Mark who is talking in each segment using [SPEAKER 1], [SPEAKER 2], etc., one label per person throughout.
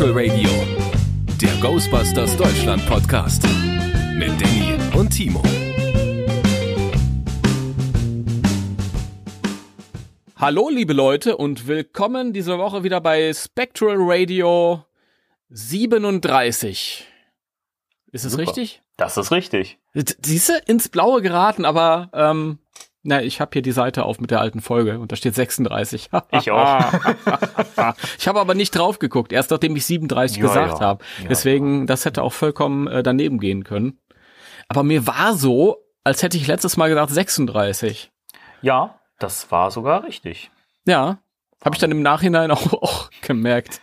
[SPEAKER 1] Spectral Radio, der Ghostbusters Deutschland Podcast mit Danny und Timo.
[SPEAKER 2] Hallo liebe Leute und willkommen diese Woche wieder bei Spectral Radio 37. Ist es richtig?
[SPEAKER 3] Das ist richtig.
[SPEAKER 2] Siehst du, ins Blaue geraten, aber ähm, na, ich habe hier die Seite auf mit der alten Folge und da steht 36.
[SPEAKER 3] Ich auch.
[SPEAKER 2] ich habe aber nicht drauf geguckt, erst nachdem ich 37
[SPEAKER 3] Ja,
[SPEAKER 2] gesagt
[SPEAKER 3] ja.
[SPEAKER 2] habe.
[SPEAKER 3] Ja,
[SPEAKER 2] Deswegen, das hätte auch vollkommen äh, daneben gehen können. Aber mir war so, als hätte ich letztes Mal gesagt 36.
[SPEAKER 3] Ja, das war sogar richtig.
[SPEAKER 2] Ja, habe ich dann im Nachhinein auch, auch gemerkt.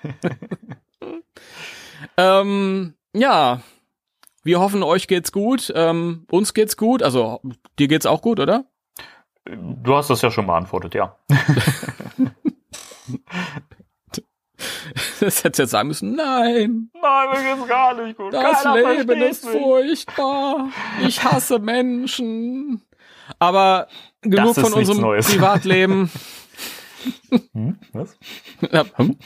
[SPEAKER 2] ähm, ja, wir hoffen, euch geht's gut. Ähm, uns geht's gut. Also, dir geht's auch gut, oder?
[SPEAKER 3] Du hast das ja schon beantwortet, ja.
[SPEAKER 2] Das hättest du jetzt sagen müssen. Nein,
[SPEAKER 3] Nein, mir geht's gar nicht gut.
[SPEAKER 2] das
[SPEAKER 3] Keiner
[SPEAKER 2] Leben ist
[SPEAKER 3] mich.
[SPEAKER 2] furchtbar. Ich hasse Menschen. Aber genug von unserem
[SPEAKER 3] Neues.
[SPEAKER 2] Privatleben.
[SPEAKER 3] Hm? Was?
[SPEAKER 2] Hm?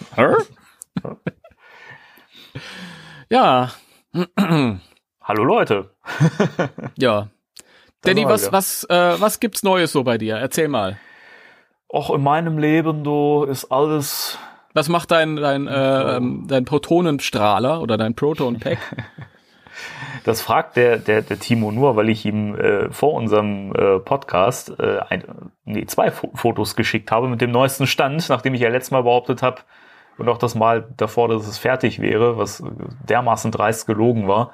[SPEAKER 2] Ja,
[SPEAKER 3] Hallo Leute.
[SPEAKER 2] ja. Danny, was, was, äh, was gibt's Neues so bei dir? Erzähl mal.
[SPEAKER 3] Auch in meinem Leben, du, ist alles.
[SPEAKER 2] Was macht dein, dein, äh, ähm, dein Protonenstrahler oder dein Proton-Pack?
[SPEAKER 3] Das fragt der, der, der Timo nur, weil ich ihm äh, vor unserem äh, Podcast äh, ein, nee, zwei Fo Fotos geschickt habe mit dem neuesten Stand, nachdem ich ja letztes Mal behauptet habe und auch das Mal davor, dass es fertig wäre, was dermaßen dreist gelogen war.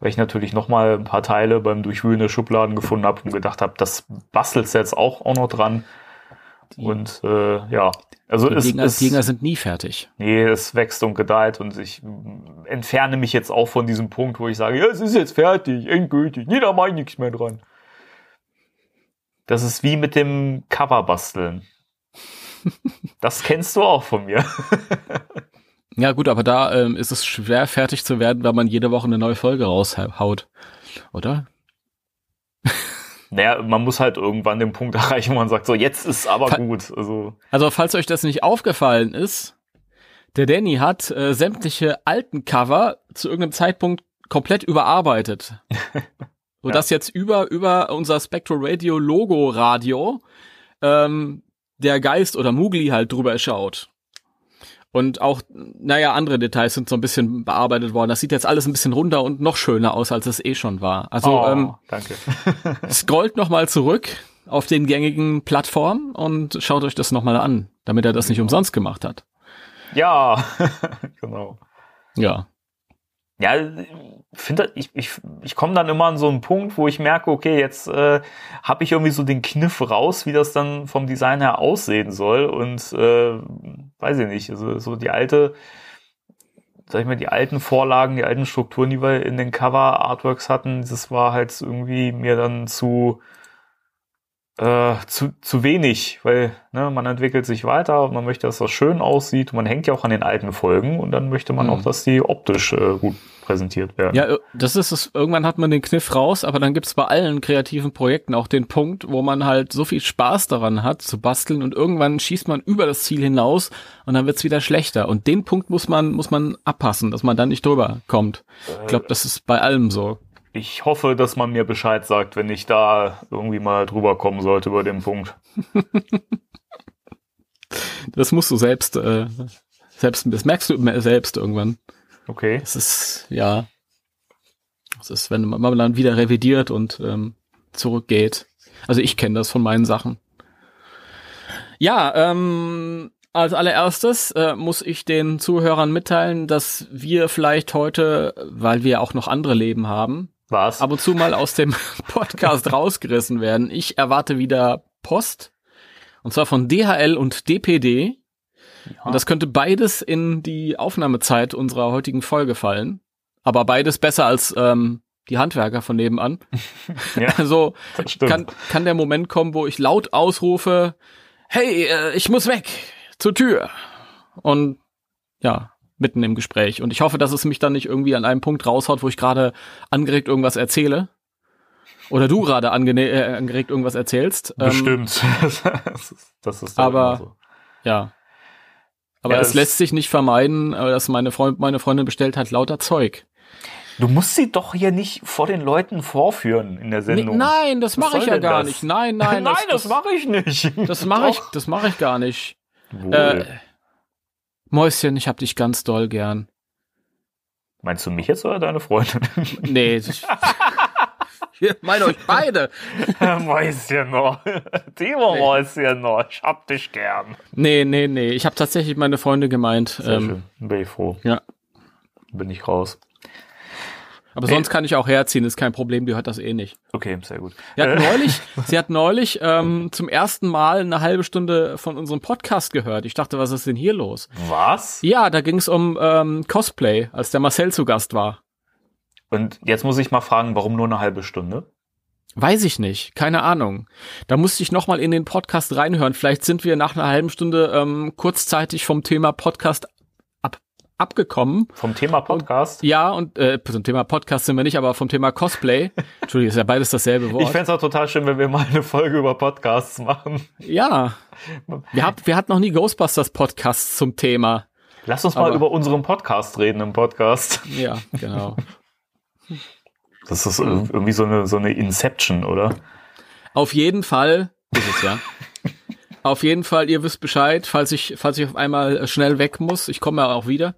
[SPEAKER 3] Weil ich natürlich noch mal ein paar Teile beim Durchwühlen der Schubladen gefunden habe und gedacht habe, das bastelst jetzt auch, auch noch dran. und äh, ja, also
[SPEAKER 2] Die
[SPEAKER 3] es,
[SPEAKER 2] Gegner,
[SPEAKER 3] es,
[SPEAKER 2] Gegner sind nie fertig.
[SPEAKER 3] Nee, es wächst und gedeiht und ich entferne mich jetzt auch von diesem Punkt, wo ich sage, ja, es ist jetzt fertig, endgültig, jeder meint nichts mehr dran. Das ist wie mit dem Cover basteln. Das kennst du auch von mir.
[SPEAKER 2] Ja gut, aber da ähm, ist es schwer fertig zu werden, weil man jede Woche eine neue Folge raushaut. Oder?
[SPEAKER 3] Naja, man muss halt irgendwann den Punkt erreichen, wo man sagt, so, jetzt ist aber
[SPEAKER 2] Fa-
[SPEAKER 3] gut. Also,
[SPEAKER 2] Also falls euch das nicht aufgefallen ist, der Danny hat äh, sämtliche alten Cover zu irgendeinem Zeitpunkt komplett überarbeitet. So
[SPEAKER 3] Ja.
[SPEAKER 2] dass jetzt über, über unser Spectral Radio Logo Radio ähm, der Geist oder Mugli halt drüber schaut. Und auch, naja, andere Details sind so ein bisschen bearbeitet worden. Das sieht jetzt alles ein bisschen runder und noch schöner aus, als es eh schon war. Also
[SPEAKER 3] oh,
[SPEAKER 2] ähm,
[SPEAKER 3] danke.
[SPEAKER 2] scrollt noch mal zurück auf den gängigen Plattformen und schaut euch das noch mal an, damit er das nicht umsonst gemacht hat.
[SPEAKER 3] Ja, genau.
[SPEAKER 2] Ja.
[SPEAKER 3] Ja, finde ich, ich, ich komme dann immer an so einen Punkt, wo ich merke, okay, jetzt äh, habe ich irgendwie so den Kniff raus, wie das dann vom Design her aussehen soll. Und äh, weiß ich nicht, also so die alte, sag ich mal, die alten Vorlagen, die alten Strukturen, die wir in den Cover-Artworks hatten, das war halt irgendwie mir dann zu äh, zu, zu wenig, weil ne, man entwickelt sich weiter und man möchte, dass das schön aussieht. Man hängt ja auch an den alten Folgen und dann möchte man
[SPEAKER 2] Mhm.
[SPEAKER 3] auch, dass die optisch äh, gut präsentiert werden.
[SPEAKER 2] Ja, äh, das ist es. Irgendwann hat man den Kniff raus, aber dann gibt's bei allen kreativen Projekten auch den Punkt, wo man halt so viel Spaß daran hat, zu basteln und irgendwann schießt man über das Ziel hinaus und dann wird's wieder schlechter. Und den Punkt muss man, muss man abpassen, dass man dann nicht drüber kommt. Ich glaube, das ist bei allem so.
[SPEAKER 3] Ich hoffe, dass man mir Bescheid sagt, wenn ich da irgendwie mal drüber kommen sollte über den Punkt.
[SPEAKER 2] Das musst du selbst, äh, selbst, das merkst du selbst irgendwann.
[SPEAKER 3] Okay.
[SPEAKER 2] Es ist, ja, es ist, wenn man dann wieder revidiert und ähm, zurückgeht. Also ich kenne das von meinen Sachen. Ja, ähm, als allererstes äh, muss ich den Zuhörern mitteilen, dass wir vielleicht heute, weil wir auch noch andere Leben haben,
[SPEAKER 3] Was?
[SPEAKER 2] ab und zu mal aus dem Podcast rausgerissen werden. Ich erwarte wieder Post. Und zwar von DHL und DPD. Und das könnte beides in die Aufnahmezeit unserer heutigen Folge fallen. Aber beides besser als ähm, die Handwerker von nebenan.
[SPEAKER 3] ja,
[SPEAKER 2] Also kann, kann der Moment kommen, wo ich laut ausrufe, hey, äh, ich muss weg zur Tür. Und ja, mitten im Gespräch. Und ich hoffe, dass es mich dann nicht irgendwie an einem Punkt raushaut, wo ich gerade angeregt irgendwas erzähle. Oder du gerade äh, angeregt irgendwas erzählst. Ähm,
[SPEAKER 3] Bestimmt. das ist, das
[SPEAKER 2] aber-
[SPEAKER 3] so.
[SPEAKER 2] Ja. Aber
[SPEAKER 3] Ja,
[SPEAKER 2] es
[SPEAKER 3] es-
[SPEAKER 2] lässt sich nicht vermeiden, äh, dass meine Freund, meine Freundin bestellt hat lauter Zeug.
[SPEAKER 3] Du musst sie doch hier nicht vor den Leuten vorführen in der
[SPEAKER 2] Nee,
[SPEAKER 3] Sendung.
[SPEAKER 2] nein, das mache ich ja gar
[SPEAKER 3] das?
[SPEAKER 2] nicht. Nein, nein,
[SPEAKER 3] Nein, das, mache ich nicht.
[SPEAKER 2] das mache ich, das mache ich gar nicht.
[SPEAKER 3] Wohl.
[SPEAKER 2] Äh, Mäuschen, ich hab dich ganz doll gern.
[SPEAKER 3] Meinst du mich jetzt oder deine Freundin?
[SPEAKER 2] Nee, ich, meine euch beide.
[SPEAKER 3] Mäuschen noch. Timo
[SPEAKER 2] Nee.
[SPEAKER 3] Mäuschen noch. Ich hab dich gern.
[SPEAKER 2] Nee, nee, nee. Ich habe tatsächlich meine Freunde gemeint.
[SPEAKER 3] Sehr
[SPEAKER 2] Ähm,
[SPEAKER 3] schön. Bin ich froh.
[SPEAKER 2] ja.
[SPEAKER 3] Bin ich raus.
[SPEAKER 2] Aber
[SPEAKER 3] Nee.
[SPEAKER 2] sonst kann ich auch herziehen, ist kein Problem, die hört das eh nicht.
[SPEAKER 3] Okay, sehr gut.
[SPEAKER 2] Sie hat
[SPEAKER 3] Äh,
[SPEAKER 2] neulich, sie hat neulich ähm, zum ersten Mal eine halbe Stunde von unserem Podcast gehört. Ich dachte, was ist denn hier los?
[SPEAKER 3] Was?
[SPEAKER 2] Ja, da ging es um ähm, Cosplay, als der Marcel zu Gast war.
[SPEAKER 3] Und jetzt muss ich mal fragen, warum nur eine halbe Stunde?
[SPEAKER 2] Weiß ich nicht, keine Ahnung. Da musste ich noch mal in den Podcast reinhören. Vielleicht sind wir nach einer halben Stunde ähm, kurzzeitig vom Thema Podcast abgekommen.
[SPEAKER 3] Vom Thema Podcast?
[SPEAKER 2] Ja, und äh, zum Thema Podcast sind wir nicht, aber vom Thema Cosplay. Entschuldigung, ist ja beides dasselbe Wort.
[SPEAKER 3] Ich fänd's auch total schön, wenn wir mal eine Folge über Podcasts machen.
[SPEAKER 2] ja. Wir, hab, wir hatten noch nie Ghostbusters Podcasts zum Thema.
[SPEAKER 3] Lass uns mal
[SPEAKER 2] Aber-
[SPEAKER 3] über unseren Podcast reden im Podcast.
[SPEAKER 2] Ja, genau.
[SPEAKER 3] Das ist irgendwie so eine, so eine Inception, oder?
[SPEAKER 2] Auf jeden Fall ist es ja. Auf jeden Fall, ihr wisst Bescheid, falls ich, falls ich auf einmal schnell weg muss. Ich komme ja auch wieder.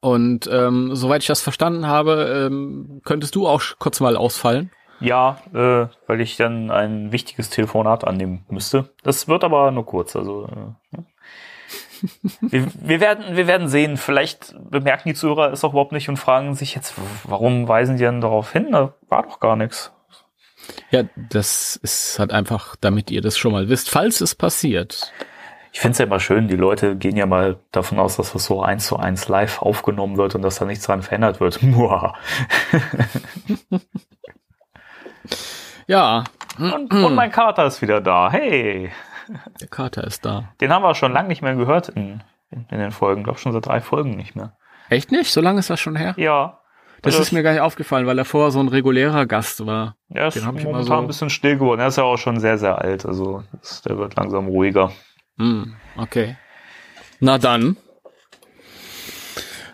[SPEAKER 2] Und ähm, soweit ich das verstanden habe, ähm, könntest du auch kurz mal ausfallen.
[SPEAKER 3] Ja, äh, weil ich dann ein wichtiges Telefonat annehmen müsste. Das wird aber nur kurz. Also äh, wir, wir werden, wir werden sehen. Vielleicht bemerken die Zuhörer es auch überhaupt nicht und fragen sich jetzt, warum weisen die denn darauf hin? Da war doch gar nichts.
[SPEAKER 2] Ja, das ist halt einfach, damit ihr das schon mal wisst, falls es passiert.
[SPEAKER 3] Ich finde es ja immer schön, die Leute gehen ja mal davon aus, dass das so eins zu eins live aufgenommen wird und dass da nichts dran verändert wird. Muah.
[SPEAKER 2] Ja,
[SPEAKER 3] Und, und mein Kater ist wieder da. Hey,
[SPEAKER 2] der Kater ist da.
[SPEAKER 3] den haben wir schon lange nicht mehr gehört in, in, in den Folgen. Ich glaube schon seit drei Folgen nicht mehr.
[SPEAKER 2] Echt nicht? So lange ist das schon her?
[SPEAKER 3] Ja.
[SPEAKER 2] Das
[SPEAKER 3] Also-
[SPEAKER 2] ist mir gar nicht aufgefallen, weil er vorher so ein regulärer Gast war.
[SPEAKER 3] Er ist
[SPEAKER 2] Den hab ich immer
[SPEAKER 3] momentan
[SPEAKER 2] so-
[SPEAKER 3] ein bisschen still geworden. Er ist ja auch schon sehr, sehr alt. Also das, der wird langsam ruhiger.
[SPEAKER 2] Hm, okay. Na dann.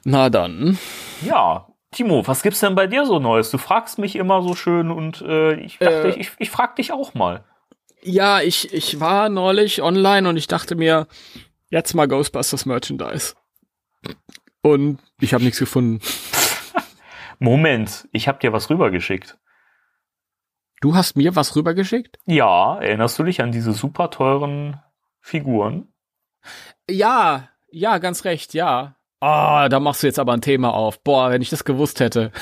[SPEAKER 2] Na dann.
[SPEAKER 3] Ja, Timo, was gibt's denn bei dir so Neues? Du fragst mich immer so schön und äh, ich dachte,
[SPEAKER 2] Äh.
[SPEAKER 3] ich, ich frag dich auch mal.
[SPEAKER 2] Ja, ich, ich war neulich online und ich dachte mir, jetzt mal Ghostbusters Merchandise. Und ich habe nichts gefunden.
[SPEAKER 3] Moment, ich habe dir was rübergeschickt.
[SPEAKER 2] Du hast mir was rübergeschickt?
[SPEAKER 3] Ja, erinnerst du dich an diese super teuren Figuren?
[SPEAKER 2] Ja, ja, ganz recht, ja. Ah, da machst du jetzt aber ein Thema auf. Boah, wenn ich das gewusst hätte.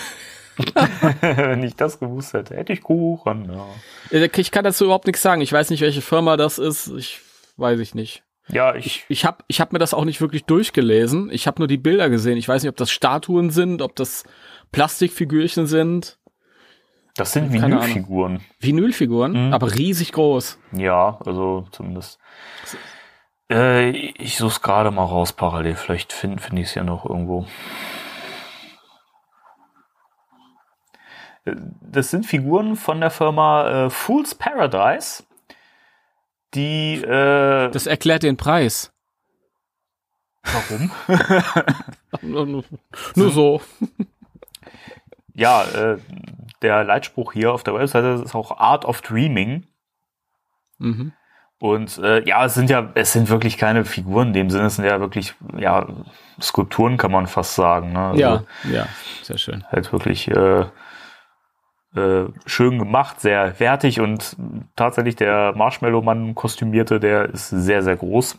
[SPEAKER 3] Wenn ich das gewusst hätte, hätte ich Kuchen. Ja,
[SPEAKER 2] Äh, Ich kann dazu überhaupt nichts sagen. Ich weiß nicht, welche Firma das ist. Ich weiß ich nicht.
[SPEAKER 3] ja ich,
[SPEAKER 2] Ich habe ich hab mir das auch nicht wirklich durchgelesen. Ich habe nur die Bilder gesehen. Ich weiß nicht, ob das Statuen sind, ob das Plastikfigürchen sind.
[SPEAKER 3] Das sind. Vinylfiguren.
[SPEAKER 2] Vinylfiguren,
[SPEAKER 3] Mhm.
[SPEAKER 2] aber riesig groß.
[SPEAKER 3] Ja, also zumindest. Äh, ich suche es gerade mal raus parallel. Vielleicht finde find ich es ja noch irgendwo. Äh, Das sind Figuren von der Firma äh, Fool's Paradise, die äh,
[SPEAKER 2] Das erklärt den Preis.
[SPEAKER 3] warum?
[SPEAKER 2] Nur, nur, nur so.
[SPEAKER 3] ja, äh, der Leitspruch hier auf der Webseite ist auch Art of Dreaming.
[SPEAKER 2] Mhm.
[SPEAKER 3] Und äh, ja, es sind ja, es sind wirklich keine Figuren in dem Sinne, es sind ja wirklich, ja, Skulpturen kann man fast sagen. Ne? Also
[SPEAKER 2] Ja, ja, sehr schön.
[SPEAKER 3] Halt wirklich äh, äh, schön gemacht, sehr wertig und tatsächlich der Marshmallow-Mann kostümierte, der ist sehr, sehr groß.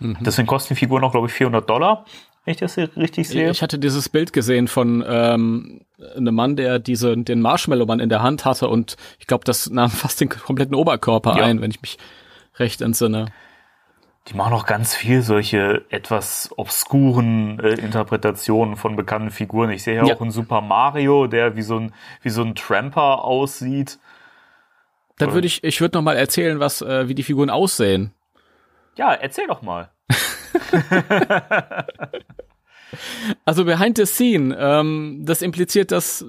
[SPEAKER 2] Mhm.
[SPEAKER 3] Deswegen kosten die Figuren auch, glaube ich, 400 Dollar, wenn ich das hier richtig sehe.
[SPEAKER 2] Ich hatte dieses Bild gesehen von ähm, einem Mann, der diese, den Marshmallow-Mann in der Hand hatte und ich glaube, das nahm fast den kompletten Oberkörper
[SPEAKER 3] Ja.
[SPEAKER 2] ein, wenn ich mich recht entsinne.
[SPEAKER 3] Die machen auch ganz viel solche etwas obskuren äh, Interpretationen von bekannten Figuren. Ich sehe ja,
[SPEAKER 2] Ja.
[SPEAKER 3] auch einen Super Mario, der wie so ein, wie so ein Tramper aussieht.
[SPEAKER 2] Dann würde ich, ich würde noch mal erzählen, was, äh, wie die Figuren aussehen.
[SPEAKER 3] Ja, erzähl doch mal.
[SPEAKER 2] Also behind the scene, ähm, das impliziert, dass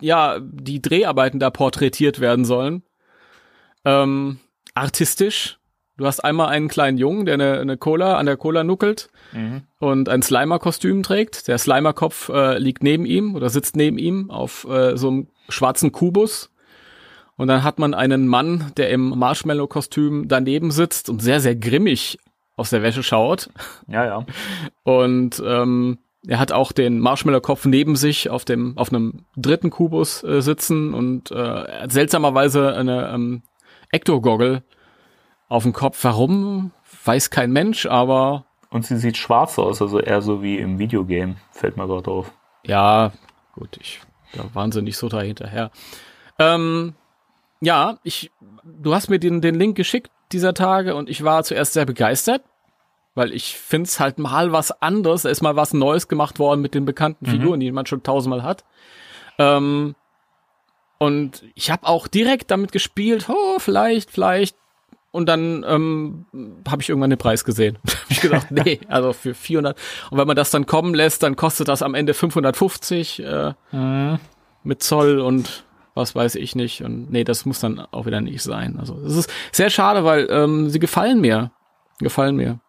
[SPEAKER 2] ja die Dreharbeiten da porträtiert werden sollen. Ähm, artistisch, Du hast einmal einen kleinen Jungen, der eine, eine Cola an der Cola nuckelt
[SPEAKER 3] Mhm.
[SPEAKER 2] und ein Slimer-Kostüm trägt. Der Slimer-Kopf äh, liegt neben ihm oder sitzt neben ihm auf äh, so einem schwarzen Kubus. Und dann hat man einen Mann, der im Marshmallow-Kostüm daneben sitzt und sehr, sehr grimmig aus der Wäsche schaut.
[SPEAKER 3] Ja, ja.
[SPEAKER 2] Und ähm, er hat auch den Marshmallow-Kopf neben sich auf dem auf einem dritten Kubus äh, sitzen und äh, er hat seltsamerweise eine ähm, Ecto-Goggle auf dem Kopf. Warum? Weiß kein Mensch, aber
[SPEAKER 3] Und sie sieht schwarz aus, also eher so wie im Videogame, fällt mir gerade auf.
[SPEAKER 2] ja, gut, ich da waren sie nicht so da hinterher. Ähm, ja, ich, du hast mir den, den Link geschickt dieser Tage und ich war zuerst sehr begeistert, weil ich find's halt mal was anderes. Da ist mal was Neues gemacht worden mit den bekannten Figuren, die man schon tausendmal hat. Ähm, und ich habe auch direkt damit gespielt, oh, vielleicht, vielleicht. Und dann ähm, habe ich irgendwann den Preis gesehen. hab ich gedacht, nee, also für 400. Und wenn man das dann kommen lässt, dann kostet das am Ende 550 äh, mit Zoll und was weiß ich nicht. Und nee, das muss dann auch wieder nicht sein. Also es ist sehr schade, weil ähm, sie gefallen mir. Gefallen mir.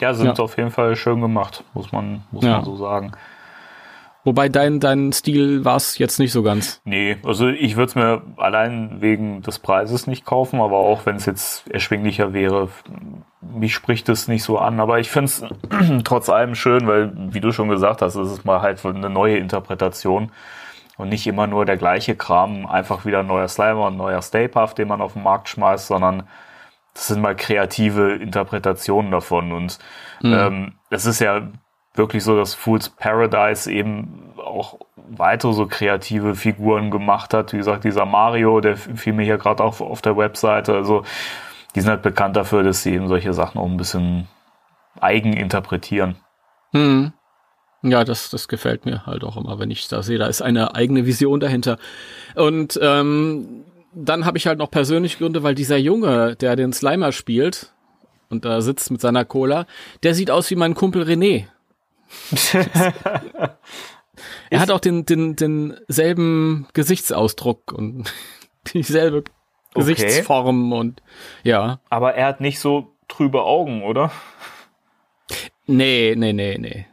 [SPEAKER 3] Ja, sind
[SPEAKER 2] Ja.
[SPEAKER 3] auf jeden Fall schön gemacht, muss man, muss
[SPEAKER 2] Ja.
[SPEAKER 3] man so sagen.
[SPEAKER 2] Wobei dein, dein Stil war es jetzt nicht so ganz.
[SPEAKER 3] Nee, also ich würde es mir allein wegen des Preises nicht kaufen, aber auch wenn es jetzt erschwinglicher wäre, mich spricht es nicht so an. Aber ich finde es trotz allem schön, weil, wie du schon gesagt hast, es ist mal halt eine neue Interpretation und nicht immer nur der gleiche Kram, einfach wieder ein neuer Slimer, ein neuer Stay Puft, den man auf den Markt schmeißt, sondern das sind mal kreative Interpretationen davon. Und ähm, es ist ja wirklich so, dass Fool's Paradise eben auch weitere so kreative Figuren gemacht hat. Wie gesagt, dieser Mario, der fiel mir hier gerade auf, auf der Webseite. Also die sind halt bekannt dafür, dass sie eben solche Sachen auch ein bisschen eigen interpretieren.
[SPEAKER 2] Hm. Ja, das, das gefällt mir halt auch immer, wenn ich da sehe, da ist eine eigene Vision dahinter. Und ähm, dann habe ich halt noch persönliche Gründe, weil dieser Junge, der den Slimer spielt und da sitzt mit seiner Cola, der sieht aus wie mein Kumpel René. er hat auch den, den, denselben Gesichtsausdruck und dieselbe Gesichtsform und ja.
[SPEAKER 3] Aber er hat nicht so trübe Augen, oder?
[SPEAKER 2] Nee, nee, nee, nee.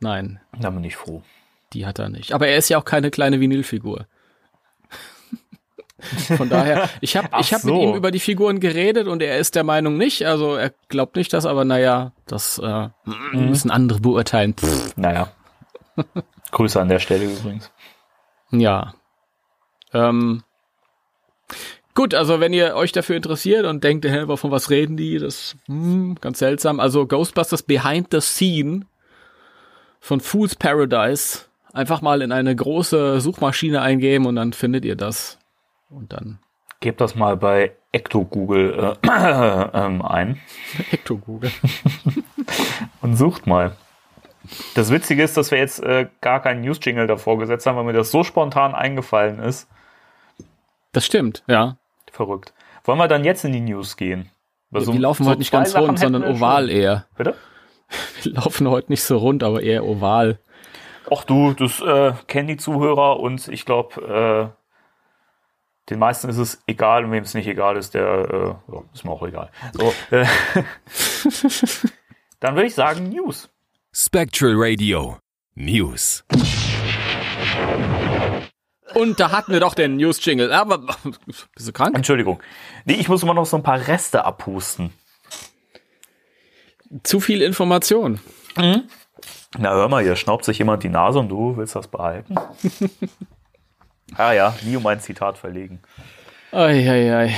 [SPEAKER 2] Nein,
[SPEAKER 3] Da bin ich froh.
[SPEAKER 2] die hat er nicht. Aber er ist ja auch keine kleine Vinylfigur. Von daher, ich habe ich hab
[SPEAKER 3] so.
[SPEAKER 2] mit ihm über die Figuren geredet und er ist der Meinung nicht. Also er glaubt nicht das, aber naja, das äh, müssen andere beurteilen. Pff,
[SPEAKER 3] Naja. Grüße an der Stelle übrigens.
[SPEAKER 2] ja. Ähm, gut, also wenn ihr euch dafür interessiert und denkt, hä, von was reden die, das hm, ganz seltsam. Also Ghostbusters Behind the Scene von Fool's Paradise einfach mal in eine große Suchmaschine eingeben und dann findet ihr das. Und dann
[SPEAKER 3] Gebt das mal bei Ecto Google äh, ähm, ein
[SPEAKER 2] Hector Google.
[SPEAKER 3] und sucht mal. Das Witzige ist, dass wir jetzt äh, gar keinen News-Jingle davor gesetzt haben, weil mir das so spontan eingefallen ist.
[SPEAKER 2] Das stimmt, ja.
[SPEAKER 3] Verrückt. Wollen wir dann jetzt in die News gehen? Weil so-
[SPEAKER 2] wir laufen
[SPEAKER 3] so
[SPEAKER 2] heute nicht ganz rund, sondern oval
[SPEAKER 3] schon.
[SPEAKER 2] eher.
[SPEAKER 3] Bitte?
[SPEAKER 2] Wir laufen heute nicht so rund, aber eher oval.
[SPEAKER 3] Ach du, das äh, kennen die Zuhörer und ich glaube, äh, den meisten ist es egal und wem es nicht egal ist, der äh, ja, ist mir auch egal. So, äh, dann würde ich sagen News.
[SPEAKER 1] Spectral Radio News.
[SPEAKER 2] Und da hatten wir doch den News-Jingle. Aber bist du krank?
[SPEAKER 3] Entschuldigung. Nee, ich muss immer noch so ein paar Reste abhusten.
[SPEAKER 2] Zu viel Information.
[SPEAKER 3] Na hör mal, hier schnaubt sich jemand die Nase und du willst das behalten? ah ja, nie um ein Zitat verlegen.
[SPEAKER 2] Eieiei.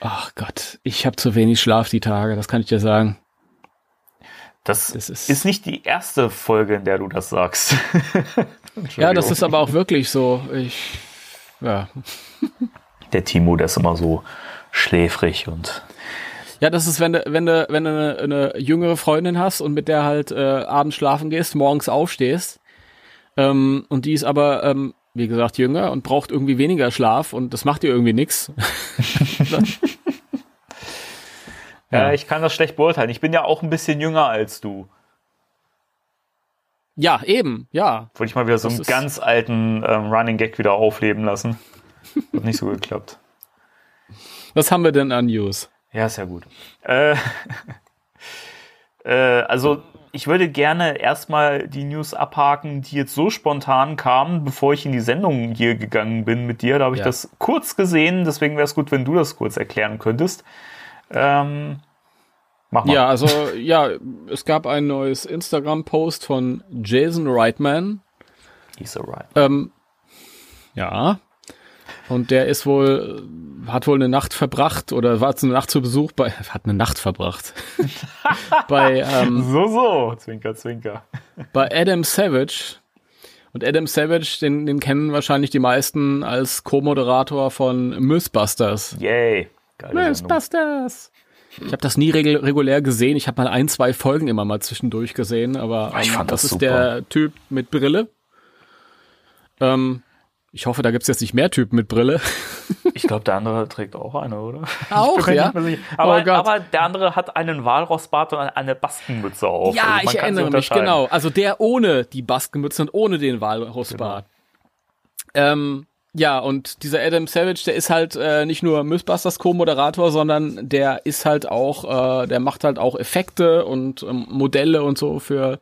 [SPEAKER 2] Ach Gott, ich habe zu wenig Schlaf die Tage, das kann ich dir sagen.
[SPEAKER 3] Das,
[SPEAKER 2] Das ist-
[SPEAKER 3] ist, nicht die erste Folge, in der du das sagst.
[SPEAKER 2] Ja, das ist aber auch wirklich so. Ich, ja.
[SPEAKER 3] Der Timo, der ist immer so schläfrig und
[SPEAKER 2] Ja, das ist, wenn du, wenn du, wenn du eine, eine jüngere Freundin hast und mit der halt äh, abends schlafen gehst, morgens aufstehst, ähm, und die ist aber, ähm, wie gesagt, jünger und braucht irgendwie weniger Schlaf und das macht ihr irgendwie nix.
[SPEAKER 3] Ja, ich kann das schlecht beurteilen. Ich bin ja auch ein bisschen jünger als du.
[SPEAKER 2] Ja, eben, ja.
[SPEAKER 3] Wollte ich mal wieder so
[SPEAKER 2] Das
[SPEAKER 3] einen ganz alten ähm, Running Gag wieder aufleben lassen. Hat nicht so geklappt.
[SPEAKER 2] Was haben wir denn an News?
[SPEAKER 3] Ja, ist ja gut. Äh, äh, also ich würde gerne erstmal die News abhaken, die jetzt so spontan kamen, bevor ich in die Sendung hier gegangen bin mit dir. Da habe ich
[SPEAKER 2] Ja.
[SPEAKER 3] das kurz gesehen, deswegen wäre es gut, wenn du das kurz erklären könntest. Ähm, mach mal.
[SPEAKER 2] Ja, also ja, es gab ein neues Instagram-Post von Jason Reitman.
[SPEAKER 3] He's alright.
[SPEAKER 2] Ähm, ja. Und der ist wohl, hat wohl eine Nacht verbracht oder war eine Nacht zu Besuch bei, hat eine Nacht verbracht. bei, ähm,
[SPEAKER 3] So, so, Zwinker, Zwinker.
[SPEAKER 2] bei Adam Savage. Und Adam Savage, den, den kennen wahrscheinlich die meisten als Co-Moderator von Mythbusters.
[SPEAKER 3] Yay. Geile.
[SPEAKER 2] Mythbusters! Ich habe das nie regul regulär gesehen. Ich habe mal ein, zwei Folgen immer mal zwischendurch gesehen, aber
[SPEAKER 3] Ich
[SPEAKER 2] ähm,
[SPEAKER 3] fand
[SPEAKER 2] das,
[SPEAKER 3] das
[SPEAKER 2] ist der Typ mit Brille. Ähm, ich hoffe, da gibt's jetzt nicht mehr Typen mit Brille.
[SPEAKER 3] Ich glaube, der andere trägt auch eine, oder?
[SPEAKER 2] Auch, ja?
[SPEAKER 3] Aber,
[SPEAKER 2] Oh
[SPEAKER 3] aber der andere hat einen Walrossbart und eine Baskenmütze auf.
[SPEAKER 2] Ja,
[SPEAKER 3] Also
[SPEAKER 2] ich erinnere mich, genau. Also der ohne die Baskenmütze und ohne den Walrusbart. Ähm, ja, und dieser Adam Savage, der ist halt äh, nicht nur Mythbusters Co-Moderator, sondern der ist halt auch, äh, der macht halt auch Effekte und ähm, Modelle und so für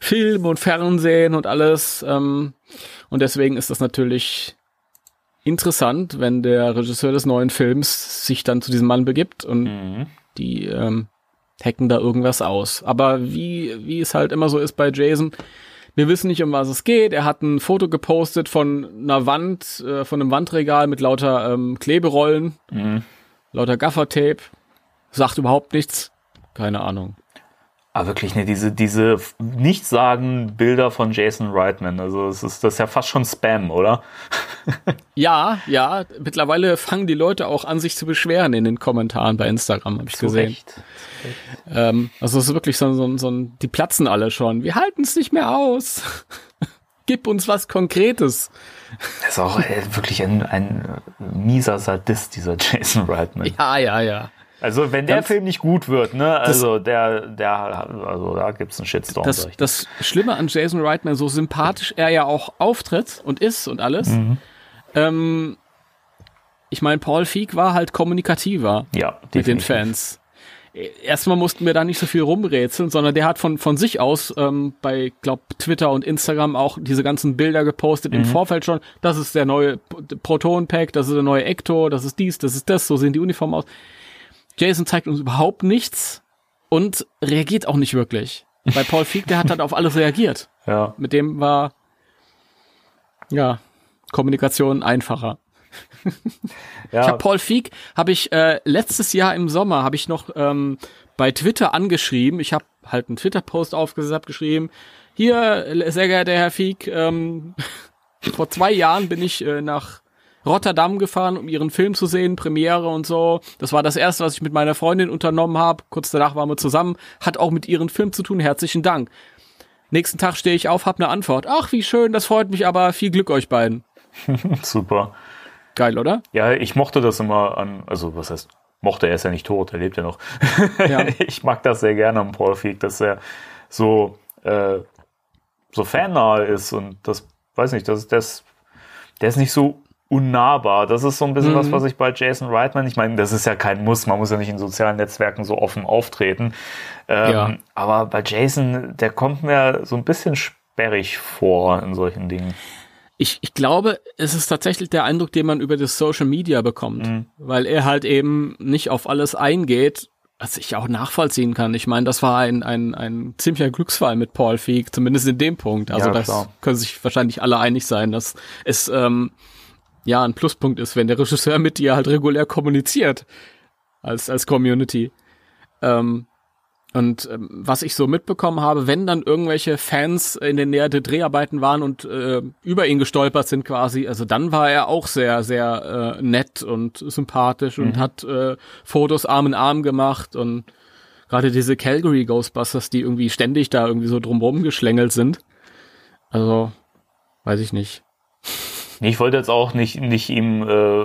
[SPEAKER 2] Film und Fernsehen und alles. Ähm, und deswegen ist das natürlich interessant, wenn der Regisseur des neuen Films sich dann zu diesem Mann begibt und
[SPEAKER 3] Mhm.
[SPEAKER 2] die ähm, hacken da irgendwas aus. Aber wie, wie es halt immer so ist bei Jason, wir wissen nicht, um was es geht. Er hat ein Foto gepostet von einer Wand, äh, von einem Wandregal mit lauter ähm, Kleberollen,
[SPEAKER 3] Mhm.
[SPEAKER 2] lauter Gaffertape. Sagt überhaupt nichts. Keine Ahnung.
[SPEAKER 3] Aber wirklich, ne, diese, diese nichtsagen Bilder von Jason Reitman. Also, es ist das ist ja fast schon Spam, oder?
[SPEAKER 2] Ja, ja, mittlerweile fangen die Leute auch an, sich zu beschweren in den Kommentaren bei Instagram, habe ich
[SPEAKER 3] Zu
[SPEAKER 2] gesehen.
[SPEAKER 3] Recht.
[SPEAKER 2] Ähm, also es ist wirklich so, so, so ein, die platzen alle schon. Wir halten es nicht mehr aus. Gib uns was Konkretes.
[SPEAKER 3] Das ist auch äh, wirklich ein, ein mieser Sadist, dieser Jason Reitman.
[SPEAKER 2] Ja, ja, ja.
[SPEAKER 3] Also, wenn der
[SPEAKER 2] Ganz-
[SPEAKER 3] Film nicht gut wird, ne, also der, der, also da gibt's einen Shitstorm.
[SPEAKER 2] Das, das Schlimme an Jason Reitman, so sympathisch er ja auch auftritt und ist und alles. Ähm, ich meine, Paul Feig war halt kommunikativer
[SPEAKER 3] ja,
[SPEAKER 2] mit den
[SPEAKER 3] definitiv.
[SPEAKER 2] Fans. Erstmal mussten wir da nicht so viel rumrätseln, sondern der hat von, von sich aus ähm, bei, glaub, Twitter und Instagram auch diese ganzen Bilder gepostet im Vorfeld schon. Das ist der neue Proton-Pack, das ist der neue Ecto, das ist dies, das ist das, so sehen die Uniformen aus. Jason zeigt uns überhaupt nichts und reagiert auch nicht wirklich. Bei Paul Feig, der hat halt auf alles reagiert.
[SPEAKER 3] Ja.
[SPEAKER 2] Mit dem war, ja, Kommunikation einfacher.
[SPEAKER 3] ja.
[SPEAKER 2] Ich habe Paul Feig, habe ich äh, letztes Jahr im Sommer, habe ich noch ähm, bei Twitter angeschrieben. Ich habe halt einen Twitter-Post aufgesetzt, hab geschrieben, hier, sehr geehrter Herr Feig, ähm, vor zwei Jahren bin ich äh, nach Rotterdam gefahren, um ihren Film zu sehen, Premiere und so. Das war das erste, was ich mit meiner Freundin unternommen habe. Kurz danach waren wir zusammen. Hat auch mit ihrem Film zu tun. Herzlichen Dank. Nächsten Tag stehe ich auf, hab eine Antwort. Ach, wie schön, das freut mich aber. Viel Glück euch beiden.
[SPEAKER 3] Super.
[SPEAKER 2] Geil, oder?
[SPEAKER 3] Ja, ich mochte das immer an, also was heißt, mochte, er ist ja nicht tot, er lebt ja noch.
[SPEAKER 2] Ja.
[SPEAKER 3] ich mag das sehr gerne am Paul Feig, dass er so, äh, so fannahe ist und das, weiß nicht, das, das, der ist nicht so unnahbar. Das ist so ein bisschen
[SPEAKER 2] Mhm.
[SPEAKER 3] was, was ich bei Jason Reitman, ich meine, das ist ja kein Muss, man muss ja nicht in sozialen Netzwerken so offen auftreten. Ähm,
[SPEAKER 2] Ja.
[SPEAKER 3] Aber bei Jason, der kommt mir so ein bisschen sperrig vor in solchen Dingen.
[SPEAKER 2] Ich, ich glaube, es ist tatsächlich der Eindruck, den man über das Social Media bekommt,
[SPEAKER 3] Mhm.
[SPEAKER 2] weil er halt eben nicht auf alles eingeht, was ich auch nachvollziehen kann. Ich meine, das war ein, ein, ein ziemlicher Glücksfall mit Paul Feig, zumindest in dem Punkt. Also
[SPEAKER 3] Ja,
[SPEAKER 2] das
[SPEAKER 3] klar.
[SPEAKER 2] können sich wahrscheinlich alle einig sein, dass es ähm, ja ein Pluspunkt ist, wenn der Regisseur mit dir halt regulär kommuniziert als als Community. Ähm, und ähm, was ich so mitbekommen habe, wenn dann irgendwelche Fans in der Nähe der Dreharbeiten waren und äh, über ihn gestolpert sind quasi, also dann war er auch sehr, sehr äh, nett und sympathisch und hat äh, Fotos Arm in Arm gemacht und gerade diese Calgary Ghostbusters, die irgendwie ständig da irgendwie so drumrum geschlängelt sind. Also, weiß ich nicht.
[SPEAKER 3] Ich wollte jetzt auch nicht, nicht ihm äh,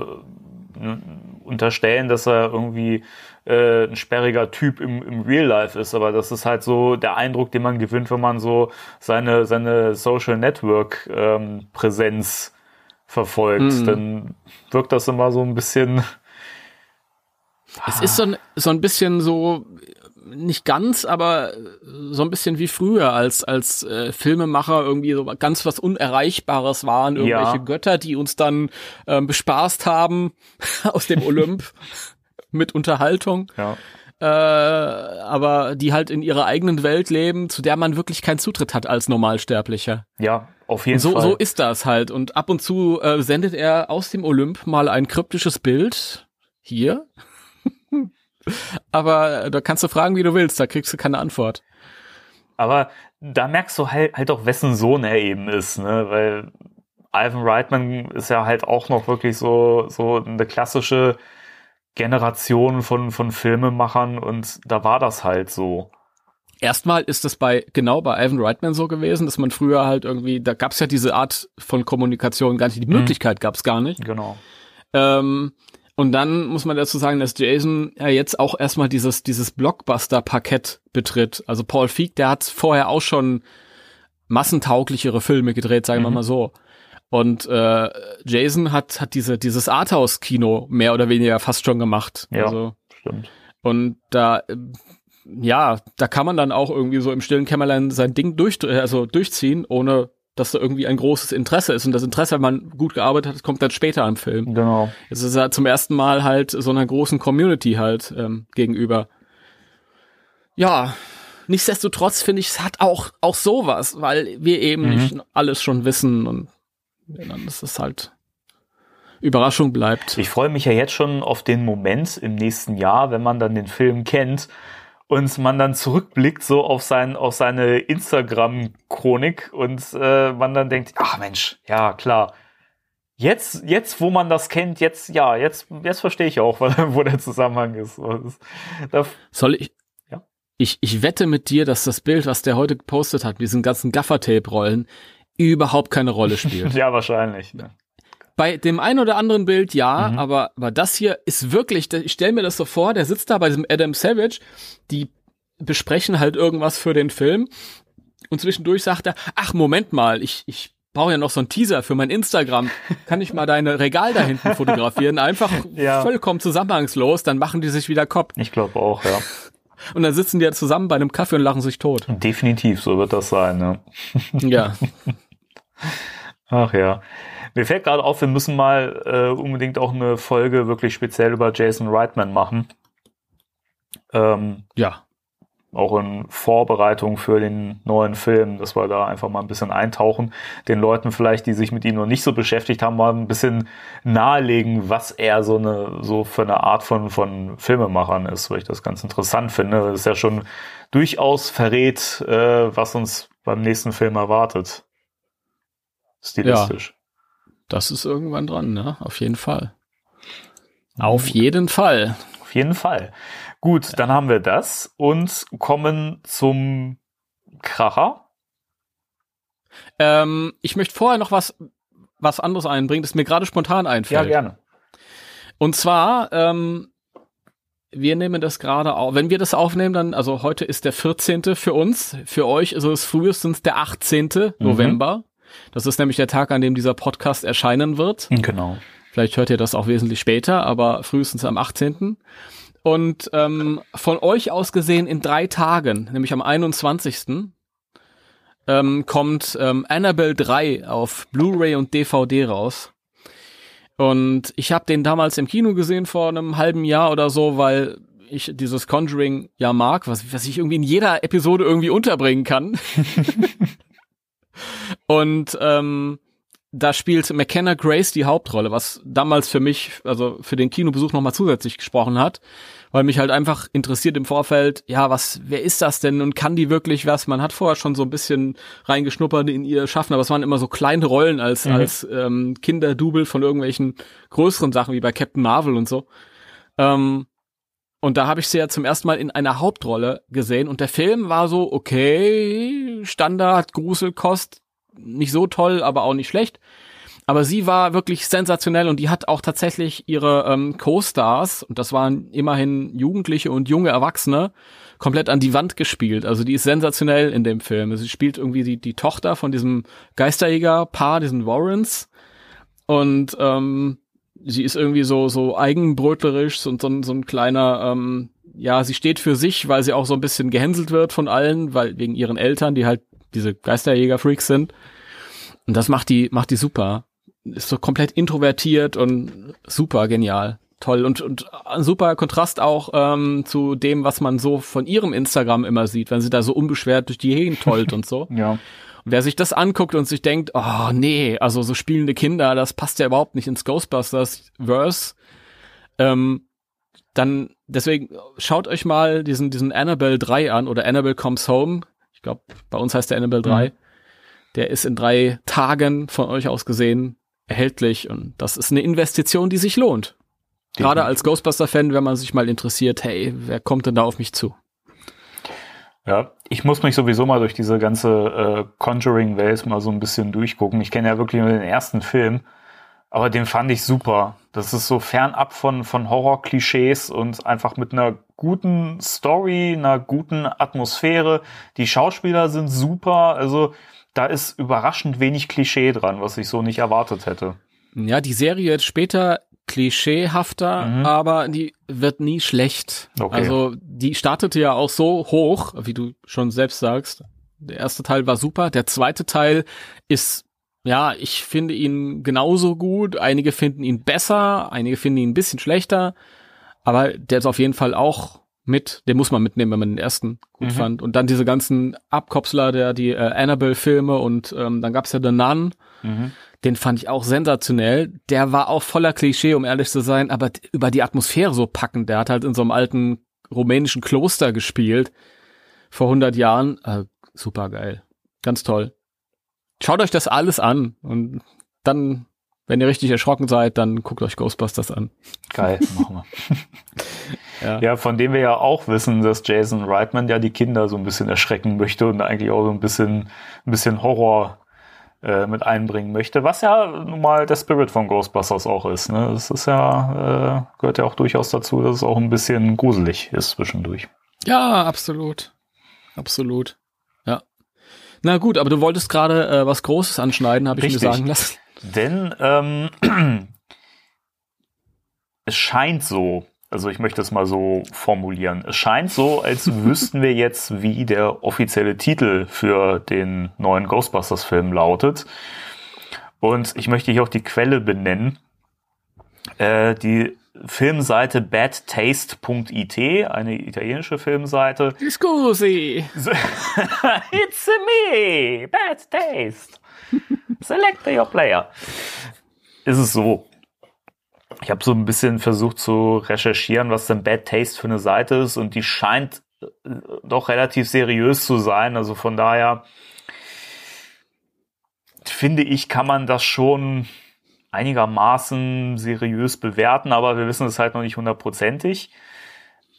[SPEAKER 3] unterstellen, dass er irgendwie äh, ein sperriger Typ im, im Real Life ist, aber das ist halt so der Eindruck, den man gewinnt, wenn man so seine, seine Social Network ähm, Präsenz verfolgt.
[SPEAKER 2] Mhm.
[SPEAKER 3] Dann wirkt das immer so ein bisschen
[SPEAKER 2] Es ist so ein, so ein bisschen so, nicht ganz, aber so ein bisschen wie früher, als, als äh, Filmemacher irgendwie so ganz was Unerreichbares waren, irgendwelche
[SPEAKER 3] Ja.
[SPEAKER 2] Götter, die uns dann ähm, bespaßt haben aus dem Olymp mit Unterhaltung.
[SPEAKER 3] Ja.
[SPEAKER 2] äh, aber die halt in ihrer eigenen Welt leben, zu der man wirklich keinen Zutritt hat als Normalsterblicher.
[SPEAKER 3] Ja, auf jeden
[SPEAKER 2] so,
[SPEAKER 3] Fall.
[SPEAKER 2] so ist das halt. Und ab und zu äh, sendet er aus dem Olymp mal ein kryptisches Bild. Hier. Aber äh, da kannst du fragen, wie du willst, da kriegst du keine Antwort.
[SPEAKER 3] Aber da merkst du halt, halt auch, wessen Sohn er eben ist, ne? Weil Ivan Reitman ist ja halt auch noch wirklich so, so eine klassische Generation von, von Filmemachern und da war das halt so.
[SPEAKER 2] Erstmal ist es bei, genau bei Ivan Reitman so gewesen, dass man früher halt irgendwie, da gab's ja diese Art von Kommunikation gar nicht, die Möglichkeit gab's gar nicht.
[SPEAKER 3] Genau.
[SPEAKER 2] Ähm, und dann muss man dazu sagen, dass Jason ja jetzt auch erstmal dieses, dieses Blockbuster-Parkett betritt. Also Paul Feig, der hat vorher auch schon massentauglichere Filme gedreht, sagen wir
[SPEAKER 3] Mhm.
[SPEAKER 2] mal so. Und äh, Jason hat, hat diese, dieses Arthouse-Kino mehr oder weniger fast schon gemacht.
[SPEAKER 3] Ja.
[SPEAKER 2] Also,
[SPEAKER 3] Stimmt.
[SPEAKER 2] und da, äh, ja, da kann man dann auch irgendwie so im stillen Kämmerlein sein Ding durch, also durchziehen, ohne dass da irgendwie ein großes Interesse ist. Und das Interesse, wenn man gut gearbeitet hat, kommt dann später im Film.
[SPEAKER 3] Genau.
[SPEAKER 2] Es ist ja zum ersten Mal halt so einer großen Community halt ähm, gegenüber. Ja, nichtsdestotrotz finde ich, es hat auch, auch sowas, weil wir eben
[SPEAKER 3] Mhm.
[SPEAKER 2] nicht alles schon wissen und dann ist es halt Überraschung bleibt.
[SPEAKER 3] Ich freue mich ja jetzt schon auf den Moment im nächsten Jahr, wenn man dann den Film kennt und man dann zurückblickt so auf sein auf seine Instagram-Chronik und äh, man dann denkt, ach Mensch, ja klar. Jetzt, jetzt, wo man das kennt, jetzt, ja, jetzt, jetzt verstehe ich auch, wo der Zusammenhang ist.
[SPEAKER 2] Soll ich?
[SPEAKER 3] Ja.
[SPEAKER 2] Ich, ich wette mit dir, dass das Bild, was der heute gepostet hat, mit diesen ganzen Gaffertape-Rollen, überhaupt keine Rolle spielt.
[SPEAKER 3] ja, wahrscheinlich. Ne?
[SPEAKER 2] Bei dem einen oder anderen Bild ja,
[SPEAKER 3] Mhm.
[SPEAKER 2] aber, aber das hier ist wirklich, ich stelle mir das so vor, der sitzt da bei diesem Adam Savage, die besprechen halt irgendwas für den Film und zwischendurch sagt er, ach Moment mal, ich, ich brauche ja noch so einen Teaser für mein Instagram, kann ich mal deine Regal da hinten fotografieren? Einfach
[SPEAKER 3] Ja.
[SPEAKER 2] vollkommen zusammenhangslos, dann machen die sich wieder Kopf.
[SPEAKER 3] Ich glaube auch, ja.
[SPEAKER 2] Und dann sitzen die ja zusammen bei einem Kaffee und lachen sich tot.
[SPEAKER 3] Definitiv, so wird das sein. Ne?
[SPEAKER 2] Ja.
[SPEAKER 3] Ach ja. Mir fällt gerade auf, wir müssen mal äh, unbedingt auch eine Folge wirklich speziell über Jason Reitman machen. Ähm,
[SPEAKER 2] Ja.
[SPEAKER 3] auch in Vorbereitung für den neuen Film, dass wir da einfach mal ein bisschen eintauchen, den Leuten vielleicht, die sich mit ihm noch nicht so beschäftigt haben, mal ein bisschen nahelegen, was er so eine so für eine Art von von Filmemachern ist, weil ich das ganz interessant finde. Das ist ja schon durchaus verrät, äh, was uns beim nächsten Film erwartet. Stilistisch.
[SPEAKER 2] Das ist irgendwann dran, ne? Auf jeden Fall. Auf jeden Fall.
[SPEAKER 3] Auf jeden Fall. Gut, dann haben wir das und kommen zum Kracher.
[SPEAKER 2] Ähm, ich möchte vorher noch was, was anderes einbringen, das mir gerade spontan einfällt.
[SPEAKER 3] gerne.
[SPEAKER 2] Und zwar, ähm, wir nehmen das gerade auf. Wenn wir das aufnehmen, dann, also heute ist der 14. für uns. Für euch ist es frühestens der 18. November. Das ist nämlich der Tag, an dem dieser Podcast erscheinen wird.
[SPEAKER 3] Genau.
[SPEAKER 2] Vielleicht hört ihr das auch wesentlich später, aber frühestens am 18. Und ähm, von euch aus gesehen in drei Tagen, nämlich am 21. Ähm, kommt ähm, Annabelle 3 auf Blu-ray und DVD raus. Und ich habe den damals im Kino gesehen vor einem halben Jahr oder so, weil ich dieses Conjuring ja mag, was, was ich irgendwie in jeder Episode irgendwie unterbringen kann. und ähm, da spielt McKenna Grace die Hauptrolle, was damals für mich, also für den Kinobesuch nochmal zusätzlich gesprochen hat, weil mich halt einfach interessiert im Vorfeld, ja, was, wer ist das denn und kann die wirklich was? Man hat vorher schon so ein bisschen reingeschnuppert in ihr Schaffen, aber es waren immer so kleine Rollen als,
[SPEAKER 3] Mhm.
[SPEAKER 2] als ähm, Kinderdouble von irgendwelchen größeren Sachen wie bei Captain Marvel und so. Ähm, und da habe ich sie ja zum ersten Mal in einer Hauptrolle gesehen und der Film war so, okay, Standard, Gruselkost, nicht so toll, aber auch nicht schlecht. Aber sie war wirklich sensationell und die hat auch tatsächlich ihre ähm, Co-Stars, und das waren immerhin Jugendliche und junge Erwachsene, komplett an die Wand gespielt. Also die ist sensationell in dem Film. Sie spielt irgendwie die, die Tochter von diesem Geisterjäger-Paar, diesen Warrens. Und ähm, sie ist irgendwie so, so eigenbrötlerisch und so, so ein kleiner, ähm, ja, sie steht für sich, weil sie auch so ein bisschen gehänselt wird von allen, weil wegen ihren Eltern, die halt diese Geisterjäger-Freaks sind. Und das macht die, macht die super. Ist so komplett introvertiert und super genial. Toll. Und, und ein super Kontrast auch ähm, zu dem, was man so von ihrem Instagram immer sieht, wenn sie da so unbeschwert durch die Gegend tollt und so.
[SPEAKER 3] Ja.
[SPEAKER 2] Und wer sich das anguckt und sich denkt, oh nee, also so spielende Kinder, das passt ja überhaupt nicht ins Ghostbusters-Verse, ähm, dann deswegen schaut euch mal diesen, diesen Annabelle 3 an oder Annabelle Comes Home. Ich glaube, bei uns heißt der Annabelle 3. Mhm. Der ist in drei Tagen von euch aus gesehen erhältlich und das ist eine Investition, die sich lohnt. Gerade als Ghostbuster-Fan, wenn man sich mal interessiert, hey, wer kommt denn da auf mich zu?
[SPEAKER 3] Ja, ich muss mich sowieso mal durch diese ganze äh, Conjuring-Welt mal so ein bisschen durchgucken. Ich kenne ja wirklich nur den ersten Film, aber den fand ich super. Das ist so fernab von, von Horror-Klischees und einfach mit einer guten Story, einer guten Atmosphäre. Die Schauspieler sind super, also da ist überraschend wenig Klischee dran, was ich so nicht erwartet hätte.
[SPEAKER 2] Ja, die Serie jetzt später klischeehafter, mhm. aber die wird nie schlecht. Okay. Also die startete ja auch so hoch, wie du schon selbst sagst. Der erste Teil war super, der zweite Teil ist ja, ich finde ihn genauso gut. Einige finden ihn besser, einige finden ihn ein bisschen schlechter, aber der ist auf jeden Fall auch mit, den muss man mitnehmen, wenn man den ersten gut mhm. fand. Und dann diese ganzen Abkopsler, der die äh, Annabelle-Filme und ähm, dann gab's ja The Nun. Mhm. Den fand ich auch sensationell. Der war auch voller Klischee, um ehrlich zu sein, aber über die Atmosphäre so packend. Der hat halt in so einem alten rumänischen Kloster gespielt vor 100 Jahren. Äh, super geil. Ganz toll. Schaut euch das alles an und dann, wenn ihr richtig erschrocken seid, dann guckt euch Ghostbusters an.
[SPEAKER 3] Geil, machen wir. ja. ja, von dem wir ja auch wissen, dass Jason Reitman ja die Kinder so ein bisschen erschrecken möchte und eigentlich auch so ein bisschen, ein bisschen Horror äh, mit einbringen möchte, was ja nun mal der Spirit von Ghostbusters auch ist. Ne? Das ist ja, äh, gehört ja auch durchaus dazu, dass es auch ein bisschen gruselig ist zwischendurch.
[SPEAKER 2] Ja, absolut. Absolut. Na gut, aber du wolltest gerade äh, was Großes anschneiden, habe ich mir sagen lassen.
[SPEAKER 3] Denn ähm, es scheint so, also ich möchte es mal so formulieren. Es scheint so, als wüssten wir jetzt, wie der offizielle Titel für den neuen Ghostbusters-Film lautet. Und ich möchte hier auch die Quelle benennen. Äh, die Filmseite badtaste.it, eine italienische Filmseite.
[SPEAKER 2] Scusi.
[SPEAKER 3] It's me, Bad Taste. Select your player. Ist es so. Ich habe so ein bisschen versucht zu recherchieren, was denn Bad Taste für eine Seite ist und die scheint äh, doch relativ seriös zu sein. Also von daher finde ich, kann man das schon einigermaßen seriös bewerten, aber wir wissen es halt noch nicht hundertprozentig.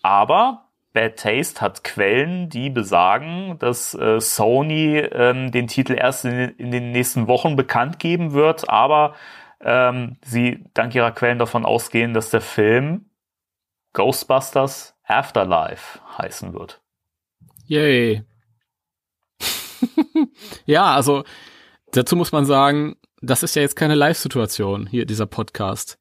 [SPEAKER 3] Aber Bad Taste hat Quellen, die besagen, dass äh, Sony ähm, den Titel erst in, in, den nächsten Wochen bekannt geben wird, aber ähm, sie dank ihrer Quellen davon ausgehen, dass der Film Ghostbusters Afterlife heißen wird.
[SPEAKER 2] Yay. ja, also dazu muss man sagen, das ist ja jetzt keine Live-Situation hier, dieser Podcast.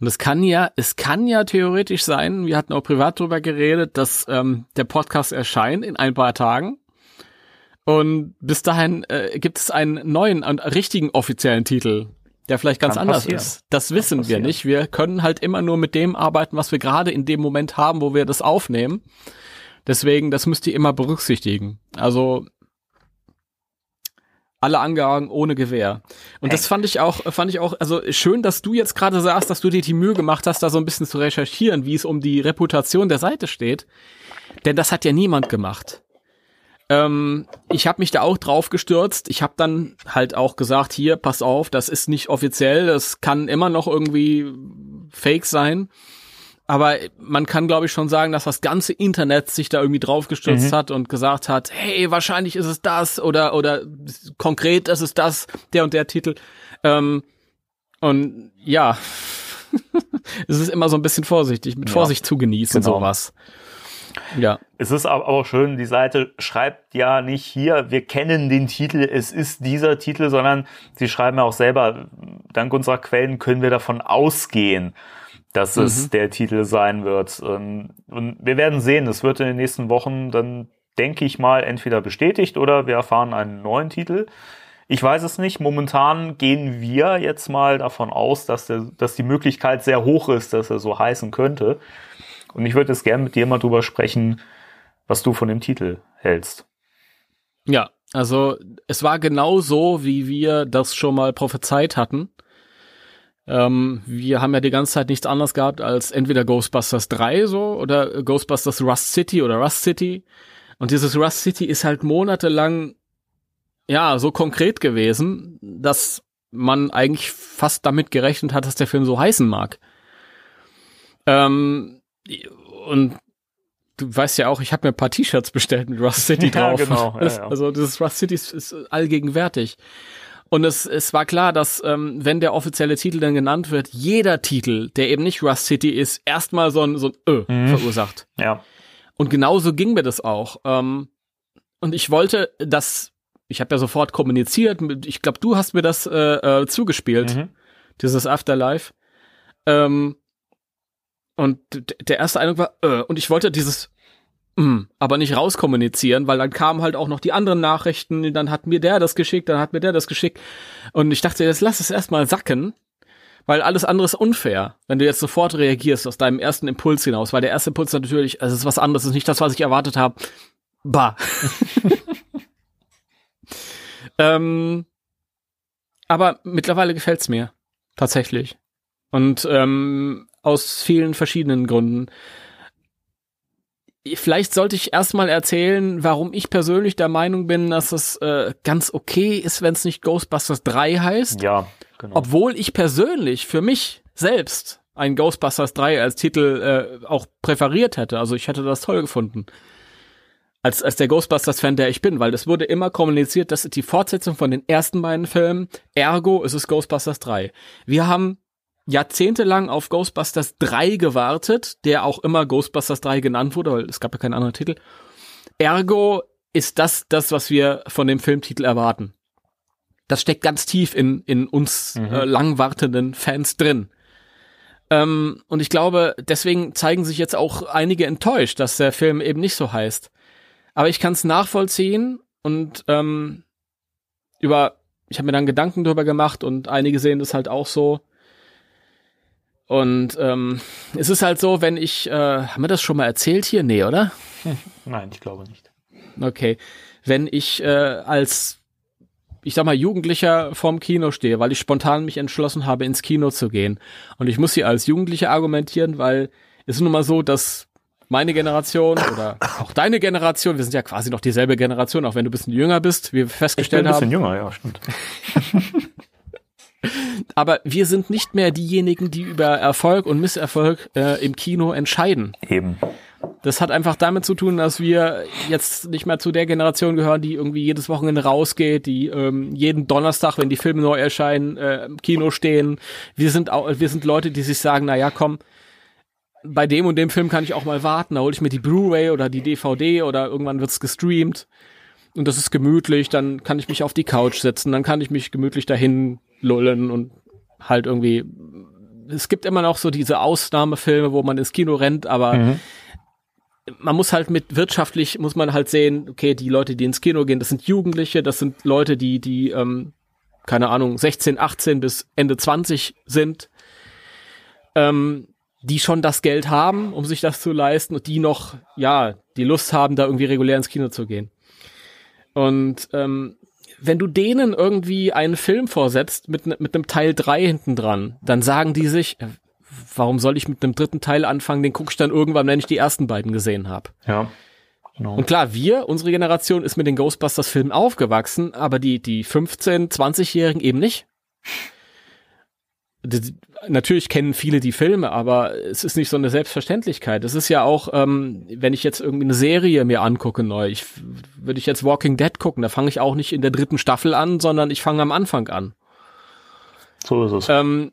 [SPEAKER 2] Und es kann ja, es kann ja theoretisch sein, wir hatten auch privat drüber geredet, dass ähm, der Podcast erscheint in ein paar Tagen. Und bis dahin äh, gibt es einen neuen, einen richtigen offiziellen Titel der vielleicht ganz Kann anders passieren. ist. Das wissen wir nicht. Wir können halt immer nur mit dem arbeiten, was wir gerade in dem Moment haben, wo wir das aufnehmen. Deswegen, das müsst ihr immer berücksichtigen. Also alle Angaben ohne Gewehr. Und hey. das fand ich auch, fand ich auch, also schön, dass du jetzt gerade sagst, dass du dir die Mühe gemacht hast, da so ein bisschen zu recherchieren, wie es um die Reputation der Seite steht. Denn das hat ja niemand gemacht. Ähm, ich habe mich da auch drauf gestürzt. Ich habe dann halt auch gesagt, hier, pass auf, das ist nicht offiziell, das kann immer noch irgendwie fake sein. Aber man kann, glaube ich, schon sagen, dass das ganze Internet sich da irgendwie draufgestürzt mhm. hat und gesagt hat, hey, wahrscheinlich ist es das oder oder konkret ist es das, der und der Titel. Ähm, und ja, es ist immer so ein bisschen vorsichtig, mit ja, Vorsicht zu genießen, genau. sowas. Ja.
[SPEAKER 3] Es ist aber auch schön, die Seite schreibt ja nicht hier, wir kennen den Titel, es ist dieser Titel, sondern sie schreiben ja auch selber, dank unserer Quellen können wir davon ausgehen, dass es mhm. der Titel sein wird. Und wir werden sehen, es wird in den nächsten Wochen dann, denke ich mal, entweder bestätigt oder wir erfahren einen neuen Titel. Ich weiß es nicht. Momentan gehen wir jetzt mal davon aus, dass, der, dass die Möglichkeit sehr hoch ist, dass er so heißen könnte. Und ich würde jetzt gerne mit dir mal drüber sprechen, was du von dem Titel hältst.
[SPEAKER 2] Ja, also es war genau so, wie wir das schon mal prophezeit hatten. Ähm, wir haben ja die ganze Zeit nichts anderes gehabt als entweder Ghostbusters 3 so oder Ghostbusters Rust City oder Rust City. Und dieses Rust City ist halt monatelang ja so konkret gewesen, dass man eigentlich fast damit gerechnet hat, dass der Film so heißen mag. Ähm, und du weißt ja auch, ich habe mir ein paar T-Shirts bestellt mit Rust City drauf.
[SPEAKER 3] Ja, genau. Ja, ja.
[SPEAKER 2] Also dieses Rust City ist, ist allgegenwärtig. Und es, es war klar, dass ähm, wenn der offizielle Titel dann genannt wird, jeder Titel, der eben nicht Rust City ist, erstmal so ein, so ein Ö mhm. verursacht.
[SPEAKER 3] Ja.
[SPEAKER 2] Und genauso ging mir das auch. Ähm, und ich wollte, dass ich habe ja sofort kommuniziert. Ich glaube, du hast mir das äh, äh, zugespielt, mhm. dieses Afterlife. Ähm, und der erste Eindruck war, äh, und ich wollte dieses mm, aber nicht rauskommunizieren, weil dann kamen halt auch noch die anderen Nachrichten, dann hat mir der das geschickt, dann hat mir der das geschickt. Und ich dachte, jetzt lass es erstmal sacken, weil alles andere ist unfair, wenn du jetzt sofort reagierst aus deinem ersten Impuls hinaus, weil der erste Impuls natürlich, also es ist was anderes, es ist nicht das, was ich erwartet habe. Bah. ähm, aber mittlerweile gefällt's mir. Tatsächlich. Und ähm, aus vielen verschiedenen Gründen. Vielleicht sollte ich erstmal erzählen, warum ich persönlich der Meinung bin, dass es äh, ganz okay ist, wenn es nicht Ghostbusters 3 heißt.
[SPEAKER 3] Ja, genau.
[SPEAKER 2] Obwohl ich persönlich für mich selbst ein Ghostbusters 3 als Titel äh, auch präferiert hätte. Also ich hätte das toll gefunden. Als, als der Ghostbusters-Fan, der ich bin, weil das wurde immer kommuniziert, das ist die Fortsetzung von den ersten beiden Filmen. Ergo ist es Ghostbusters 3. Wir haben jahrzehntelang auf Ghostbusters 3 gewartet, der auch immer Ghostbusters 3 genannt wurde, weil es gab ja keinen anderen Titel. Ergo ist das das, was wir von dem Filmtitel erwarten. Das steckt ganz tief in, in uns mhm. äh, lang wartenden Fans drin. Ähm, und ich glaube, deswegen zeigen sich jetzt auch einige enttäuscht, dass der Film eben nicht so heißt. Aber ich kann es nachvollziehen und ähm, über, ich habe mir dann Gedanken drüber gemacht und einige sehen das halt auch so und ähm, es ist halt so, wenn ich, äh, haben wir das schon mal erzählt hier? Nee, oder?
[SPEAKER 3] Nein, ich glaube nicht.
[SPEAKER 2] Okay. Wenn ich äh, als, ich sag mal, Jugendlicher vorm Kino stehe, weil ich spontan mich entschlossen habe, ins Kino zu gehen. Und ich muss hier als Jugendlicher argumentieren, weil es ist nun mal so, dass meine Generation oder auch deine Generation, wir sind ja quasi noch dieselbe Generation, auch wenn du ein bisschen jünger bist, wie wir festgestellt haben.
[SPEAKER 3] Ich bin ein bisschen haben.
[SPEAKER 2] jünger, ja, stimmt. Aber wir sind nicht mehr diejenigen, die über Erfolg und Misserfolg äh, im Kino entscheiden.
[SPEAKER 3] Eben.
[SPEAKER 2] Das hat einfach damit zu tun, dass wir jetzt nicht mehr zu der Generation gehören, die irgendwie jedes Wochenende rausgeht, die ähm, jeden Donnerstag, wenn die Filme neu erscheinen, äh, im Kino stehen. Wir sind auch, wir sind Leute, die sich sagen, na ja, komm, bei dem und dem Film kann ich auch mal warten, da hole ich mir die Blu-ray oder die DVD oder irgendwann wird's gestreamt und das ist gemütlich, dann kann ich mich auf die Couch setzen, dann kann ich mich gemütlich dahin lullen und halt irgendwie. Es gibt immer noch so diese Ausnahmefilme, wo man ins Kino rennt, aber mhm. man muss halt mit wirtschaftlich muss man halt sehen, okay, die Leute, die ins Kino gehen, das sind Jugendliche, das sind Leute, die die ähm, keine Ahnung 16, 18 bis Ende 20 sind, ähm, die schon das Geld haben, um sich das zu leisten und die noch ja die Lust haben, da irgendwie regulär ins Kino zu gehen. Und ähm, wenn du denen irgendwie einen Film vorsetzt mit, mit einem Teil 3 hinten dran, dann sagen die sich, äh, warum soll ich mit einem dritten Teil anfangen, den guck ich dann irgendwann, wenn ich die ersten beiden gesehen habe.
[SPEAKER 3] Ja. Genau.
[SPEAKER 2] Und klar, wir, unsere Generation ist mit den Ghostbusters-Filmen aufgewachsen, aber die, die 15-, 20-Jährigen eben nicht natürlich kennen viele die Filme, aber es ist nicht so eine Selbstverständlichkeit. Es ist ja auch, ähm, wenn ich jetzt irgendwie eine Serie mir angucke neu, ich würde ich jetzt Walking Dead gucken, da fange ich auch nicht in der dritten Staffel an, sondern ich fange am Anfang an.
[SPEAKER 3] So ist es.
[SPEAKER 2] Ähm,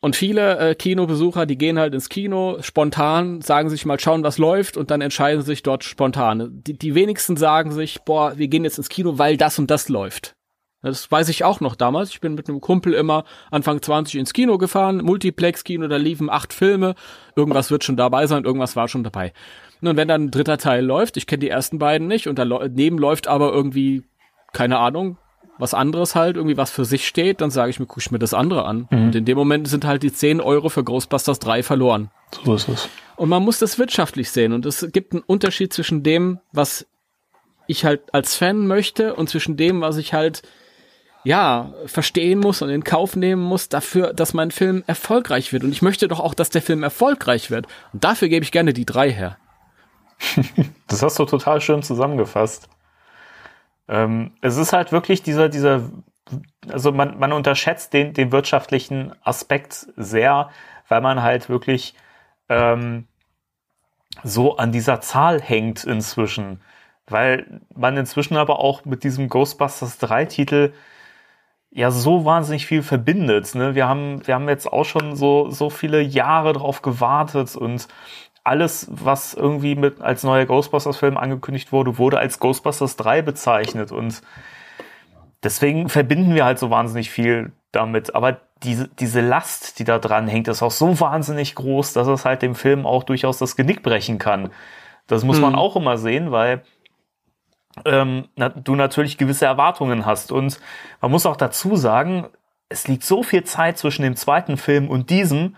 [SPEAKER 2] Und viele äh, Kinobesucher, die gehen halt ins Kino spontan, sagen sich mal schauen, was läuft und dann entscheiden sich dort spontan. Die, die wenigsten sagen sich, boah, wir gehen jetzt ins Kino, weil das und das läuft. Das weiß ich auch noch damals. Ich bin mit einem Kumpel immer Anfang 20 ins Kino gefahren, Multiplex-Kino, da liefen acht Filme. Irgendwas wird schon dabei sein, irgendwas war schon dabei. Und wenn dann ein dritter Teil läuft, ich kenne die ersten beiden nicht, und daneben läuft aber irgendwie, keine Ahnung, was anderes halt, irgendwie was für sich steht, dann sage ich mir, guck ich mir das andere an. Mhm. Und in dem Moment sind halt die 10 Euro für Ghostbusters 3 verloren.
[SPEAKER 3] So ist es.
[SPEAKER 2] Und man muss das wirtschaftlich sehen. Und es gibt einen Unterschied zwischen dem, was ich halt als Fan möchte und zwischen dem, was ich halt ja, verstehen muss und in Kauf nehmen muss dafür, dass mein Film erfolgreich wird. Und ich möchte doch auch, dass der Film erfolgreich wird. Und dafür gebe ich gerne die drei her.
[SPEAKER 3] das hast du total schön zusammengefasst. Ähm, es ist halt wirklich dieser, dieser, also man, man unterschätzt den, den wirtschaftlichen Aspekt sehr, weil man halt wirklich ähm, so an dieser Zahl hängt inzwischen. Weil man inzwischen aber auch mit diesem Ghostbusters 3 Titel ja so wahnsinnig viel verbindet. Ne? Wir haben, wir haben jetzt auch schon so, so viele Jahre drauf gewartet und alles, was irgendwie mit als neuer Ghostbusters-Film angekündigt wurde, wurde als Ghostbusters 3 bezeichnet. Und deswegen verbinden wir halt so wahnsinnig viel damit. Aber diese, diese Last, die da dran hängt, ist auch so wahnsinnig groß, dass es halt dem Film auch durchaus das Genick brechen kann. Das muss hm. man auch immer sehen, weil ähm, na, du natürlich gewisse Erwartungen hast. Und man muss auch dazu sagen, es liegt so viel Zeit zwischen dem zweiten Film und diesem,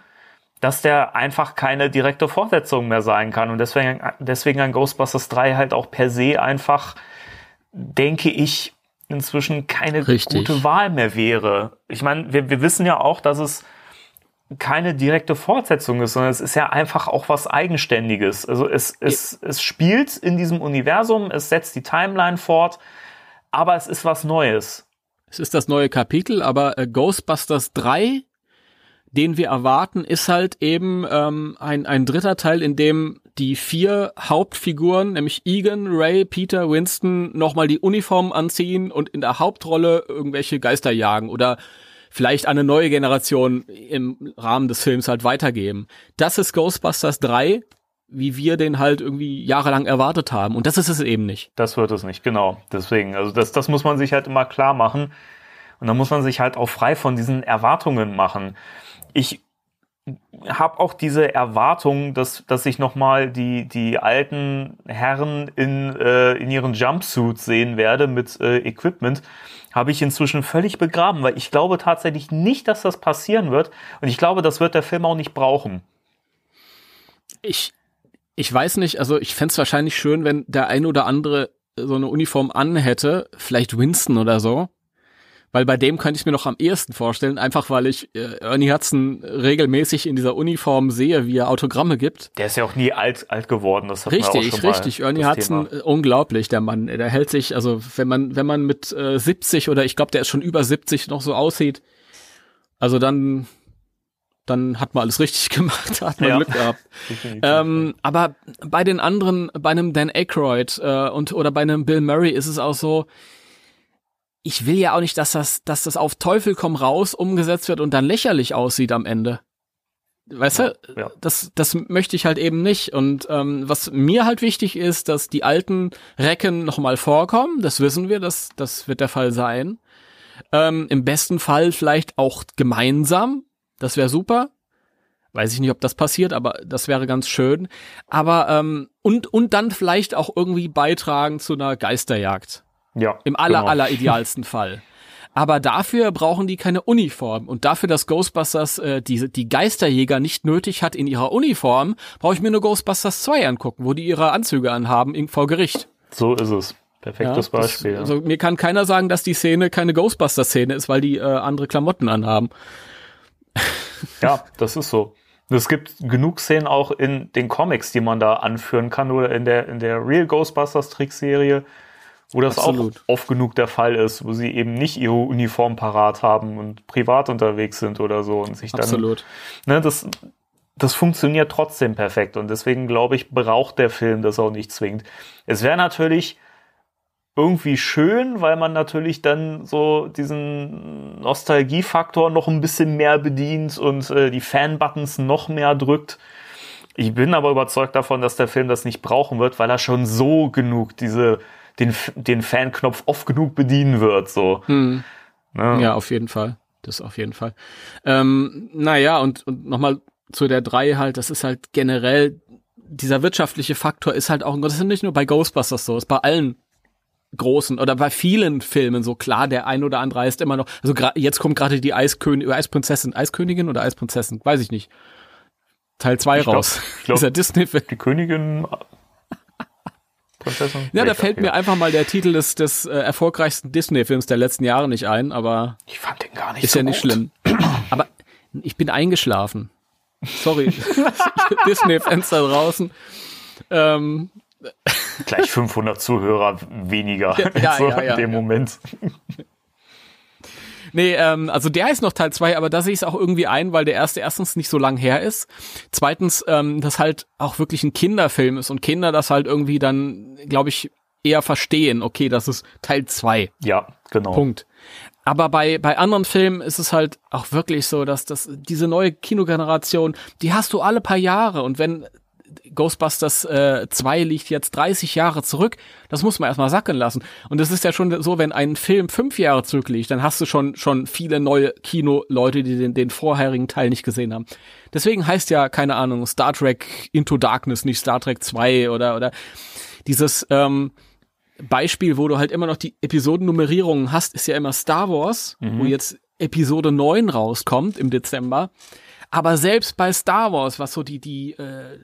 [SPEAKER 3] dass der einfach keine direkte Fortsetzung mehr sein kann. Und deswegen, deswegen ein Ghostbusters 3 halt auch per se einfach, denke ich, inzwischen keine Richtig. gute Wahl mehr wäre. Ich meine, wir, wir wissen ja auch, dass es keine direkte Fortsetzung ist, sondern es ist ja einfach auch was Eigenständiges. Also es, es, es spielt in diesem Universum, es setzt die Timeline fort, aber es ist was Neues.
[SPEAKER 2] Es ist das neue Kapitel, aber äh, Ghostbusters 3 den wir erwarten, ist halt eben ähm, ein, ein dritter Teil, in dem die vier Hauptfiguren, nämlich Egan, Ray, Peter, Winston, nochmal die Uniform anziehen und in der Hauptrolle irgendwelche Geister jagen oder vielleicht eine neue Generation im Rahmen des Films halt weitergeben. Das ist Ghostbusters 3, wie wir den halt irgendwie jahrelang erwartet haben. Und das ist es eben nicht.
[SPEAKER 3] Das wird es nicht, genau. Deswegen, also das, das muss man sich halt immer klar machen. Und dann muss man sich halt auch frei von diesen Erwartungen machen ich habe auch diese Erwartung, dass, dass ich nochmal die, die alten Herren in, äh, in ihren Jumpsuits sehen werde mit äh, Equipment, habe ich inzwischen völlig begraben, weil ich glaube tatsächlich nicht, dass das passieren wird. Und ich glaube, das wird der Film auch nicht brauchen.
[SPEAKER 2] Ich, ich weiß nicht, also ich fände es wahrscheinlich schön, wenn der ein oder andere so eine Uniform anhätte, vielleicht Winston oder so weil bei dem könnte ich mir noch am ehesten vorstellen, einfach weil ich äh, Ernie Hudson regelmäßig in dieser Uniform sehe, wie er Autogramme gibt.
[SPEAKER 3] Der ist ja auch nie alt, alt geworden, das
[SPEAKER 2] hat Richtig, auch schon richtig. Ernie Hudson, Thema. Äh, unglaublich, der Mann. Der hält sich, also wenn man, wenn man mit äh, 70 oder ich glaube, der ist schon über 70 noch so aussieht, also dann dann hat man alles richtig gemacht, hat man ja. Glück gehabt. ähm, aber bei den anderen, bei einem Dan Aykroyd äh, und oder bei einem Bill Murray ist es auch so, ich will ja auch nicht, dass das, dass das auf Teufel komm raus umgesetzt wird und dann lächerlich aussieht am Ende. Weißt ja, du, ja. das, das möchte ich halt eben nicht. Und ähm, was mir halt wichtig ist, dass die alten Recken nochmal vorkommen. Das wissen wir, das, das wird der Fall sein. Ähm, Im besten Fall vielleicht auch gemeinsam. Das wäre super. Weiß ich nicht, ob das passiert, aber das wäre ganz schön. Aber ähm, und und dann vielleicht auch irgendwie beitragen zu einer Geisterjagd.
[SPEAKER 3] Ja.
[SPEAKER 2] Im aller, genau. aller idealsten Fall. Aber dafür brauchen die keine Uniform. Und dafür, dass Ghostbusters äh, die, die Geisterjäger nicht nötig hat in ihrer Uniform, brauche ich mir nur Ghostbusters 2 angucken, wo die ihre Anzüge anhaben vor Gericht.
[SPEAKER 3] So ist es. Perfektes ja, Beispiel.
[SPEAKER 2] Das, also mir kann keiner sagen, dass die Szene keine Ghostbusters-Szene ist, weil die äh, andere Klamotten anhaben.
[SPEAKER 3] Ja, das ist so. Es gibt genug Szenen auch in den Comics, die man da anführen kann oder in der, in der Real Ghostbusters Trickserie, wo das Absolut. auch oft genug der Fall ist, wo sie eben nicht ihre Uniform parat haben und privat unterwegs sind oder so und sich dann.
[SPEAKER 2] Absolut.
[SPEAKER 3] Ne, das, das funktioniert trotzdem perfekt und deswegen glaube ich, braucht der Film das auch nicht zwingend. Es wäre natürlich irgendwie schön, weil man natürlich dann so diesen Nostalgiefaktor noch ein bisschen mehr bedient und äh, die Fan-Buttons noch mehr drückt. Ich bin aber überzeugt davon, dass der Film das nicht brauchen wird, weil er schon so genug diese den, den Fan-Knopf oft genug bedienen wird. So.
[SPEAKER 2] Hm. Ja. ja, auf jeden Fall. Das auf jeden Fall. Ähm, naja, und, und nochmal zu der 3 halt, das ist halt generell, dieser wirtschaftliche Faktor ist halt auch, das ist nicht nur bei Ghostbusters so, ist bei allen großen oder bei vielen Filmen so klar, der ein oder andere ist immer noch, also jetzt kommt gerade die Eiskönigin, Eisprinzessin, Eiskönigin oder Eisprinzessin, weiß ich nicht. Teil 2 raus.
[SPEAKER 3] Ich glaub, Dieser Disney-Film. Die Königin
[SPEAKER 2] Prinzessin. Ja, da fällt mir einfach mal der Titel des, des äh, erfolgreichsten Disney-Films der letzten Jahre nicht ein, aber.
[SPEAKER 3] Ich fand den gar nicht
[SPEAKER 2] Ist so ja nicht gut. schlimm. Aber ich bin eingeschlafen. Sorry. Disney-Fans da draußen. Ähm,
[SPEAKER 3] Gleich 500 Zuhörer weniger ja, ja, so ja, in dem Moment.
[SPEAKER 2] Nee, ähm, also der ist noch Teil 2, aber da sehe ich es auch irgendwie ein, weil der erste erstens nicht so lang her ist. Zweitens, ähm, das halt auch wirklich ein Kinderfilm ist und Kinder das halt irgendwie dann, glaube ich, eher verstehen, okay, das ist Teil 2.
[SPEAKER 3] Ja, genau.
[SPEAKER 2] Punkt. Aber bei, bei anderen Filmen ist es halt auch wirklich so, dass das, diese neue Kinogeneration, die hast du alle paar Jahre und wenn Ghostbusters äh, 2 liegt jetzt 30 Jahre zurück. Das muss man erstmal sacken lassen. Und es ist ja schon so, wenn ein Film fünf Jahre zurückliegt, dann hast du schon, schon viele neue Kino-Leute, die den, den vorherigen Teil nicht gesehen haben. Deswegen heißt ja, keine Ahnung, Star Trek Into Darkness, nicht Star Trek 2 oder, oder dieses, ähm, Beispiel, wo du halt immer noch die Episodennummerierungen hast, ist ja immer Star Wars, mhm. wo jetzt Episode 9 rauskommt im Dezember. Aber selbst bei Star Wars, was so die, die, äh,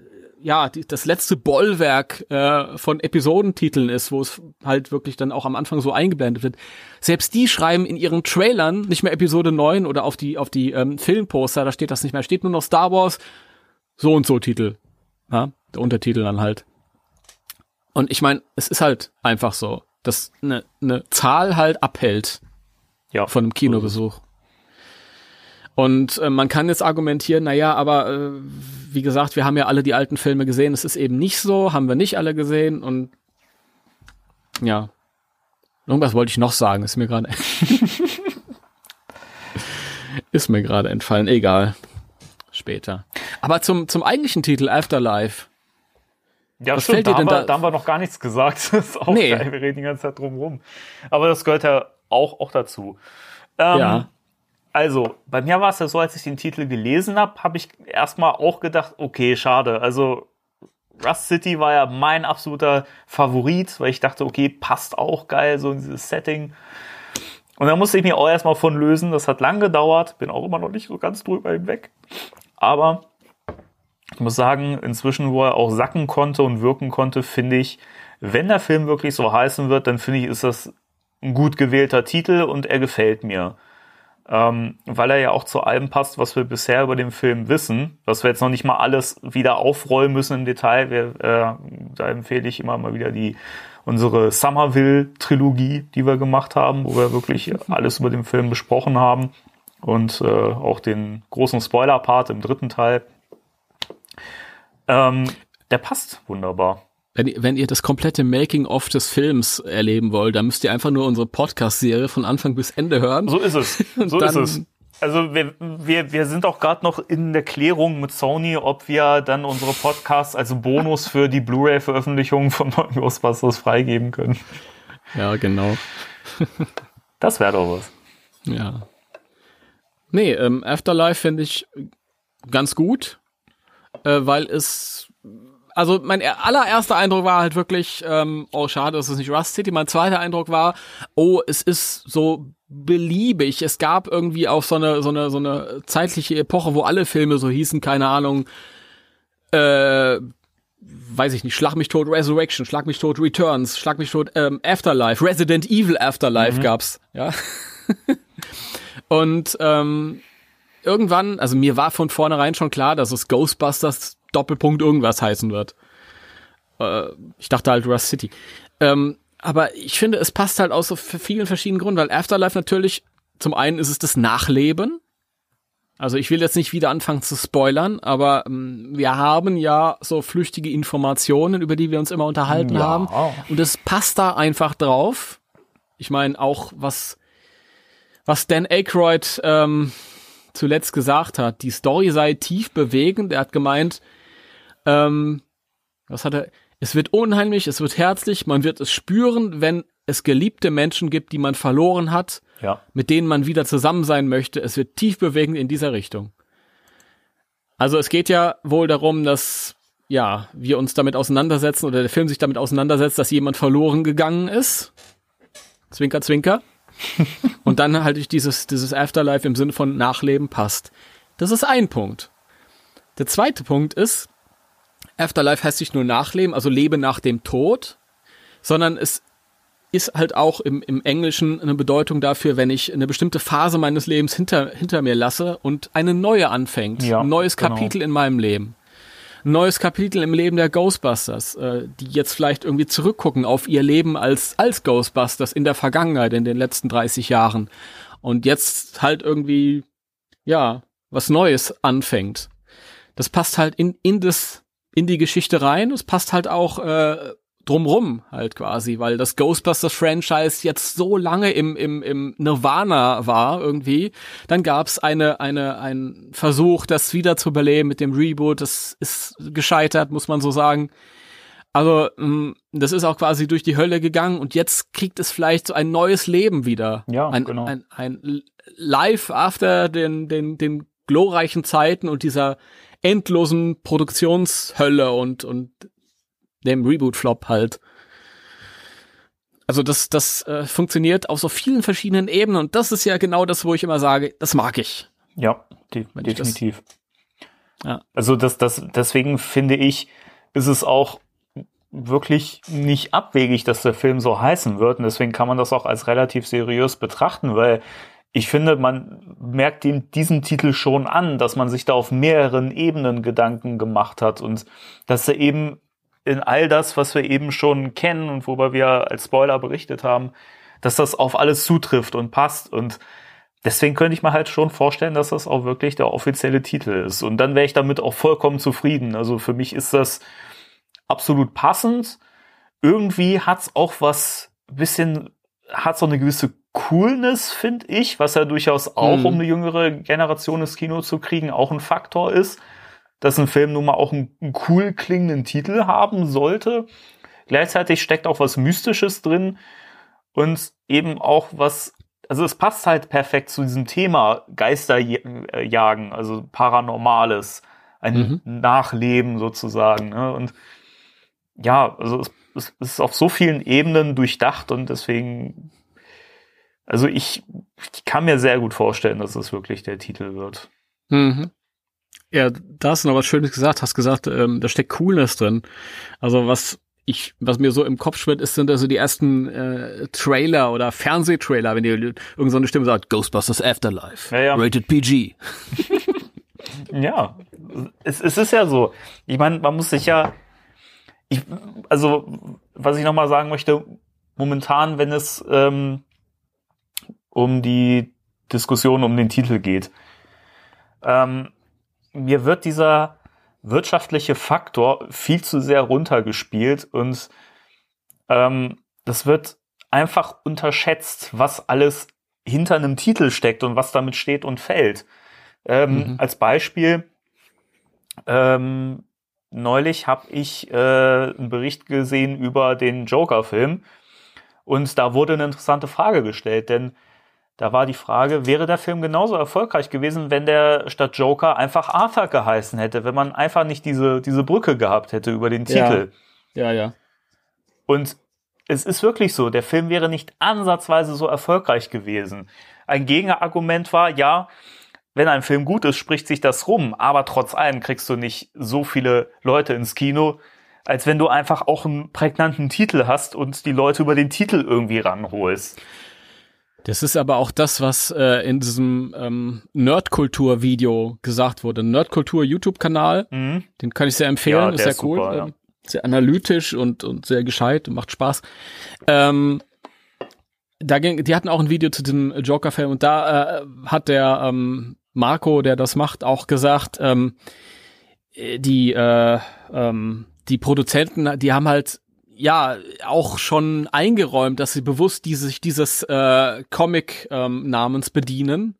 [SPEAKER 2] ja, die, das letzte Bollwerk äh, von Episodentiteln ist, wo es halt wirklich dann auch am Anfang so eingeblendet wird. Selbst die schreiben in ihren Trailern nicht mehr Episode 9 oder auf die, auf die ähm, Filmposter, da steht das nicht mehr, steht nur noch Star Wars, so und so Titel. Ja, der Untertitel dann halt. Und ich meine, es ist halt einfach so, dass eine ne Zahl halt abhält ja. von einem Kinobesuch. Und äh, man kann jetzt argumentieren, naja, aber äh, wie gesagt, wir haben ja alle die alten Filme gesehen, es ist eben nicht so, haben wir nicht alle gesehen und ja. Irgendwas wollte ich noch sagen, ist mir gerade ist mir gerade entfallen, egal. Später. Aber zum, zum eigentlichen Titel Afterlife.
[SPEAKER 3] Ja, Was stimmt, da haben, wir, da? da haben wir noch gar nichts gesagt. Das ist auch nee. geil, wir reden die ganze Zeit drum rum. Aber das gehört ja auch, auch dazu. Ähm, ja. Also, bei mir war es ja so, als ich den Titel gelesen habe, habe ich erstmal auch gedacht, okay, schade. Also, Rust City war ja mein absoluter Favorit, weil ich dachte, okay, passt auch geil, so in dieses Setting. Und da musste ich mich auch erstmal von lösen. Das hat lang gedauert, bin auch immer noch nicht so ganz drüber hinweg. Aber ich muss sagen, inzwischen, wo er auch sacken konnte und wirken konnte, finde ich, wenn der Film wirklich so heißen wird, dann finde ich, ist das ein gut gewählter Titel und er gefällt mir ähm, weil er ja auch zu allem passt, was wir bisher über den Film wissen, was wir jetzt noch nicht mal alles wieder aufrollen müssen im Detail. Wir, äh, da empfehle ich immer mal wieder die unsere Somerville-Trilogie, die wir gemacht haben, wo wir wirklich alles über den Film besprochen haben und äh, auch den großen Spoiler-Part im dritten Teil. Ähm, der passt wunderbar.
[SPEAKER 2] Wenn, wenn ihr das komplette Making-of des Films erleben wollt, dann müsst ihr einfach nur unsere Podcast-Serie von Anfang bis Ende hören.
[SPEAKER 3] So ist es. So ist es. Also wir, wir, wir sind auch gerade noch in der Klärung mit Sony, ob wir dann unsere Podcasts als Bonus für die Blu-ray-Veröffentlichung von Ghostbusters freigeben können.
[SPEAKER 2] Ja, genau.
[SPEAKER 3] das wäre doch was.
[SPEAKER 2] Ja. Nee, ähm, Afterlife finde ich ganz gut, äh, weil es also mein allererster Eindruck war halt wirklich, ähm, oh schade, es ist nicht Rust City. Mein zweiter Eindruck war, oh, es ist so beliebig. Es gab irgendwie auch so eine, so eine, so eine zeitliche Epoche, wo alle Filme so hießen, keine Ahnung, äh, weiß ich nicht, Schlag mich tot Resurrection, Schlag mich tot Returns, Schlag mich tot ähm, Afterlife, Resident Evil Afterlife mhm. gab's, ja. Und ähm, irgendwann, also mir war von vornherein schon klar, dass es Ghostbusters Doppelpunkt irgendwas heißen wird. Äh, ich dachte halt Rust City. Ähm, aber ich finde, es passt halt aus so vielen verschiedenen Gründen, weil Afterlife natürlich, zum einen ist es das Nachleben. Also ich will jetzt nicht wieder anfangen zu spoilern, aber ähm, wir haben ja so flüchtige Informationen, über die wir uns immer unterhalten
[SPEAKER 3] Ja.
[SPEAKER 2] haben. Und es passt da einfach drauf. Ich meine, auch was, was Dan Aykroyd ähm, zuletzt gesagt hat, die Story sei tief bewegend. Er hat gemeint, ähm, was hat er? Es wird unheimlich, es wird herzlich, man wird es spüren, wenn es geliebte Menschen gibt, die man verloren hat,
[SPEAKER 3] Ja.
[SPEAKER 2] mit denen man wieder zusammen sein möchte. Es wird tief bewegend in dieser Richtung. Also es geht ja wohl darum, dass ja, wir uns damit auseinandersetzen oder der Film sich damit auseinandersetzt, dass jemand verloren gegangen ist. Zwinker, zwinker. Und dann halt durch dieses, dieses Afterlife im Sinne von Nachleben passt. Das ist ein Punkt. Der zweite Punkt ist, Afterlife heißt nicht nur Nachleben, also Lebe nach dem Tod, sondern es ist halt auch im, im Englischen eine Bedeutung dafür, wenn ich eine bestimmte Phase meines Lebens hinter, hinter mir lasse und eine neue anfängt.
[SPEAKER 3] Ja,
[SPEAKER 2] ein neues
[SPEAKER 3] genau.
[SPEAKER 2] Kapitel in meinem Leben. Ein neues Kapitel im Leben der Ghostbusters, äh, die jetzt vielleicht irgendwie zurückgucken auf ihr Leben als, als Ghostbusters in der Vergangenheit, in den letzten 30 Jahren. Und jetzt halt irgendwie, ja, was Neues anfängt. Das passt halt in, in das, in die Geschichte rein. Es passt halt auch äh, drumrum halt quasi, weil das Ghostbusters-Franchise jetzt so lange im, im, im Nirvana war irgendwie. Dann gab's eine, eine, einen Versuch, das wieder zu beleben mit dem Reboot. Das ist gescheitert, muss man so sagen. Also, mh, das ist auch quasi durch die Hölle gegangen und jetzt kriegt es vielleicht so ein neues Leben wieder.
[SPEAKER 3] Ja,
[SPEAKER 2] ein,
[SPEAKER 3] genau.
[SPEAKER 2] ein, ein Live after den, den, den glorreichen Zeiten und dieser endlosen Produktionshölle und, und dem Reboot-Flop halt. Also das, das äh, funktioniert auf so vielen verschiedenen Ebenen und das ist ja genau das, wo ich immer sage, das mag ich.
[SPEAKER 3] Ja, de
[SPEAKER 2] Wenn ich das-
[SPEAKER 3] definitiv.
[SPEAKER 2] Ja.
[SPEAKER 3] Also das, das, deswegen finde ich, ist es auch wirklich nicht abwegig, dass der Film so heißen wird. Und deswegen kann man das auch als relativ seriös betrachten, weil ich finde, man merkt ihm diesen Titel schon an, dass man sich da auf mehreren Ebenen Gedanken gemacht hat und dass er eben in all das, was wir eben schon kennen und worüber wir als Spoiler berichtet haben, dass das auf alles zutrifft und passt und Deswegen könnte ich mir halt schon vorstellen, dass das auch wirklich der offizielle Titel ist. Und dann wäre ich damit auch vollkommen zufrieden. Also für mich ist das absolut passend. Irgendwie hat's auch was bisschen, hat so eine gewisse Coolness, finde ich, was ja durchaus auch,
[SPEAKER 2] Mhm.
[SPEAKER 3] um eine jüngere Generation ins Kino zu kriegen, auch ein Faktor ist, dass ein Film nun mal auch einen, einen cool klingenden Titel haben sollte. Gleichzeitig steckt auch was Mystisches drin und eben auch was also es passt halt perfekt zu diesem Thema Geisterjagen, also Paranormales, ein Nachleben sozusagen. Ne? Und ja, also es, es ist auf so vielen Ebenen durchdacht und deswegen, also ich, ich kann mir sehr gut vorstellen, dass es wirklich der Titel wird.
[SPEAKER 2] Mhm. Ja, da hast du noch was Schönes gesagt, hast gesagt, ähm, da steckt Coolness drin. Also was ich, was mir so im Kopf schwirrt, ist, sind also die ersten äh, Trailer oder Fernsehtrailer, wenn die irgend so eine Stimme sagt, Ghostbusters Afterlife,
[SPEAKER 3] Ja, ja.
[SPEAKER 2] rated PG.
[SPEAKER 3] Ja, es, es ist ja so. Ich meine, man muss sich ja, ich, also was ich nochmal sagen möchte, momentan, wenn es ähm, um die Diskussion um den Titel geht, ähm, mir wird dieser wirtschaftliche Faktor viel zu sehr runtergespielt und ähm, das wird einfach unterschätzt, was alles hinter einem Titel steckt und was damit steht und fällt. Ähm,
[SPEAKER 2] Mhm.
[SPEAKER 3] Als Beispiel, ähm, neulich habe ich äh, einen Bericht gesehen über den Joker-Film und da wurde eine interessante Frage gestellt, denn da war die Frage, wäre der Film genauso erfolgreich gewesen, wenn der statt Joker einfach Arthur geheißen hätte, wenn man einfach nicht diese, diese Brücke gehabt hätte über den
[SPEAKER 2] Ja.
[SPEAKER 3] Titel.
[SPEAKER 2] Ja, ja.
[SPEAKER 3] Und es ist wirklich so, der Film wäre nicht ansatzweise so erfolgreich gewesen. Ein Gegenargument war, ja, wenn ein Film gut ist, spricht sich das rum, aber trotz allem kriegst du nicht so viele Leute ins Kino, als wenn du einfach auch einen prägnanten Titel hast und die Leute über den Titel irgendwie ranholst.
[SPEAKER 2] Das ist aber auch das, was äh, in diesem ähm, Nerdkultur-Video gesagt wurde. Nerdkultur-YouTube-Kanal,
[SPEAKER 3] Mhm.
[SPEAKER 2] den kann ich sehr empfehlen,
[SPEAKER 3] Ja,
[SPEAKER 2] ist sehr
[SPEAKER 3] ist
[SPEAKER 2] cool.
[SPEAKER 3] super, ja.
[SPEAKER 2] ähm, Sehr analytisch und, und sehr gescheit und macht Spaß. Ähm, da ging, die hatten auch ein Video zu dem Joker-Film und da äh, hat der ähm, Marco, der das macht, auch gesagt, ähm, die, äh, ähm, die Produzenten, die haben halt ja auch schon eingeräumt, dass sie bewusst diese, sich dieses äh, Comic-Namens ähm, bedienen,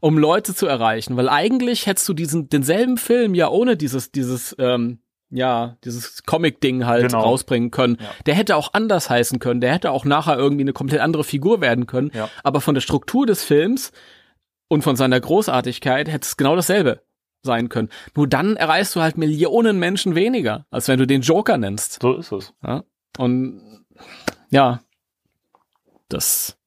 [SPEAKER 2] um Leute zu erreichen. Weil eigentlich hättest du diesen denselben Film ja ohne dieses dieses ähm, ja, dieses Comic-Ding halt genau. rausbringen können. Ja. Der hätte auch anders heißen können. Der hätte auch nachher irgendwie eine komplett andere Figur werden können. Ja. Aber von der Struktur des Films und von seiner Großartigkeit hätte es genau dasselbe sein können. Nur dann erreichst du halt Millionen Menschen weniger, als wenn du den Joker nennst.
[SPEAKER 3] So ist es.
[SPEAKER 2] Ja? Und ja, das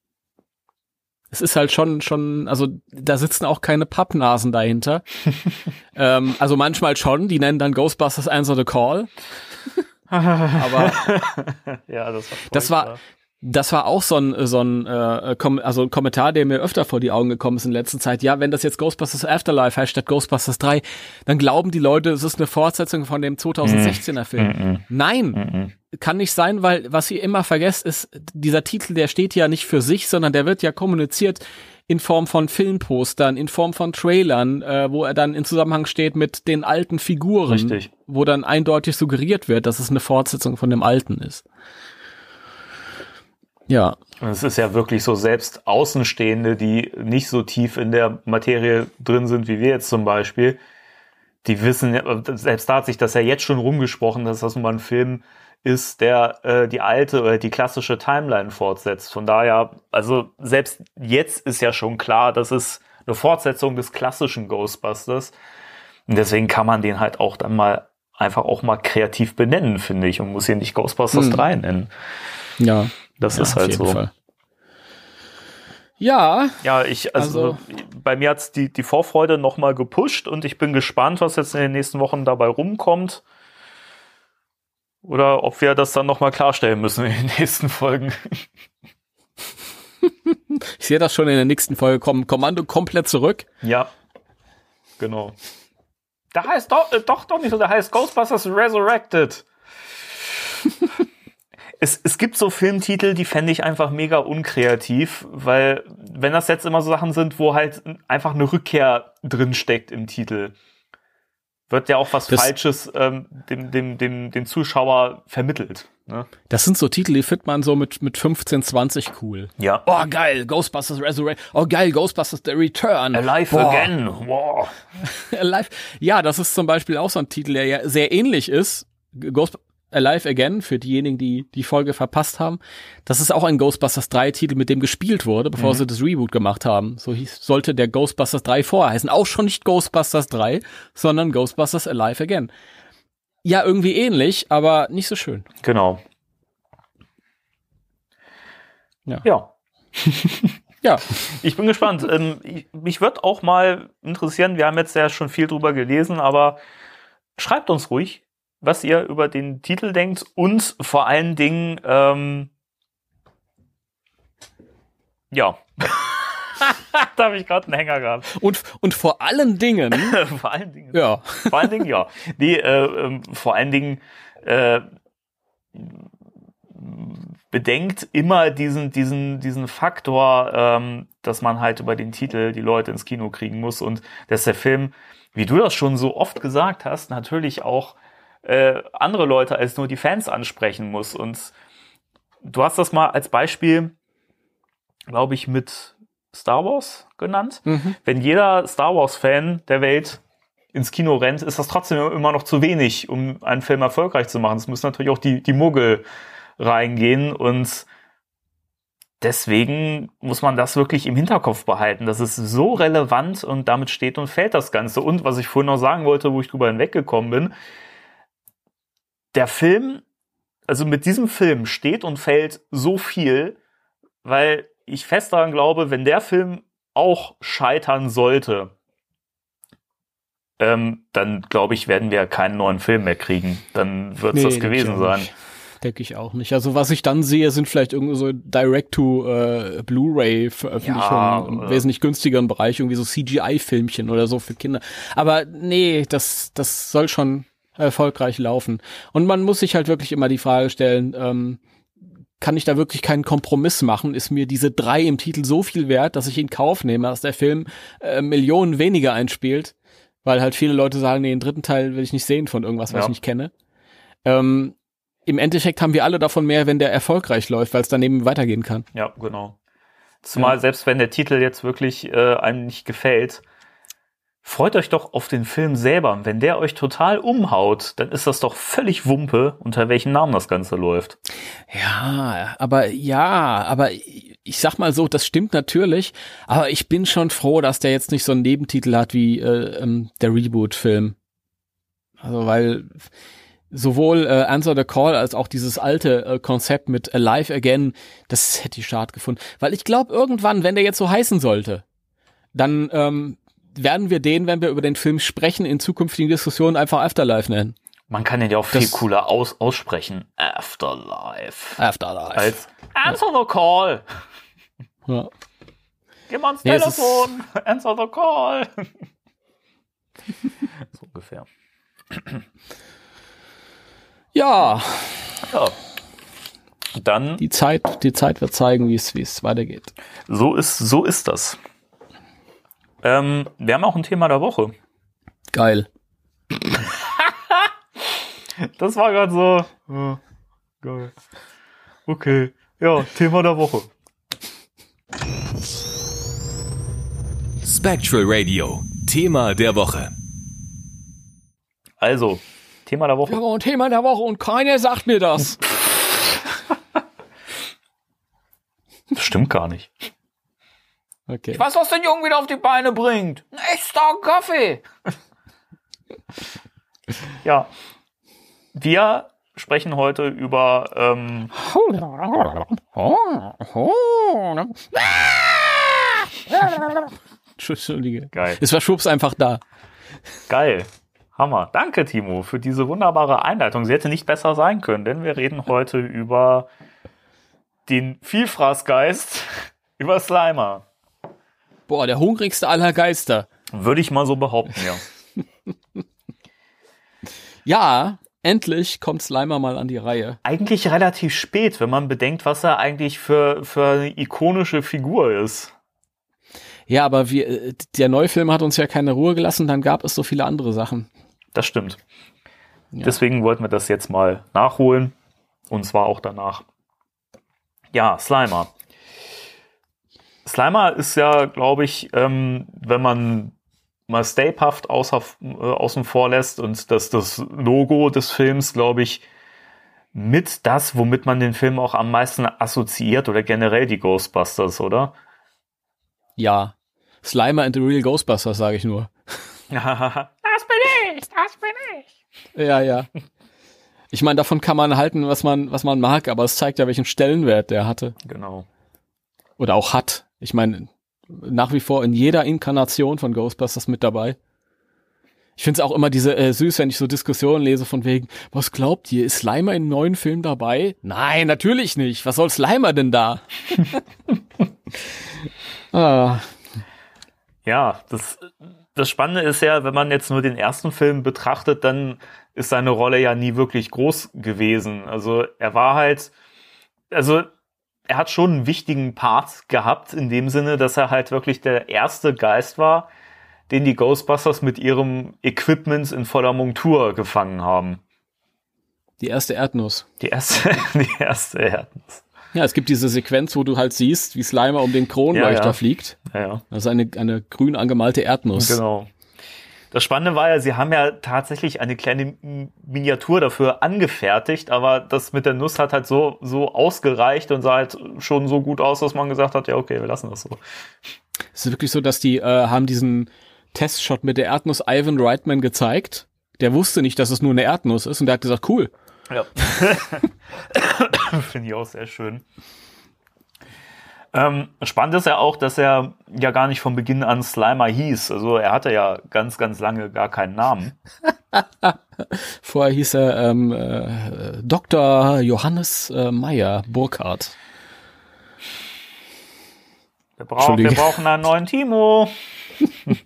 [SPEAKER 2] es ist halt schon, schon, also da sitzen auch keine Pappnasen dahinter. ähm, also manchmal schon, die nennen dann Ghostbusters Answer the Call. Aber
[SPEAKER 3] ja, das war,
[SPEAKER 2] das war, das war auch so ein, so ein äh, Kom also ein Kommentar, der mir öfter vor die Augen gekommen ist in letzter Zeit. Ja, wenn das jetzt Ghostbusters Afterlife heißt statt Ghostbusters 3, dann glauben die Leute, es ist eine Fortsetzung von dem 2016er Film. Mm -mm. Nein, mm kann nicht sein, weil was ihr immer vergesst ist, dieser Titel, der steht ja nicht für sich, sondern der wird ja kommuniziert in Form von Filmpostern, in Form von Trailern, äh, wo er dann in Zusammenhang steht mit den alten Figuren,
[SPEAKER 3] Richtig.
[SPEAKER 2] wo dann eindeutig suggeriert wird, dass es eine Fortsetzung von dem alten ist. Ja.
[SPEAKER 3] Und es ist ja wirklich so, selbst Außenstehende, die nicht so tief in der Materie drin sind, wie wir jetzt zum Beispiel, die wissen, selbst da hat sich das ja jetzt schon rumgesprochen, dass das nun mal ein Film ist, der äh, die alte oder die klassische Timeline fortsetzt. Von daher, also selbst jetzt ist ja schon klar, dass es eine Fortsetzung des klassischen Ghostbusters. Und deswegen kann man den halt auch dann mal einfach auch mal kreativ benennen, finde ich, und muss hier nicht Ghostbusters hm. 3 nennen.
[SPEAKER 2] Ja.
[SPEAKER 3] Das ja, ist halt so. Fall.
[SPEAKER 2] Ja.
[SPEAKER 3] Ja, ich, also, also bei mir hat's die, die Vorfreude nochmal gepusht und ich bin gespannt, was jetzt in den nächsten Wochen dabei rumkommt. Oder ob wir das dann nochmal klarstellen müssen in den nächsten Folgen.
[SPEAKER 2] ich sehe das schon in der nächsten Folge kommen. Kommando komplett zurück.
[SPEAKER 3] Ja. Genau. Der heißt doch, äh, doch, doch nicht so, der heißt Ghostbusters Resurrected es, es gibt so Filmtitel, die fände ich einfach mega unkreativ, weil wenn das jetzt immer so Sachen sind, wo halt einfach eine Rückkehr drin steckt im Titel, wird ja auch was das, Falsches ähm, dem, dem, dem, dem Zuschauer vermittelt. Ne?
[SPEAKER 2] Das sind so Titel, die findet man so mit, mit 15, 20 cool.
[SPEAKER 3] Ja.
[SPEAKER 2] Oh, geil, Ghostbusters Resurrection. Oh, geil, Ghostbusters The Return.
[SPEAKER 3] Alive Boah. Again. Wow.
[SPEAKER 2] Alive. Ja, das ist zum Beispiel auch so ein Titel, der ja sehr ähnlich ist. Ghost Alive Again, für diejenigen, die die Folge verpasst haben. Das ist auch ein Ghostbusters 3 Titel, mit dem gespielt wurde, bevor mhm. sie das Reboot gemacht haben. So hieß, sollte der Ghostbusters 3 vorher heißen. Auch schon nicht Ghostbusters 3, sondern Ghostbusters Alive Again. Ja, irgendwie ähnlich, aber nicht so schön.
[SPEAKER 3] Genau.
[SPEAKER 2] Ja.
[SPEAKER 3] Ja. ja, ich bin gespannt. Ähm, ich, mich wird auch mal interessieren, wir haben jetzt ja schon viel drüber gelesen, aber schreibt uns ruhig, was ihr über den Titel denkt und vor allen Dingen, ähm, ja. da habe ich gerade einen Hänger gehabt.
[SPEAKER 2] Und, und vor allen Dingen.
[SPEAKER 3] vor allen Dingen.
[SPEAKER 2] Ja.
[SPEAKER 3] vor allen Dingen, ja. Nee, äh, äh, vor allen Dingen äh, bedenkt immer diesen, diesen, diesen Faktor, ähm, dass man halt über den Titel die Leute ins Kino kriegen muss und dass der Film, wie du das schon so oft gesagt hast, natürlich auch äh, andere Leute als nur die Fans ansprechen muss. Und du hast das mal als Beispiel, glaube ich, mit Star Wars genannt. Mhm. Wenn jeder Star Wars-Fan der Welt ins Kino rennt, ist das trotzdem immer noch zu wenig, um einen Film erfolgreich zu machen. Es müssen natürlich auch die, die Muggel reingehen und deswegen muss man das wirklich im Hinterkopf behalten. Das ist so relevant und damit steht und fällt das Ganze. Und was ich vorhin noch sagen wollte, wo ich drüber hinweggekommen bin, der Film, also mit diesem Film steht und fällt so viel, weil ich fest daran glaube, wenn der Film auch scheitern sollte, ähm, dann glaube ich, werden wir keinen neuen Film mehr kriegen. Dann wird es nee, das gewesen sein.
[SPEAKER 2] Denke ich auch nicht. Also was ich dann sehe, sind vielleicht irgendwie so Direct-to-Blu-ray-Veröffentlichungen ja, im wesentlich günstigeren Bereich, irgendwie so CGI-Filmchen oder so für Kinder. Aber nee, das, das soll schon erfolgreich laufen. Und man muss sich halt wirklich immer die Frage stellen, ähm, kann ich da wirklich keinen Kompromiss machen, ist mir diese drei im Titel so viel wert, dass ich in Kauf nehme, dass der Film äh, Millionen weniger einspielt, weil halt viele Leute sagen, nee, den dritten Teil will ich nicht sehen von irgendwas, was
[SPEAKER 3] Ja.
[SPEAKER 2] ich nicht kenne. Ähm, Im Endeffekt haben wir alle davon mehr, wenn der erfolgreich läuft, weil es daneben weitergehen kann.
[SPEAKER 3] Ja, genau. Zumal
[SPEAKER 2] Ja.
[SPEAKER 3] selbst wenn der Titel jetzt wirklich äh, einem nicht gefällt, freut euch doch auf den Film selber. Wenn der euch total umhaut, dann ist das doch völlig Wumpe, unter welchem Namen das Ganze läuft.
[SPEAKER 2] Ja, aber ja, aber ich sag mal so, das stimmt natürlich, aber ich bin schon froh, dass der jetzt nicht so einen Nebentitel hat wie äh, ähm, der Reboot-Film. Also weil sowohl äh, Answer the Call als auch dieses alte äh, Konzept mit Alive Again, das hätte ich schade gefunden. Weil ich glaube, irgendwann, wenn der jetzt so heißen sollte, dann ähm, werden wir den, wenn wir über den Film sprechen, in zukünftigen Diskussionen einfach Afterlife nennen.
[SPEAKER 3] Man kann den ja auch viel
[SPEAKER 2] Das-
[SPEAKER 3] cooler aus aussprechen. Afterlife.
[SPEAKER 2] Afterlife.
[SPEAKER 3] Als Answer the Call.
[SPEAKER 2] ja.
[SPEAKER 3] Geh mal ans
[SPEAKER 2] Nee,
[SPEAKER 3] Telefon. Answer the Call. so ungefähr.
[SPEAKER 2] ja,
[SPEAKER 3] Ja. Dann,
[SPEAKER 2] die Zeit, die Zeit wird zeigen, wie es, wie es weitergeht.
[SPEAKER 3] so ist, so ist das. Ähm, wir haben auch ein Thema der Woche.
[SPEAKER 2] Geil.
[SPEAKER 3] Das war gerade so. Ja, geil. Okay. Ja, Thema der Woche.
[SPEAKER 1] Spectral Radio, Thema der Woche.
[SPEAKER 3] Also, Thema der
[SPEAKER 2] Wir
[SPEAKER 3] Woche.
[SPEAKER 2] haben auch ein Thema der Woche und keiner sagt mir das.
[SPEAKER 3] Das stimmt gar nicht.
[SPEAKER 2] Okay.
[SPEAKER 3] weiß, was den Jungen wieder auf die Beine bringt. Ein echter Kaffee. ja. Wir sprechen heute über ähm,
[SPEAKER 2] Entschuldige.
[SPEAKER 3] geil.
[SPEAKER 2] Es war Schubs einfach da.
[SPEAKER 3] Geil. Hammer. Danke, Timo, für diese wunderbare Einleitung. Sie hätte nicht besser sein können, denn wir reden heute über den Vielfraßgeist, über Slimer.
[SPEAKER 2] Boah, der hungrigste aller Geister.
[SPEAKER 3] Würde ich mal so behaupten, ja.
[SPEAKER 2] Ja, endlich kommt Slimer mal an die Reihe.
[SPEAKER 3] Eigentlich relativ spät, wenn man bedenkt, was er eigentlich für, für eine ikonische Figur ist.
[SPEAKER 2] Ja, aber wir, äh, der Neufilm hat uns ja keine Ruhe gelassen, dann gab es so viele andere Sachen.
[SPEAKER 3] Das stimmt.
[SPEAKER 2] Ja.
[SPEAKER 3] Deswegen wollten wir das jetzt mal nachholen. Und zwar auch danach. Ja, Slimer. Slimer ist ja, glaube ich, ähm, wenn man mal Stay Puft außer, äh, außen vor lässt und das, das Logo des Films, glaube ich, mit das, womit man den Film auch am meisten assoziiert oder generell die Ghostbusters, oder?
[SPEAKER 2] Ja. Slimer and the Real Ghostbusters, sage ich nur.
[SPEAKER 3] das bin ich, das bin ich.
[SPEAKER 2] Ja, ja. Ich meine, davon kann man halten, was man, was man mag, aber es zeigt ja, welchen Stellenwert der hatte.
[SPEAKER 3] Genau.
[SPEAKER 2] Oder auch hat. Ich meine, nach wie vor in jeder Inkarnation von Ghostbusters mit dabei. Ich finde es auch immer diese äh, süß, wenn ich so Diskussionen lese von wegen, was glaubt ihr, ist Slimer im neuen Film dabei? Nein, natürlich nicht. Was soll Slimer denn da? ah,
[SPEAKER 3] Ja, das, das Spannende ist ja, wenn man jetzt nur den ersten Film betrachtet, dann ist seine Rolle ja nie wirklich groß gewesen. Also er war halt, also er hat schon einen wichtigen Part gehabt, in dem Sinne, dass er halt wirklich der erste Geist war, den die Ghostbusters mit ihrem Equipment in voller Montur gefangen haben.
[SPEAKER 2] die erste Erdnuss.
[SPEAKER 3] Die erste, die erste Erdnuss.
[SPEAKER 2] Ja, es gibt diese Sequenz, wo du halt siehst, wie Slimer um den Kronleuchter
[SPEAKER 3] Ja, ja.
[SPEAKER 2] fliegt.
[SPEAKER 3] Ja, ja.
[SPEAKER 2] Das ist eine, eine grün angemalte Erdnuss.
[SPEAKER 3] Genau. Das Spannende war ja, sie haben ja tatsächlich eine kleine Miniatur dafür angefertigt, aber das mit der Nuss hat halt so, so ausgereicht und sah halt schon so gut aus, dass man gesagt hat, ja, okay, wir lassen das so.
[SPEAKER 2] Es ist wirklich so, dass die äh, haben diesen Testshot mit der Erdnuss Ivan Reitman gezeigt. Der wusste nicht, dass es nur eine Erdnuss ist und der hat gesagt, cool.
[SPEAKER 3] Ja. Finde ich auch sehr schön. Ähm, spannend ist ja auch, dass er ja gar nicht von Beginn an Slimer hieß. Also er hatte ja ganz, ganz lange gar keinen Namen.
[SPEAKER 2] Vorher hieß er ähm, äh, Dr. Johannes äh, Meyer Burkhardt.
[SPEAKER 3] Wir, brauchen, wir brauchen einen neuen Timo.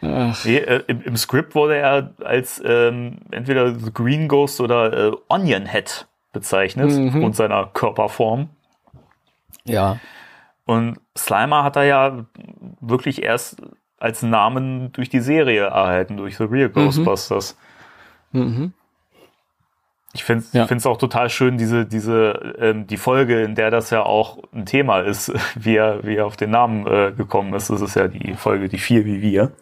[SPEAKER 3] Nee, äh, im, im Skript wurde er als ähm, entweder The Green Ghost oder äh, Onion Head bezeichnet
[SPEAKER 2] Mhm.
[SPEAKER 3] und seiner Körperform.
[SPEAKER 2] Ja.
[SPEAKER 3] Und Slimer hat er ja wirklich erst als Namen durch die Serie erhalten, durch The Real Ghostbusters.
[SPEAKER 2] Mhm.
[SPEAKER 3] Ich finde es
[SPEAKER 2] Ja.
[SPEAKER 3] auch total schön, diese, diese, ähm, die Folge, in der das ja auch ein Thema ist, wie er, wie er auf den Namen äh, gekommen ist. Das ist ja die Folge, die vier wie wir.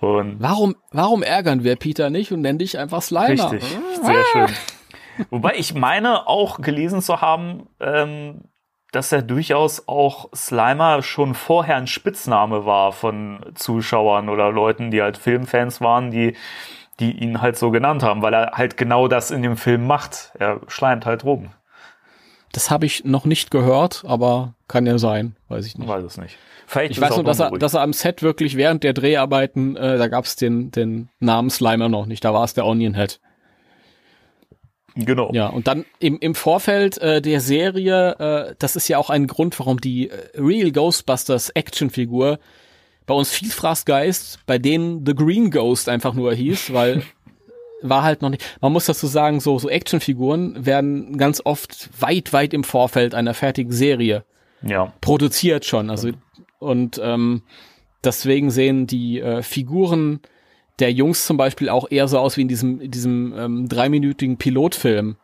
[SPEAKER 3] Und
[SPEAKER 2] Warum, warum ärgern wir Peter nicht und nennen dich einfach Slimer?
[SPEAKER 3] Richtig, sehr schön. Wobei ich meine auch gelesen zu haben, ähm, dass er durchaus auch Slimer schon vorher ein Spitzname war von Zuschauern oder Leuten, die halt Filmfans waren, die, die ihn halt so genannt haben, weil er halt genau das in dem Film macht. Er schleimt halt rum.
[SPEAKER 2] Das habe ich noch nicht gehört, aber kann ja sein, weiß ich
[SPEAKER 3] Ich
[SPEAKER 2] nicht.
[SPEAKER 3] weiß es nicht. Vielleicht
[SPEAKER 2] Ich weiß nur, dass er, dass er am Set wirklich während der Dreharbeiten, äh, da gab es den, den Namen Slimer noch nicht, da war es der Onion Head.
[SPEAKER 3] Genau.
[SPEAKER 2] Ja, und dann im, im Vorfeld äh, der Serie, äh, das ist ja auch ein Grund, warum die äh, Real Ghostbusters Actionfigur bei uns Vielfraßgeist, bei denen The Green Ghost einfach nur hieß, weil war halt noch nicht. Man muss dazu sagen, so, so Actionfiguren werden ganz oft weit, weit im Vorfeld einer fertigen Serie
[SPEAKER 3] Ja.
[SPEAKER 2] produziert schon. Also und ähm, deswegen sehen die äh, Figuren der Jungs zum Beispiel auch eher so aus wie in diesem, in diesem ähm, dreiminütigen Pilotfilm.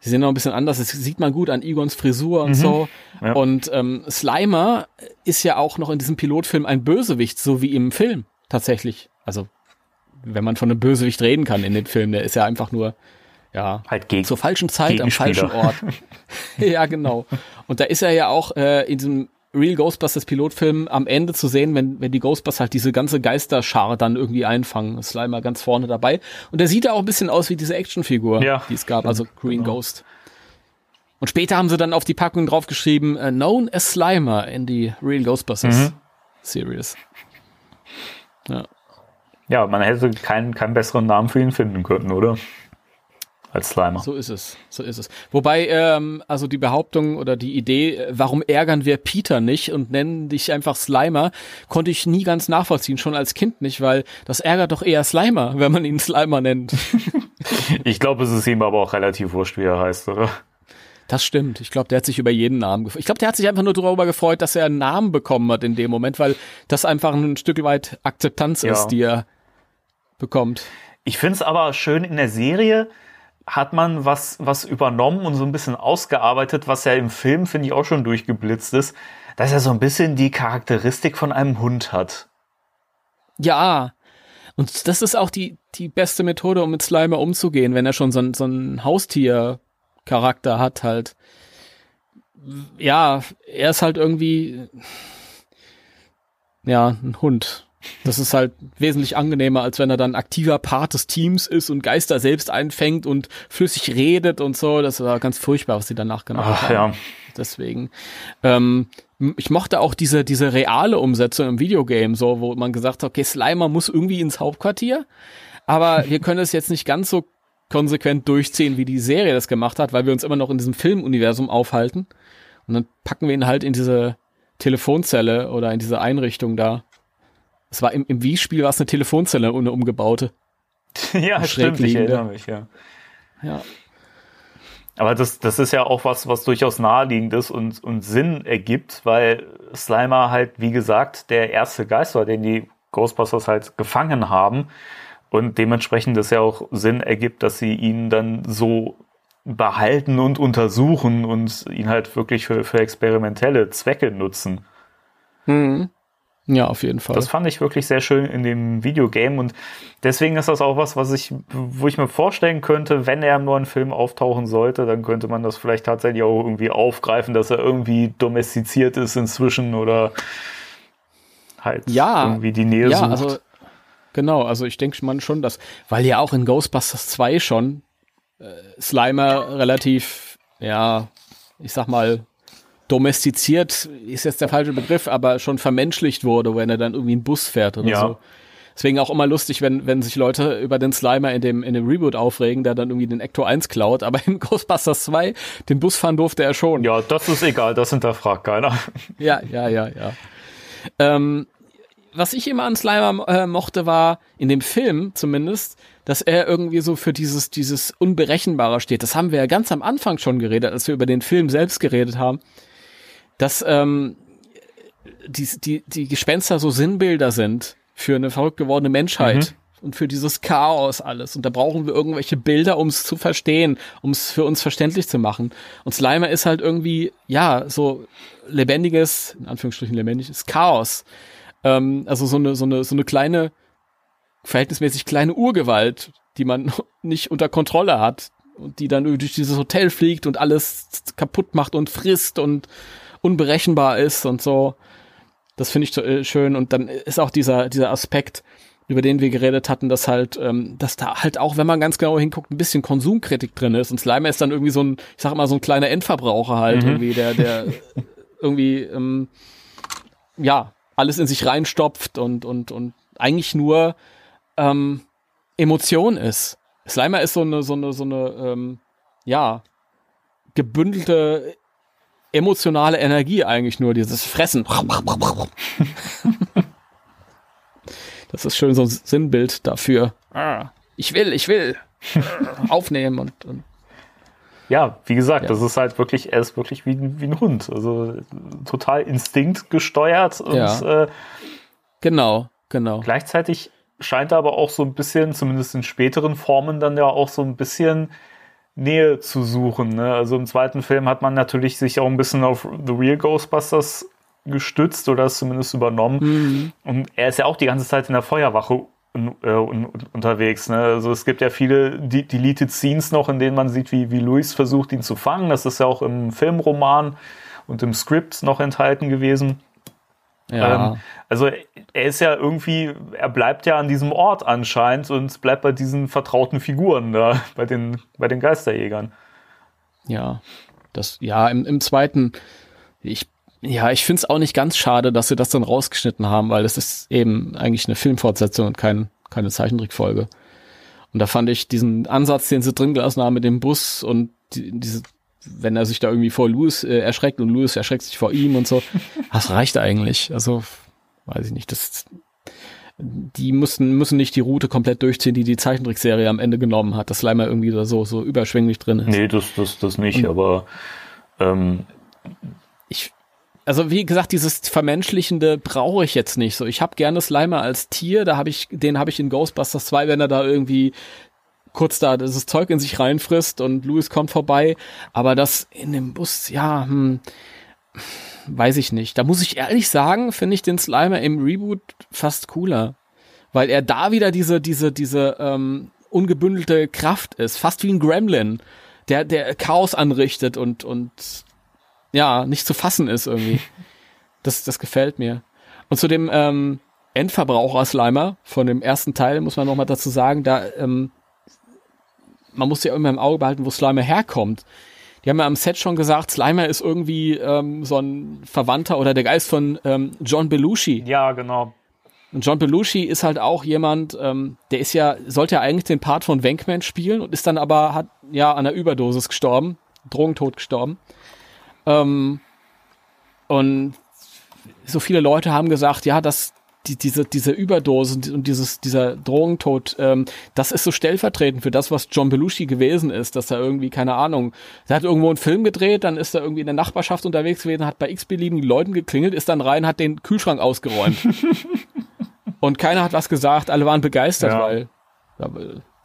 [SPEAKER 2] Sie sehen noch ein bisschen anders. Das sieht man gut an Egons Frisur und so.
[SPEAKER 3] Ja.
[SPEAKER 2] Und ähm, Slimer ist ja auch noch in diesem Pilotfilm ein Bösewicht, so wie im Film tatsächlich. Also wenn man von einem Bösewicht reden kann in dem Film, der ist ja einfach nur ja
[SPEAKER 3] Halt gegen.
[SPEAKER 2] zur falschen Zeit am falschen Ort. ja, genau. Und da ist er ja auch äh, in diesem Real Ghostbusters Pilotfilm am Ende zu sehen, wenn, wenn die Ghostbusters halt diese ganze Geisterschar dann irgendwie einfangen. Slimer ganz vorne dabei. Und der sieht ja auch ein bisschen aus wie diese Actionfigur,
[SPEAKER 3] Ja.
[SPEAKER 2] die es gab, also Green Ghost. Und später haben sie dann auf die Packung draufgeschrieben, äh, known as Slimer in die Real Ghostbusters
[SPEAKER 3] Mhm.
[SPEAKER 2] Series. Ja.
[SPEAKER 3] Ja, man hätte keinen, keinen besseren Namen für ihn finden können, oder? Als Slimer.
[SPEAKER 2] So ist es, so ist es. Wobei, ähm, also die Behauptung oder die Idee, äh, warum ärgern wir Peter nicht und nennen dich einfach Slimer, konnte ich nie ganz nachvollziehen, schon als Kind nicht, weil das ärgert doch eher Slimer, wenn man ihn Slimer nennt.
[SPEAKER 3] Ich glaube, es ist ihm aber auch relativ wurscht, wie er heißt, oder?
[SPEAKER 2] Das stimmt. Ich glaube, der hat sich über jeden Namen gefreut. Ich glaube, der hat sich einfach nur darüber gefreut, dass er einen Namen bekommen hat in dem Moment, weil das einfach ein Stück weit Akzeptanz
[SPEAKER 3] Ja.
[SPEAKER 2] ist, die er bekommt.
[SPEAKER 3] Ich finde es aber schön, in der Serie hat man was, was übernommen und so ein bisschen ausgearbeitet, was ja im Film, finde ich, auch schon durchgeblitzt ist, dass er so ein bisschen die Charakteristik von einem Hund hat.
[SPEAKER 2] Ja. Und das ist auch die, die beste Methode, um mit Slimer umzugehen, wenn er schon so ein, so ein Haustier-Charakter hat halt. Ja, er ist halt irgendwie, ja, ein Hund. Das ist halt wesentlich angenehmer, als wenn er dann aktiver Part des Teams ist und Geister selbst einfängt und flüssig redet und so. Das war ganz furchtbar, was sie danach gemacht
[SPEAKER 3] Ach
[SPEAKER 2] haben.
[SPEAKER 3] ja.
[SPEAKER 2] Deswegen. Ähm, ich mochte auch diese, diese reale Umsetzung im Videogame, so, wo man gesagt hat, okay, Slimer muss irgendwie ins Hauptquartier, aber wir können es jetzt nicht ganz so konsequent durchziehen, wie die Serie das gemacht hat, weil wir uns immer noch in diesem Filmuniversum aufhalten. Und dann packen wir ihn halt in diese Telefonzelle oder in diese Einrichtung da. Es war im, im Wii-Spiel war es eine Telefonzelle, eine umgebaute.
[SPEAKER 3] ja, stimmt, ich erinnere mich, ja.
[SPEAKER 2] Ja.
[SPEAKER 3] Aber das, das ist ja auch was, was durchaus naheliegend ist und, und Sinn ergibt, weil Slimer halt, wie gesagt, der erste Geist war, den die Ghostbusters halt gefangen haben. Und dementsprechend das ja auch Sinn ergibt, dass sie ihn dann so behalten und untersuchen und ihn halt wirklich für, für experimentelle Zwecke nutzen.
[SPEAKER 2] Mhm. Ja, auf jeden Fall.
[SPEAKER 3] Das fand ich wirklich sehr schön in dem Videogame und deswegen ist das auch was, was ich, wo ich mir vorstellen könnte, wenn er im neuen Film auftauchen sollte, dann könnte man das vielleicht tatsächlich auch irgendwie aufgreifen, dass er irgendwie domestiziert ist inzwischen oder halt
[SPEAKER 2] Ja,
[SPEAKER 3] irgendwie die Nähe
[SPEAKER 2] ja,
[SPEAKER 3] sucht.
[SPEAKER 2] also genau, also ich denke man schon, dass, weil ja auch in Ghostbusters 2 schon äh, Slimer relativ, ja, ich sag mal, domestiziert ist jetzt der falsche Begriff, aber schon vermenschlicht wurde, wenn er dann irgendwie einen Bus fährt oder
[SPEAKER 3] Ja.
[SPEAKER 2] so. Deswegen auch immer lustig, wenn, wenn sich Leute über den Slimer in dem, in dem Reboot aufregen, der dann irgendwie den Ecto 1 klaut, aber in Ghostbusters 2 den Bus fahren durfte er schon.
[SPEAKER 3] ja, das ist egal, das hinterfragt keiner.
[SPEAKER 2] Ja, ja, ja, ja. Ähm, was ich immer an Slimer äh, mochte, war, in dem Film zumindest, dass er irgendwie so für dieses, dieses Unberechenbare steht. Das haben wir ja ganz am Anfang schon geredet, als wir über den Film selbst geredet haben. Dass ähm, die, die, die Gespenster so Sinnbilder sind für eine verrückt gewordene Menschheit. Mhm und für dieses Chaos alles. Und da brauchen wir irgendwelche Bilder, um es zu verstehen, um es für uns verständlich zu machen. Und Slimer ist halt irgendwie, ja, so lebendiges, in Anführungsstrichen lebendiges Chaos. Ähm, also so eine, so eine, so eine kleine, verhältnismäßig kleine Urgewalt, die man nicht unter Kontrolle hat und die dann durch dieses Hotel fliegt und alles kaputt macht und frisst und unberechenbar ist und so. Das finde ich äh, schön. Und dann ist auch dieser, dieser Aspekt, über den wir geredet hatten, dass halt, ähm, dass da halt auch, wenn man ganz genau hinguckt, ein bisschen Konsumkritik drin ist. Und Slimer ist dann irgendwie so ein, ich sag mal, so ein kleiner Endverbraucher halt, mhm. irgendwie, der, der irgendwie, ähm, ja, alles in sich reinstopft und, und, und eigentlich nur ähm, Emotion ist. Slimer ist so eine, so eine, so eine, ähm, ja, gebündelte emotionale Energie eigentlich nur, dieses Fressen. das ist schön so ein Sinnbild dafür. Ah, ich will, ich will aufnehmen und, und
[SPEAKER 3] ja, wie gesagt, ja. das ist halt wirklich, er ist wirklich wie, wie ein Hund. Also total instinktgesteuert und ja. äh,
[SPEAKER 2] genau, genau.
[SPEAKER 3] Gleichzeitig scheint er aber auch so ein bisschen, zumindest in späteren Formen, dann ja auch so ein bisschen Nähe zu suchen. Ne? Also im zweiten Film hat man natürlich sich auch ein bisschen auf The Real Ghostbusters gestützt oder es zumindest übernommen. Mhm. Und er ist ja auch die ganze Zeit in der Feuerwache un, äh, un, unterwegs. Ne? Also es gibt ja viele Deleted Scenes noch, in denen man sieht, wie, wie Louis versucht, ihn zu fangen. Das ist ja auch im Filmroman und im Skript noch enthalten gewesen. Ja. Ähm, also er ist ja irgendwie, er bleibt ja an diesem Ort anscheinend und bleibt bei diesen vertrauten Figuren da, bei den, bei den Geisterjägern.
[SPEAKER 2] Ja, das, ja, im, im zweiten, ich, ja, ich finde es auch nicht ganz schade, dass sie das dann rausgeschnitten haben, weil es ist eben eigentlich eine Filmfortsetzung und kein, keine Zeichentrickfolge. Und da fand ich diesen Ansatz, den sie drin gelassen haben mit dem Bus und die, diese wenn er sich da irgendwie vor Louis äh, erschreckt und Louis erschreckt sich vor ihm und so. Das reicht eigentlich. Also, weiß ich nicht, das, die müssen, müssen nicht die Route komplett durchziehen, die die Zeichentrickserie am Ende genommen hat, dass Slimer irgendwie da so, so überschwänglich drin ist.
[SPEAKER 3] Nee, das, das, das nicht, und, aber, ähm,
[SPEAKER 2] ich, also wie gesagt, dieses Vermenschlichende brauche ich jetzt nicht. So, ich habe gerne Slimer als Tier, da habe ich, den habe ich in Ghostbusters 2, wenn er da irgendwie kurz da dieses Zeug in sich reinfrisst und Louis kommt vorbei, aber das in dem Bus, ja, hm, weiß ich nicht. Da muss ich ehrlich sagen, finde ich den Slimer im Reboot fast cooler, weil er da wieder diese diese diese ähm, ungebündelte Kraft ist, fast wie ein Gremlin, der der Chaos anrichtet und und ja nicht zu fassen ist irgendwie. Das das gefällt mir. Und zu dem ähm, Endverbraucher Slimer von dem ersten Teil muss man noch mal dazu sagen, da ähm, man muss ja immer im Auge behalten, wo Slimer herkommt. Die haben ja am Set schon gesagt, Slimer ist irgendwie ähm, so ein Verwandter oder der Geist von ähm, John Belushi.
[SPEAKER 3] Ja, genau.
[SPEAKER 2] Und John Belushi ist halt auch jemand, ähm, der ist ja, sollte ja eigentlich den Part von Wankman spielen und ist dann aber, hat ja an einer Überdosis gestorben, Drogentod gestorben. Ähm, und so viele Leute haben gesagt, ja, das, die, diese, diese Überdosen und dieses, dieser Drogentod, ähm, das ist so stellvertretend für das, was John Belushi gewesen ist, dass er irgendwie, keine Ahnung, er hat irgendwo einen Film gedreht, dann ist er irgendwie in der Nachbarschaft unterwegs gewesen, hat bei x-beliebigen Leuten geklingelt, ist dann rein, hat den Kühlschrank ausgeräumt. und keiner hat was gesagt, alle waren begeistert, ja. weil, ja,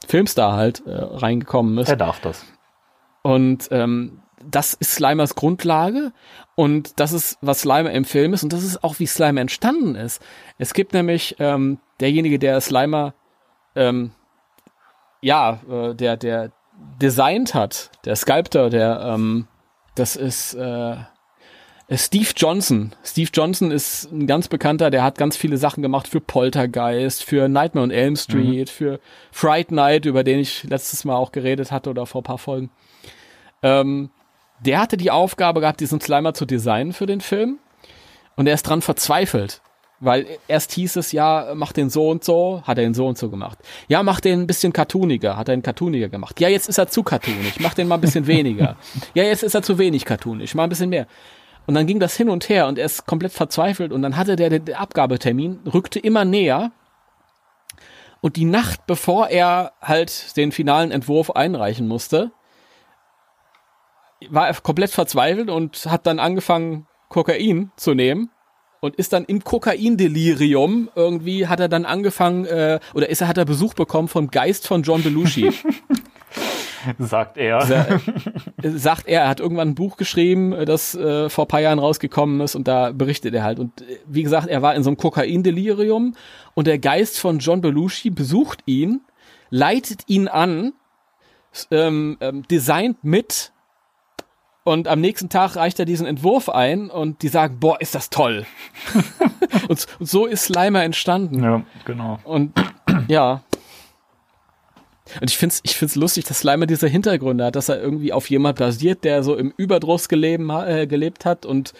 [SPEAKER 2] Filmstar halt äh, reingekommen ist.
[SPEAKER 3] Er darf das.
[SPEAKER 2] Und ähm, das ist Slimers Grundlage und das ist, was Slimer im Film ist und das ist auch, wie Slimer entstanden ist. Es gibt nämlich ähm, derjenige, der Slimer, ähm, ja, äh, der, der designt hat, der Sculptor, der, ähm, das ist äh, Steve Johnson. Steve Johnson ist ein ganz bekannter, der hat ganz viele Sachen gemacht für Poltergeist, für Nightmare on Elm Street, mhm. für Fright Night, über den ich letztes Mal auch geredet hatte oder vor ein paar Folgen. Ähm, der hatte die Aufgabe gehabt, diesen Slimer zu designen für den Film. Und er ist dran verzweifelt. Weil erst hieß es, ja, mach den so und so, hat er ihn so und so gemacht. Ja, mach den ein bisschen cartooniger, hat er ihn cartooniger gemacht. Ja, jetzt ist er zu cartoonig, mach den mal ein bisschen weniger. Ja, jetzt ist er zu wenig cartoonisch, mal ein bisschen mehr. Und dann ging das hin und her und er ist komplett verzweifelt und dann hatte der den Abgabetermin, rückte immer näher Und die Nacht, bevor er halt den finalen Entwurf einreichen musste, war er komplett verzweifelt und hat dann angefangen, Kokain zu nehmen und ist dann im Kokaindelirium irgendwie hat er dann angefangen äh, oder ist er hat er Besuch bekommen vom Geist von John Belushi.
[SPEAKER 3] sagt er.
[SPEAKER 2] Sa sagt er, er hat irgendwann ein Buch geschrieben, das äh, vor paar Jahren rausgekommen ist und da berichtet er halt. Und äh, wie gesagt, er war in so einem Kokaindelirium und der Geist von John Belushi besucht ihn, leitet ihn an, ähm, ähm, designt mit und am nächsten Tag reicht er diesen Entwurf ein und die sagen, boah, ist das toll. und, und, so ist Slimer entstanden.
[SPEAKER 3] Ja, genau.
[SPEAKER 2] Und ja. Und ich find's, ich find's lustig, dass Slimer diese Hintergründe hat, dass er irgendwie auf jemand basiert, der so im Überdruss geleben, äh, gelebt hat und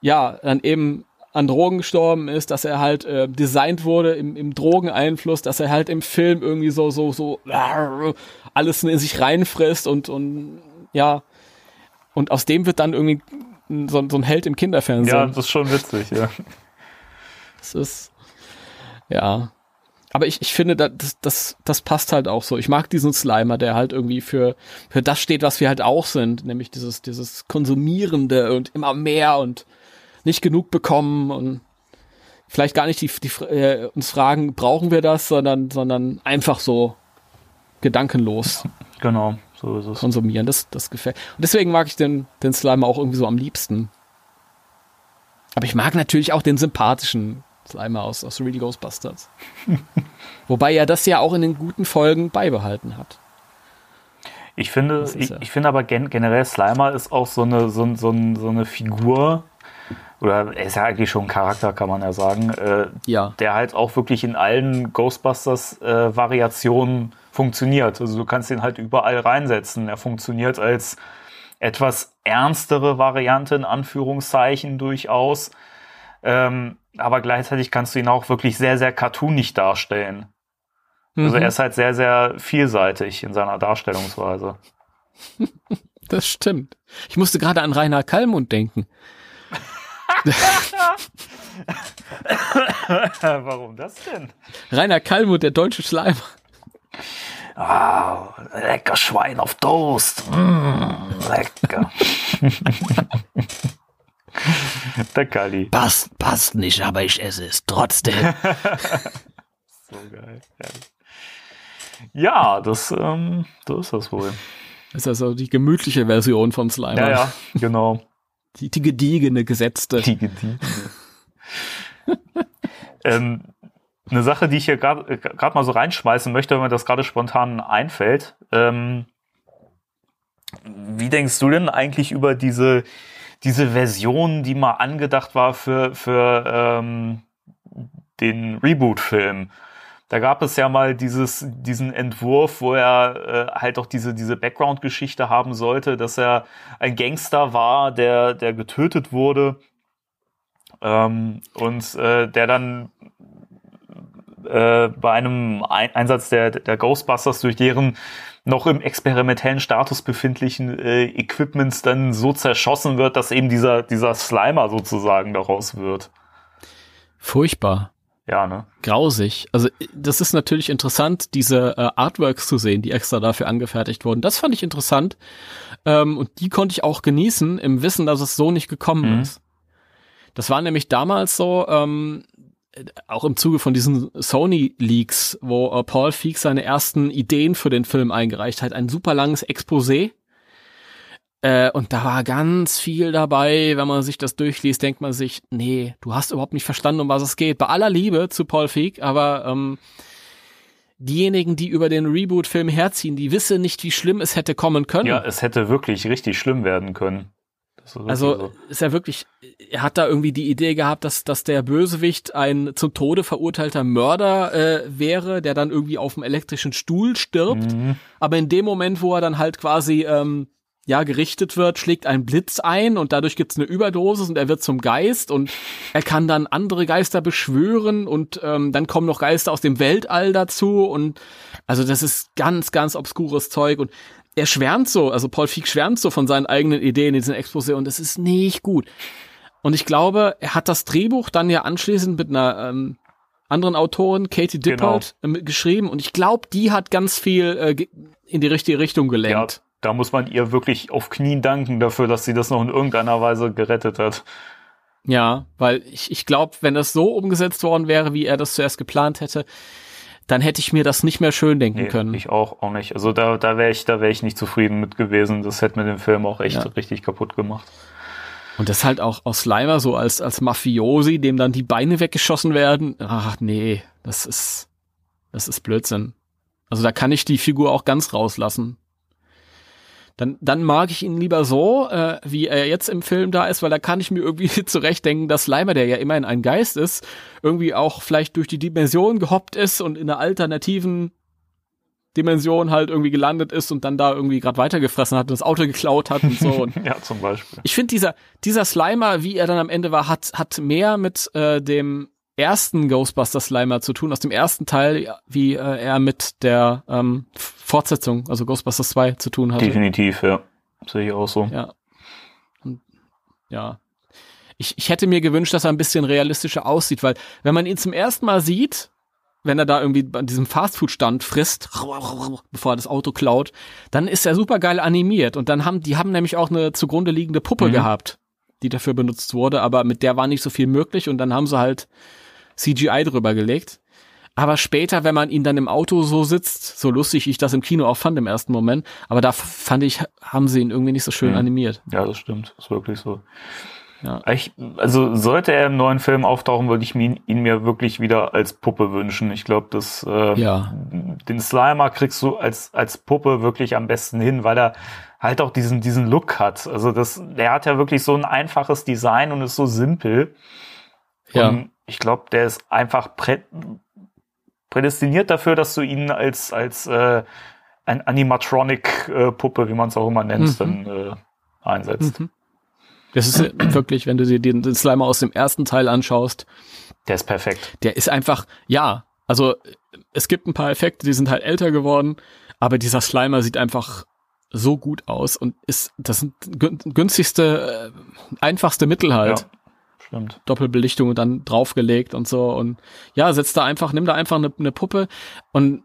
[SPEAKER 2] ja, dann eben an Drogen gestorben ist, dass er halt äh, designt wurde im, im Drogeneinfluss, dass er halt im Film irgendwie so, so, so alles in sich reinfrisst und, und ja, und aus dem wird dann irgendwie so, so ein Held im Kinderfernsehen.
[SPEAKER 3] Ja, das ist schon witzig, ja.
[SPEAKER 2] Das ist, ja. Aber ich, ich finde, das, das, das passt halt auch so. Ich mag diesen Slimer, der halt irgendwie für, für das steht, was wir halt auch sind, nämlich dieses, dieses Konsumierende und immer mehr und nicht genug bekommen und vielleicht gar nicht die, die äh, uns fragen, brauchen wir das, sondern, sondern einfach so gedankenlos.
[SPEAKER 3] Genau. So ist es.
[SPEAKER 2] konsumieren. Das, das gefällt. Und deswegen mag ich den, den Slimer auch irgendwie so am liebsten. Aber ich mag natürlich auch den sympathischen Slimer aus, aus Really Ghostbusters. Wobei er das ja auch in den guten Folgen beibehalten hat.
[SPEAKER 3] Ich finde, ich, ich, finde aber gen generell Slimer ist auch so eine, so, so, so eine Figur, oder er ist ja eigentlich schon ein Charakter, kann man ja sagen, äh,
[SPEAKER 2] ja.
[SPEAKER 3] der halt auch wirklich in allen Ghostbusters-Variationen äh, funktioniert. Also du kannst ihn halt überall reinsetzen. Er funktioniert als etwas ernstere Variante in Anführungszeichen durchaus. Ähm, aber gleichzeitig kannst du ihn auch wirklich sehr, sehr cartoonig darstellen. Also mhm. Also er ist halt sehr, sehr vielseitig in seiner Darstellungsweise.
[SPEAKER 2] Das stimmt. Ich musste gerade an Rainer Kallmund denken.
[SPEAKER 3] Warum das denn?
[SPEAKER 2] Rainer Kallmund, der deutsche Schleimer.
[SPEAKER 3] Ah, lecker Schwein auf Toast. Mm, lecker. Der Kali.
[SPEAKER 2] Passt, passt nicht, aber ich esse es trotzdem.
[SPEAKER 3] so geil. Ja, das, ähm, so ist das wohl.
[SPEAKER 2] Das ist also die gemütliche Version vom Slimer.
[SPEAKER 3] Ja, ja, genau.
[SPEAKER 2] Die, die gediegene, gesetzte.
[SPEAKER 3] Die gediegene. ähm, eine Sache, die ich hier gerade äh, mal so reinschmeißen möchte, wenn mir das gerade spontan einfällt. Ähm, wie denkst du denn eigentlich über diese, diese Version, die mal angedacht war für, für ähm, den Reboot-Film? Da gab es ja mal dieses, diesen Entwurf, wo er äh, halt auch diese, diese Background-Geschichte haben sollte, dass er ein Gangster war, der, der getötet wurde ähm, und äh, der dann äh, bei einem Einsatz der, der Ghostbusters durch deren noch im experimentellen Status befindlichen äh, Equipments dann so zerschossen wird, dass eben dieser, dieser Slimer sozusagen daraus wird.
[SPEAKER 2] Furchtbar.
[SPEAKER 3] Ja, ne?
[SPEAKER 2] Grausig. Also das ist natürlich interessant, diese äh, Artworks zu sehen, die extra dafür angefertigt wurden. Das fand ich interessant. Ähm, und die konnte ich auch genießen, im Wissen, dass es so nicht gekommen mhm. ist. Das war nämlich damals so, ähm, auch im Zuge von diesen Sony-Leaks, wo äh, Paul Feig seine ersten Ideen für den Film eingereicht hat, ein super langes Exposé. Äh, und da war ganz viel dabei. Wenn man sich das durchliest, denkt man sich, nee, du hast überhaupt nicht verstanden, um was es geht. Bei aller Liebe zu Paul Feig, aber ähm, diejenigen, die über den Reboot-Film herziehen, die wissen nicht, wie schlimm es hätte kommen können.
[SPEAKER 3] Ja, es hätte wirklich richtig schlimm werden können.
[SPEAKER 2] Also so. ist er wirklich, er hat da irgendwie die Idee gehabt, dass, dass der Bösewicht ein zum Tode verurteilter Mörder äh, wäre, der dann irgendwie auf dem elektrischen Stuhl stirbt. Mhm. Aber in dem Moment, wo er dann halt quasi ähm, ja gerichtet wird, schlägt ein Blitz ein und dadurch gibt's eine Überdosis und er wird zum Geist und er kann dann andere Geister beschwören und ähm, dann kommen noch Geister aus dem Weltall dazu und also das ist ganz, ganz obskures Zeug und er schwärmt so, also Paul Feig schwärmt so von seinen eigenen Ideen in diesem Exposé und es ist nicht gut. Und ich glaube, er hat das Drehbuch dann ja anschließend mit einer ähm, anderen Autorin, Katie Dippold, genau. äh, geschrieben und ich glaube, die hat ganz viel äh, in die richtige Richtung gelenkt. Ja,
[SPEAKER 3] da muss man ihr wirklich auf Knien danken dafür, dass sie das noch in irgendeiner Weise gerettet hat.
[SPEAKER 2] Ja, weil ich, ich glaube, wenn das so umgesetzt worden wäre, wie er das zuerst geplant hätte, dann hätte ich mir das nicht mehr schön denken nee, können.
[SPEAKER 3] Ich auch, auch nicht. Also da, da wäre ich, da wäre ich nicht zufrieden mit gewesen. Das hätte mir den Film auch echt ja. richtig kaputt gemacht.
[SPEAKER 2] Und das halt auch aus Slimer so als, als Mafiosi, dem dann die Beine weggeschossen werden. Ach nee, das ist, das ist Blödsinn. Also da kann ich die Figur auch ganz rauslassen. Dann, dann mag ich ihn lieber so, äh, wie er jetzt im Film da ist, weil da kann ich mir irgendwie zurechtdenken, dass Slimer, der ja immerhin ein Geist ist, irgendwie auch vielleicht durch die Dimension gehoppt ist und in einer alternativen Dimension halt irgendwie gelandet ist und dann da irgendwie gerade weitergefressen hat und das Auto geklaut hat und so.
[SPEAKER 3] ja, zum Beispiel.
[SPEAKER 2] Ich finde dieser dieser Slimer, wie er dann am Ende war, hat hat mehr mit äh, dem ersten Ghostbuster Slimer zu tun, aus dem ersten Teil, wie äh, er mit der ähm, Fortsetzung, also Ghostbusters 2 zu tun hatte.
[SPEAKER 3] Definitiv, ja. Sehe ich auch so.
[SPEAKER 2] Ja. Und, ja. Ich, ich hätte mir gewünscht, dass er ein bisschen realistischer aussieht, weil wenn man ihn zum ersten Mal sieht, wenn er da irgendwie an diesem Fastfood-Stand frisst, bevor er das Auto klaut, dann ist er super geil animiert. Und dann haben, die haben nämlich auch eine zugrunde liegende Puppe mhm. gehabt, die dafür benutzt wurde, aber mit der war nicht so viel möglich und dann haben sie halt CGI drüber gelegt. Aber später, wenn man ihn dann im Auto so sitzt, so lustig ich das im Kino auch fand im ersten Moment, aber da fand ich, haben sie ihn irgendwie nicht so schön mhm. animiert.
[SPEAKER 3] Ja, das stimmt. Das ist wirklich so. Ja. Ich, also sollte er im neuen Film auftauchen, würde ich ihn, ihn mir wirklich wieder als Puppe wünschen. Ich glaube, dass äh, ja. den Slimer kriegst du als als Puppe wirklich am besten hin, weil er halt auch diesen diesen Look hat. Also das, der hat ja wirklich so ein einfaches Design und ist so simpel. Ja. Und ich glaube, der ist einfach prä prädestiniert dafür, dass du ihn als als äh, ein Animatronic-Puppe, wie man es auch immer nennt, mhm. dann äh, einsetzt. Mhm.
[SPEAKER 2] Das ist wirklich, wenn du dir den, den Slimer aus dem ersten Teil anschaust.
[SPEAKER 3] Der ist perfekt.
[SPEAKER 2] Der ist einfach, ja, also es gibt ein paar Effekte, die sind halt älter geworden, aber dieser Slimer sieht einfach so gut aus und ist das sind günstigste, äh, einfachste Mittel halt. Ja,
[SPEAKER 3] stimmt.
[SPEAKER 2] Doppelbelichtung und dann draufgelegt und so und ja, setzt da einfach, nimm da einfach eine, eine Puppe und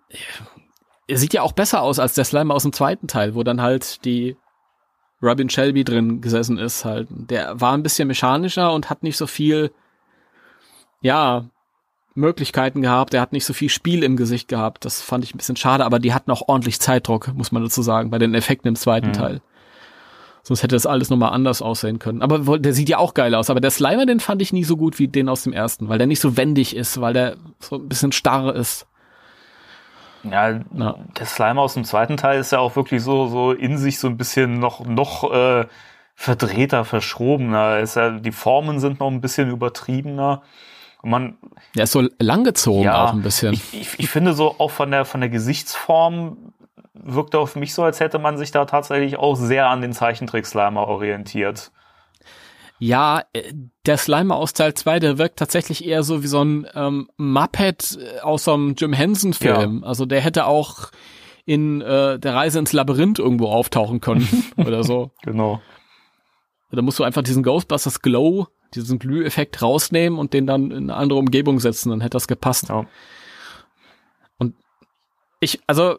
[SPEAKER 2] er sieht ja auch besser aus als der Slimer aus dem zweiten Teil, wo dann halt die Robin Shelby drin gesessen ist halt. Der war ein bisschen mechanischer und hat nicht so viel, ja, Möglichkeiten gehabt. Er hat nicht so viel Spiel im Gesicht gehabt. Das fand ich ein bisschen schade, aber die hatten auch ordentlich Zeitdruck, muss man dazu sagen, bei den Effekten im zweiten mhm. Teil. Sonst hätte das alles nochmal anders aussehen können. Aber der sieht ja auch geil aus. Aber der Slimer, den fand ich nie so gut wie den aus dem ersten, weil der nicht so wendig ist, weil der so ein bisschen starr ist.
[SPEAKER 3] Ja, ja, der Slime aus dem zweiten Teil ist ja auch wirklich so, so in sich so ein bisschen noch, noch äh, verdrehter, verschrobener. Ist ja, die Formen sind noch ein bisschen übertriebener. Und man,
[SPEAKER 2] der ist so langgezogen ja, auch ein bisschen.
[SPEAKER 3] Ich, ich, ich finde so auch von der, von der Gesichtsform wirkt er auf mich so, als hätte man sich da tatsächlich auch sehr an den Zeichentrick-Slimer orientiert.
[SPEAKER 2] Ja, äh, der Slimer aus Teil 2, der wirkt tatsächlich eher so wie so ein ähm, Muppet äh, aus so einem Jim Henson-Film. Ja. Also der hätte auch in äh, der Reise ins Labyrinth irgendwo auftauchen können oder so.
[SPEAKER 3] Genau.
[SPEAKER 2] Da musst du einfach diesen Ghostbusters Glow, diesen Glüheffekt rausnehmen und den dann in eine andere Umgebung setzen, dann hätte das gepasst. Ja. Und ich, also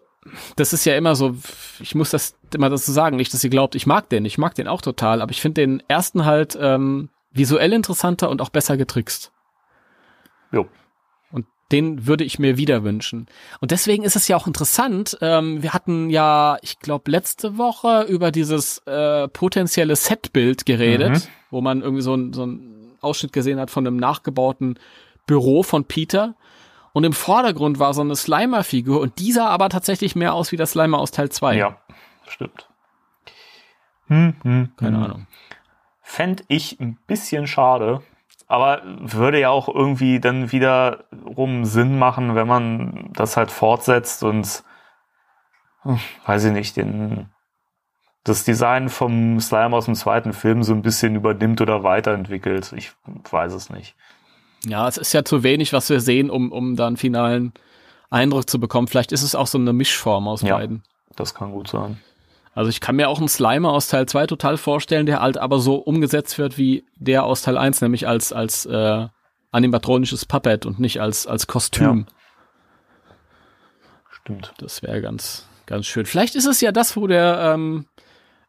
[SPEAKER 2] das ist ja immer so, ich muss das immer dazu sagen, nicht, dass ihr glaubt, ich mag den, ich mag den auch total, aber ich finde den ersten halt ähm, visuell interessanter und auch besser getrickst.
[SPEAKER 3] Jo.
[SPEAKER 2] Und den würde ich mir wieder wünschen. Und deswegen ist es ja auch interessant. Ähm, wir hatten ja, ich glaube, letzte Woche über dieses äh, potenzielle Setbild geredet, mhm. wo man irgendwie so, ein, so einen Ausschnitt gesehen hat von einem nachgebauten Büro von Peter. Und im Vordergrund war so eine Slimer-Figur und dieser aber tatsächlich mehr aus wie der Slimer aus Teil 2.
[SPEAKER 3] Ja, stimmt. Hm, hm,
[SPEAKER 2] Keine hm. Ahnung.
[SPEAKER 3] Fände ich ein bisschen schade, aber würde ja auch irgendwie dann wiederum Sinn machen, wenn man das halt fortsetzt und hm, weiß ich nicht, den, das Design vom Slime aus dem zweiten Film so ein bisschen übernimmt oder weiterentwickelt. Ich weiß es nicht.
[SPEAKER 2] Ja, es ist ja zu wenig, was wir sehen, um, um da einen finalen Eindruck zu bekommen. Vielleicht ist es auch so eine Mischform aus ja, beiden.
[SPEAKER 3] Das kann gut sein.
[SPEAKER 2] Also ich kann mir auch einen Slimer aus Teil 2 total vorstellen, der halt aber so umgesetzt wird wie der aus Teil 1, nämlich als, als äh, animatronisches Puppet und nicht als, als Kostüm.
[SPEAKER 3] Ja. Stimmt.
[SPEAKER 2] Das wäre ganz, ganz schön. Vielleicht ist es ja das, wo der ähm,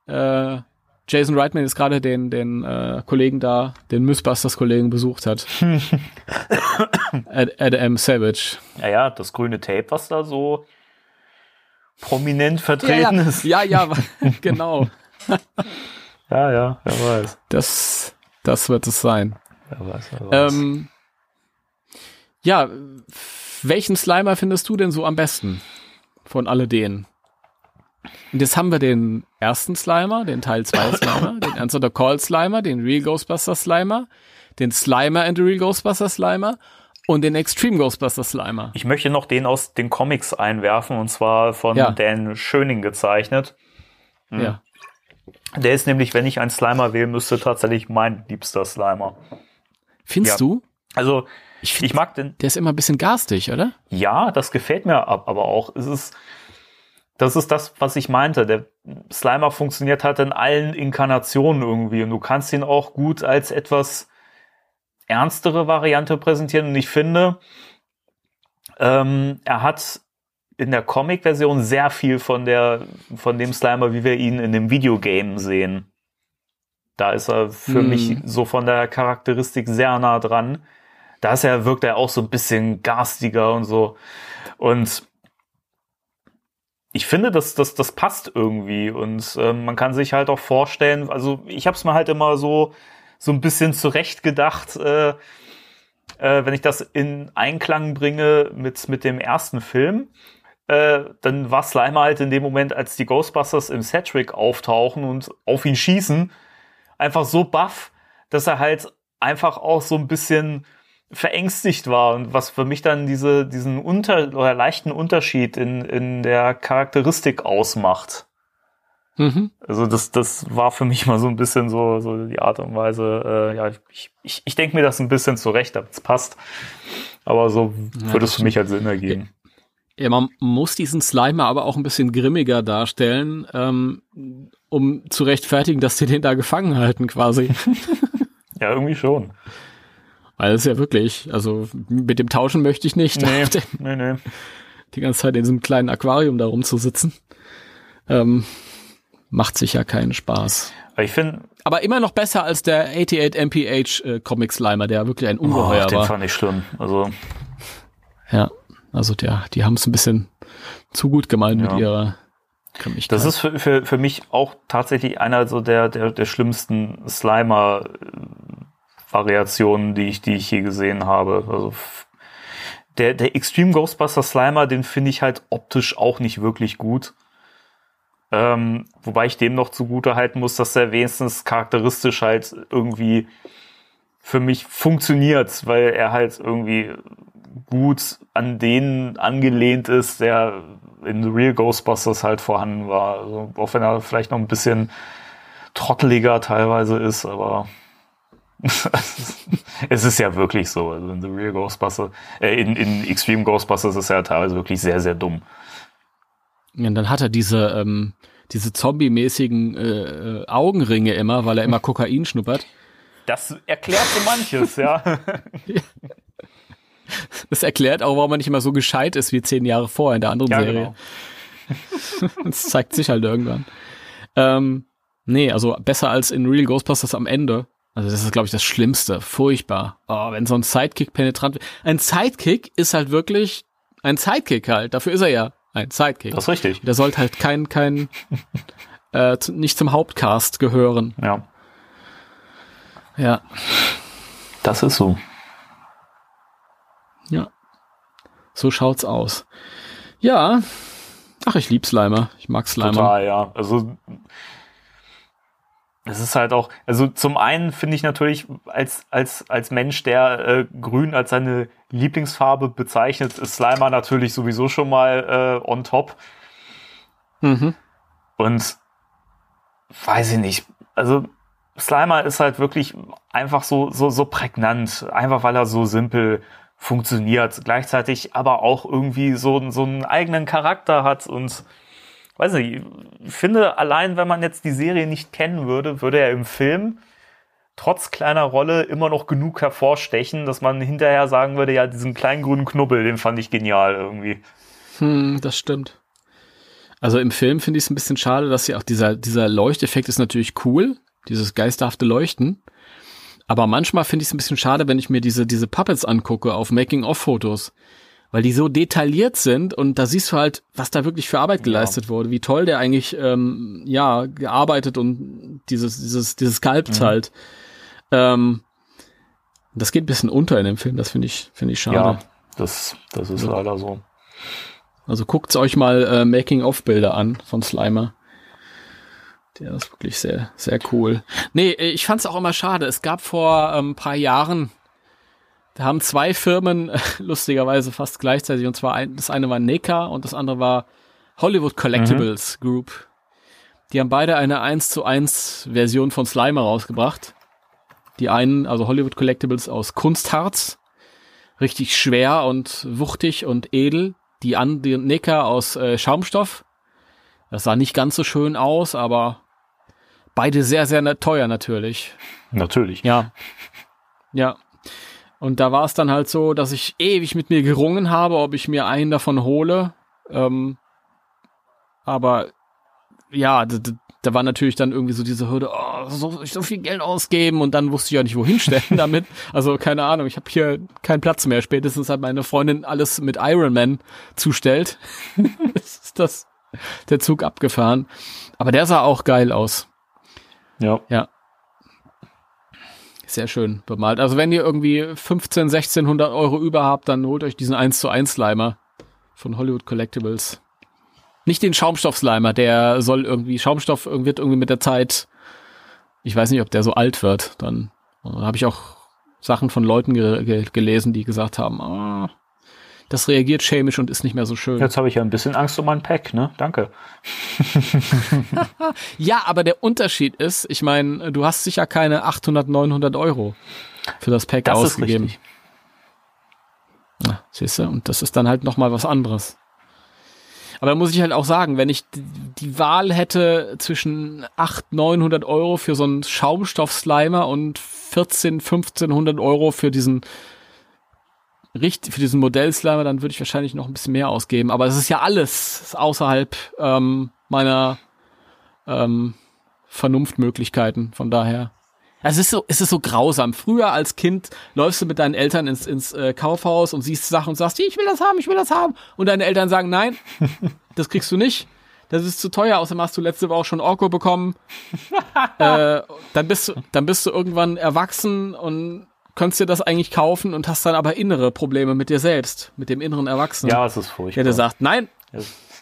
[SPEAKER 2] äh, Jason Reitman jetzt gerade den, den äh, Kollegen da, den Mythbusters-Kollegen besucht hat. Ad, Adam Savage.
[SPEAKER 3] Ja, ja, das grüne Tape, was da so prominent vertreten
[SPEAKER 2] ja, ja.
[SPEAKER 3] ist.
[SPEAKER 2] Ja, ja, genau.
[SPEAKER 3] ja, ja, wer weiß.
[SPEAKER 2] Das, das wird es sein.
[SPEAKER 3] Wer weiß, wer weiß.
[SPEAKER 2] Ähm, ja, welchen Slimer findest du denn so am besten von alle denen? Und jetzt haben wir den ersten Slimer, den Teil 2 Slimer, den Answer the Call Slimer, den Real Ghostbuster Slimer, den Slimer and the Real Ghostbuster Slimer und den Extreme Ghostbuster Slimer.
[SPEAKER 3] Ich möchte noch den aus den Comics einwerfen und zwar von
[SPEAKER 2] Ja.
[SPEAKER 3] Dan Schöning gezeichnet. Hm.
[SPEAKER 2] Ja.
[SPEAKER 3] Der ist nämlich, wenn ich einen Slimer wählen müsste, tatsächlich mein liebster Slimer.
[SPEAKER 2] Findest
[SPEAKER 3] Ja.
[SPEAKER 2] du?
[SPEAKER 3] Also,
[SPEAKER 2] Ich
[SPEAKER 3] ich,
[SPEAKER 2] find-
[SPEAKER 3] mag den,
[SPEAKER 2] Der ist immer ein bisschen garstig, oder?
[SPEAKER 3] ja, das gefällt mir ab, aber auch, es ist, das ist das, was ich meinte. Der Slimer funktioniert halt in allen Inkarnationen irgendwie und du kannst ihn auch gut als etwas ernstere Variante präsentieren und ich finde, ähm, er hat in der Comic-Version sehr viel von der, von dem Slimer, wie wir ihn in dem Videogame sehen. Da ist er für
[SPEAKER 2] Hm.
[SPEAKER 3] mich so von der Charakteristik sehr nah dran. Da ist er, wirkt er auch so ein bisschen garstiger und so. Und ich finde, das, das, das passt irgendwie. Und ähm, man kann sich halt auch vorstellen, also ich habe es mir halt immer so, so ein bisschen zurecht gedacht, äh, äh, wenn ich das in Einklang bringe mit, mit dem ersten Film, äh, dann war Slimer halt in dem Moment, als die Ghostbusters im Cedric auftauchen und auf ihn schießen, einfach so baff, dass er halt einfach auch so ein bisschen verängstigt war und was für mich dann diese, diesen unter oder leichten Unterschied in, in der Charakteristik ausmacht.
[SPEAKER 2] Mhm.
[SPEAKER 3] Also das, das war für mich mal so ein bisschen so, so die Art und Weise, äh, ja, ich, ich, ich denke mir das ein bisschen zurecht, damit es passt. Aber so
[SPEAKER 2] Ja,
[SPEAKER 3] würde es für mich halt Sinn ergeben.
[SPEAKER 2] Ja, man muss diesen Slimer aber auch ein bisschen grimmiger darstellen, ähm, um zu rechtfertigen, dass die den da gefangen halten quasi.
[SPEAKER 3] Ja, irgendwie schon.
[SPEAKER 2] Weil es ist ja wirklich, also mit dem tauschen möchte ich nicht,
[SPEAKER 3] Nee, nee, nee.
[SPEAKER 2] die ganze Zeit in diesem kleinen Aquarium da rumzusitzen. Ähm, macht sicher keinen Spaß.
[SPEAKER 3] Aber ich finde,
[SPEAKER 2] Aber immer noch besser als der 88 MPH äh, Comic Slimer, der wirklich ein
[SPEAKER 3] oh,
[SPEAKER 2] Ungeheuer
[SPEAKER 3] den
[SPEAKER 2] war.
[SPEAKER 3] fand ich schlimm. Also,
[SPEAKER 2] Ja, also der, die haben es ein bisschen zu gut gemeint
[SPEAKER 3] Ja.
[SPEAKER 2] mit ihrer Grimmigkeit.
[SPEAKER 3] das ist für, für, für mich auch tatsächlich einer so der, der, der schlimmsten Slimer-Variationen, die ich, die ich je gesehen habe. Also, der, der Extreme Ghostbuster Slimer, den finde ich halt optisch auch nicht wirklich gut. Ähm, wobei ich dem noch zugute halten muss, dass er wenigstens charakteristisch halt irgendwie für mich funktioniert, weil er halt irgendwie gut an den angelehnt ist, der in The Real Ghostbusters halt vorhanden war. Also, auch wenn er vielleicht noch ein bisschen trotteliger teilweise ist, aber es ist ja wirklich so. Also in The Real Ghostbusters, äh, in, in Extreme Ghostbusters ist er ja teilweise wirklich sehr, sehr dumm.
[SPEAKER 2] Ja, und dann hat er diese, ähm, diese zombie-mäßigen äh, äh, Augenringe immer, weil er immer Kokain schnuppert.
[SPEAKER 3] Das erklärt so manches, ja.
[SPEAKER 2] Das erklärt auch, warum er nicht immer so gescheit ist wie zehn Jahre vorher in der anderen
[SPEAKER 3] Ja,
[SPEAKER 2] Serie.
[SPEAKER 3] genau.
[SPEAKER 2] Das zeigt sich halt irgendwann. Ähm, nee, also besser als in Real Ghostbusters am Ende. Also das ist, glaube ich, das Schlimmste. Furchtbar. Oh, wenn so ein Sidekick penetrant wird. Ein Sidekick ist halt wirklich ein Sidekick halt. Dafür ist er ja ein Sidekick.
[SPEAKER 3] Das ist richtig.
[SPEAKER 2] Der sollte halt kein, kein, äh, nicht zum Hauptcast gehören.
[SPEAKER 3] Ja,
[SPEAKER 2] Ja.
[SPEAKER 3] das ist so.
[SPEAKER 2] Ja. So schaut's aus. Ja. Ach, ich lieb Slimer. Ich mag Slimer.
[SPEAKER 3] Total, ja. Also es ist halt auch, also zum einen finde ich natürlich als, als, als Mensch, der äh, grün als seine Lieblingsfarbe bezeichnet, ist Slimer natürlich sowieso schon mal äh, on top.
[SPEAKER 2] Mhm.
[SPEAKER 3] Und weiß ich nicht, also Slimer ist halt wirklich einfach so, so, so prägnant, einfach weil er so simpel funktioniert, gleichzeitig aber auch irgendwie so, so einen eigenen Charakter hat und weiß nicht, ich finde, allein wenn man jetzt die Serie nicht kennen würde, würde er im Film trotz kleiner Rolle immer noch genug hervorstechen, dass man hinterher sagen würde, ja, diesen kleinen grünen Knubbel, den fand ich genial irgendwie.
[SPEAKER 2] Hm, das stimmt. Also im Film finde ich es ein bisschen schade, dass ja auch dieser, dieser Leuchteffekt ist natürlich cool, dieses geisterhafte Leuchten. Aber manchmal finde ich es ein bisschen schade, wenn ich mir diese, diese Puppets angucke auf Making-of-Fotos. Weil die so detailliert sind und da siehst du halt, was da wirklich für Arbeit geleistet ja. wurde, wie toll der eigentlich, ähm, ja, gearbeitet und dieses, dieses, dieses Sculpt mhm. halt. Ähm, das geht ein bisschen unter in dem Film, das finde ich, finde ich schade. Ja,
[SPEAKER 3] das, das ist ja. leider so.
[SPEAKER 2] Also guckt euch mal äh, Making-of-Bilder an von Slimer. Der ist wirklich sehr, sehr cool. Nee, ich fand es auch immer schade. Es gab vor ein ähm, paar Jahren, da haben zwei Firmen lustigerweise fast gleichzeitig, und zwar ein, das eine war NECA und das andere war Hollywood Collectibles mhm. Group. Die haben beide eine 1 zu 1 Version von Slimer rausgebracht. Die einen, also Hollywood Collectibles aus Kunstharz, richtig schwer und wuchtig und edel die, An die Nicker aus äh, Schaumstoff. Das sah nicht ganz so schön aus, aber beide sehr, sehr teuer natürlich.
[SPEAKER 3] Natürlich.
[SPEAKER 2] Ja. Ja. Und da war es dann halt so, dass ich ewig mit mir gerungen habe, ob ich mir einen davon hole. Ähm, aber ja, da war natürlich dann irgendwie so diese Hürde, oh, so, so viel Geld ausgeben und dann wusste ich ja nicht, wohin stellen damit. Also keine Ahnung, ich habe hier keinen Platz mehr. Spätestens hat meine Freundin alles mit Iron Man zustellt. ist das der Zug abgefahren. Aber der sah auch geil aus.
[SPEAKER 3] Ja.
[SPEAKER 2] Ja. Sehr schön bemalt. Also wenn ihr irgendwie 15, 1600 Euro über habt, dann holt euch diesen 1 zu 1 Slimer von Hollywood Collectibles. Nicht den Schaumstoff-Slimer, der soll irgendwie, Schaumstoff wird irgendwie mit der Zeit, ich weiß nicht, ob der so alt wird, dann, dann habe ich auch Sachen von Leuten ge ge gelesen, die gesagt haben, ah, das reagiert chemisch und ist nicht mehr so schön.
[SPEAKER 3] Jetzt habe ich ja ein bisschen Angst um mein Pack, ne? Danke.
[SPEAKER 2] ja, aber der Unterschied ist, ich meine, du hast sicher keine 800, 900 Euro für das Pack das ausgegeben. Ist richtig. siehst du, und das ist dann halt nochmal was anderes. Aber da muss ich halt auch sagen, wenn ich die Wahl hätte zwischen 800, 900 Euro für so einen Schaumstoff-Slimer und 14, 1500 Euro für diesen Richt, für diesen Modell-Slimer, dann würde ich wahrscheinlich noch ein bisschen mehr ausgeben. Aber es ist ja alles außerhalb ähm, meiner ähm, Vernunftmöglichkeiten. Von daher es ist so, es ist so grausam. Früher als Kind läufst du mit deinen Eltern ins, ins äh, Kaufhaus und siehst Sachen und sagst, ich will das haben, ich will das haben. Und deine Eltern sagen, nein, das kriegst du nicht. Das ist zu teuer. Außerdem hast du letzte Woche schon Orko bekommen. äh, dann bist du, dann bist du irgendwann erwachsen und kannst dir das eigentlich kaufen und hast dann aber innere Probleme mit dir selbst, mit dem inneren Erwachsenen.
[SPEAKER 3] Ja, es ist furchtbar.
[SPEAKER 2] Der dir sagt, nein,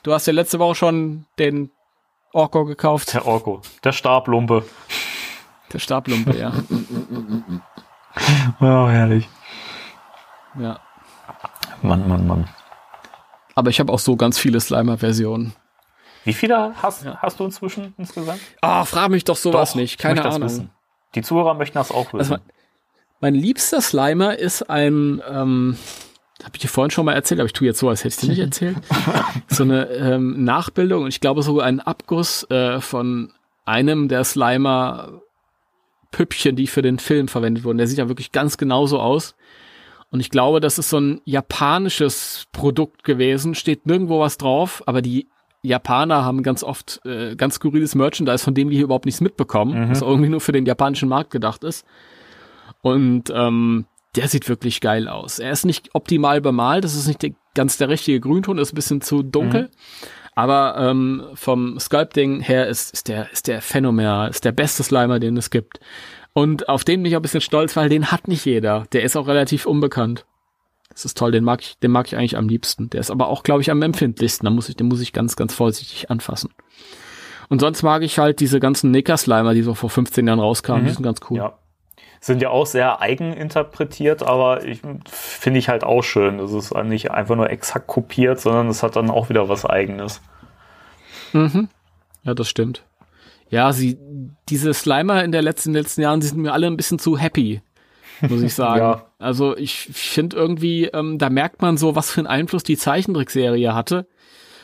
[SPEAKER 2] du hast ja letzte Woche schon den Orko gekauft.
[SPEAKER 3] Der Orko, der Stablumpe.
[SPEAKER 2] Der Stablumpe, ja.
[SPEAKER 3] oh, herrlich.
[SPEAKER 2] Ja.
[SPEAKER 3] Mann, Mann, Mann.
[SPEAKER 2] Aber ich habe auch so ganz viele Slimer-Versionen.
[SPEAKER 3] Wie viele hast, ja. hast du inzwischen insgesamt?
[SPEAKER 2] Ah, oh, frag mich doch sowas doch, nicht. Keine Ahnung.
[SPEAKER 3] Die Zuhörer möchten das auch wissen. Also,
[SPEAKER 2] mein liebster Slimer ist ein, ähm, habe ich dir vorhin schon mal erzählt, aber ich tue jetzt so, als hätte ich dir nicht erzählt. so eine ähm, Nachbildung und ich glaube sogar ein Abguss äh, von einem der Slimer Püppchen, die für den Film verwendet wurden. Der sieht ja wirklich ganz genauso aus. Und ich glaube, das ist so ein japanisches Produkt gewesen. Steht nirgendwo was drauf, aber die Japaner haben ganz oft äh, ganz skurriles Merchandise, von dem wir hier überhaupt nichts mitbekommen, mhm. was irgendwie nur für den japanischen Markt gedacht ist. Und ähm, der sieht wirklich geil aus. Er ist nicht optimal bemalt, das ist nicht der, ganz der richtige Grünton, ist ein bisschen zu dunkel. Mhm. Aber ähm, vom Sculpting her ist, ist der ist der phänomenal, ist der beste Slimer, den es gibt. Und auf den bin ich auch ein bisschen stolz, weil den hat nicht jeder. Der ist auch relativ unbekannt. Das ist toll, den mag ich, den mag ich eigentlich am liebsten. Der ist aber auch, glaube ich, am empfindlichsten. Da muss ich, den muss ich ganz, ganz vorsichtig anfassen. Und sonst mag ich halt diese ganzen Nicker-Slimer, die so vor 15 Jahren rauskamen. Mhm. Die sind ganz cool.
[SPEAKER 3] Ja, sind ja auch sehr eigeninterpretiert, aber ich finde ich halt auch schön. Es ist nicht einfach nur exakt kopiert, sondern es hat dann auch wieder was eigenes.
[SPEAKER 2] Mhm. Ja, das stimmt. Ja, sie, diese Slimer in der letzten, letzten Jahren, die sind mir alle ein bisschen zu happy, muss ich sagen. ja. Also ich finde irgendwie, ähm, da merkt man so, was für einen Einfluss die Zeichentrickserie hatte.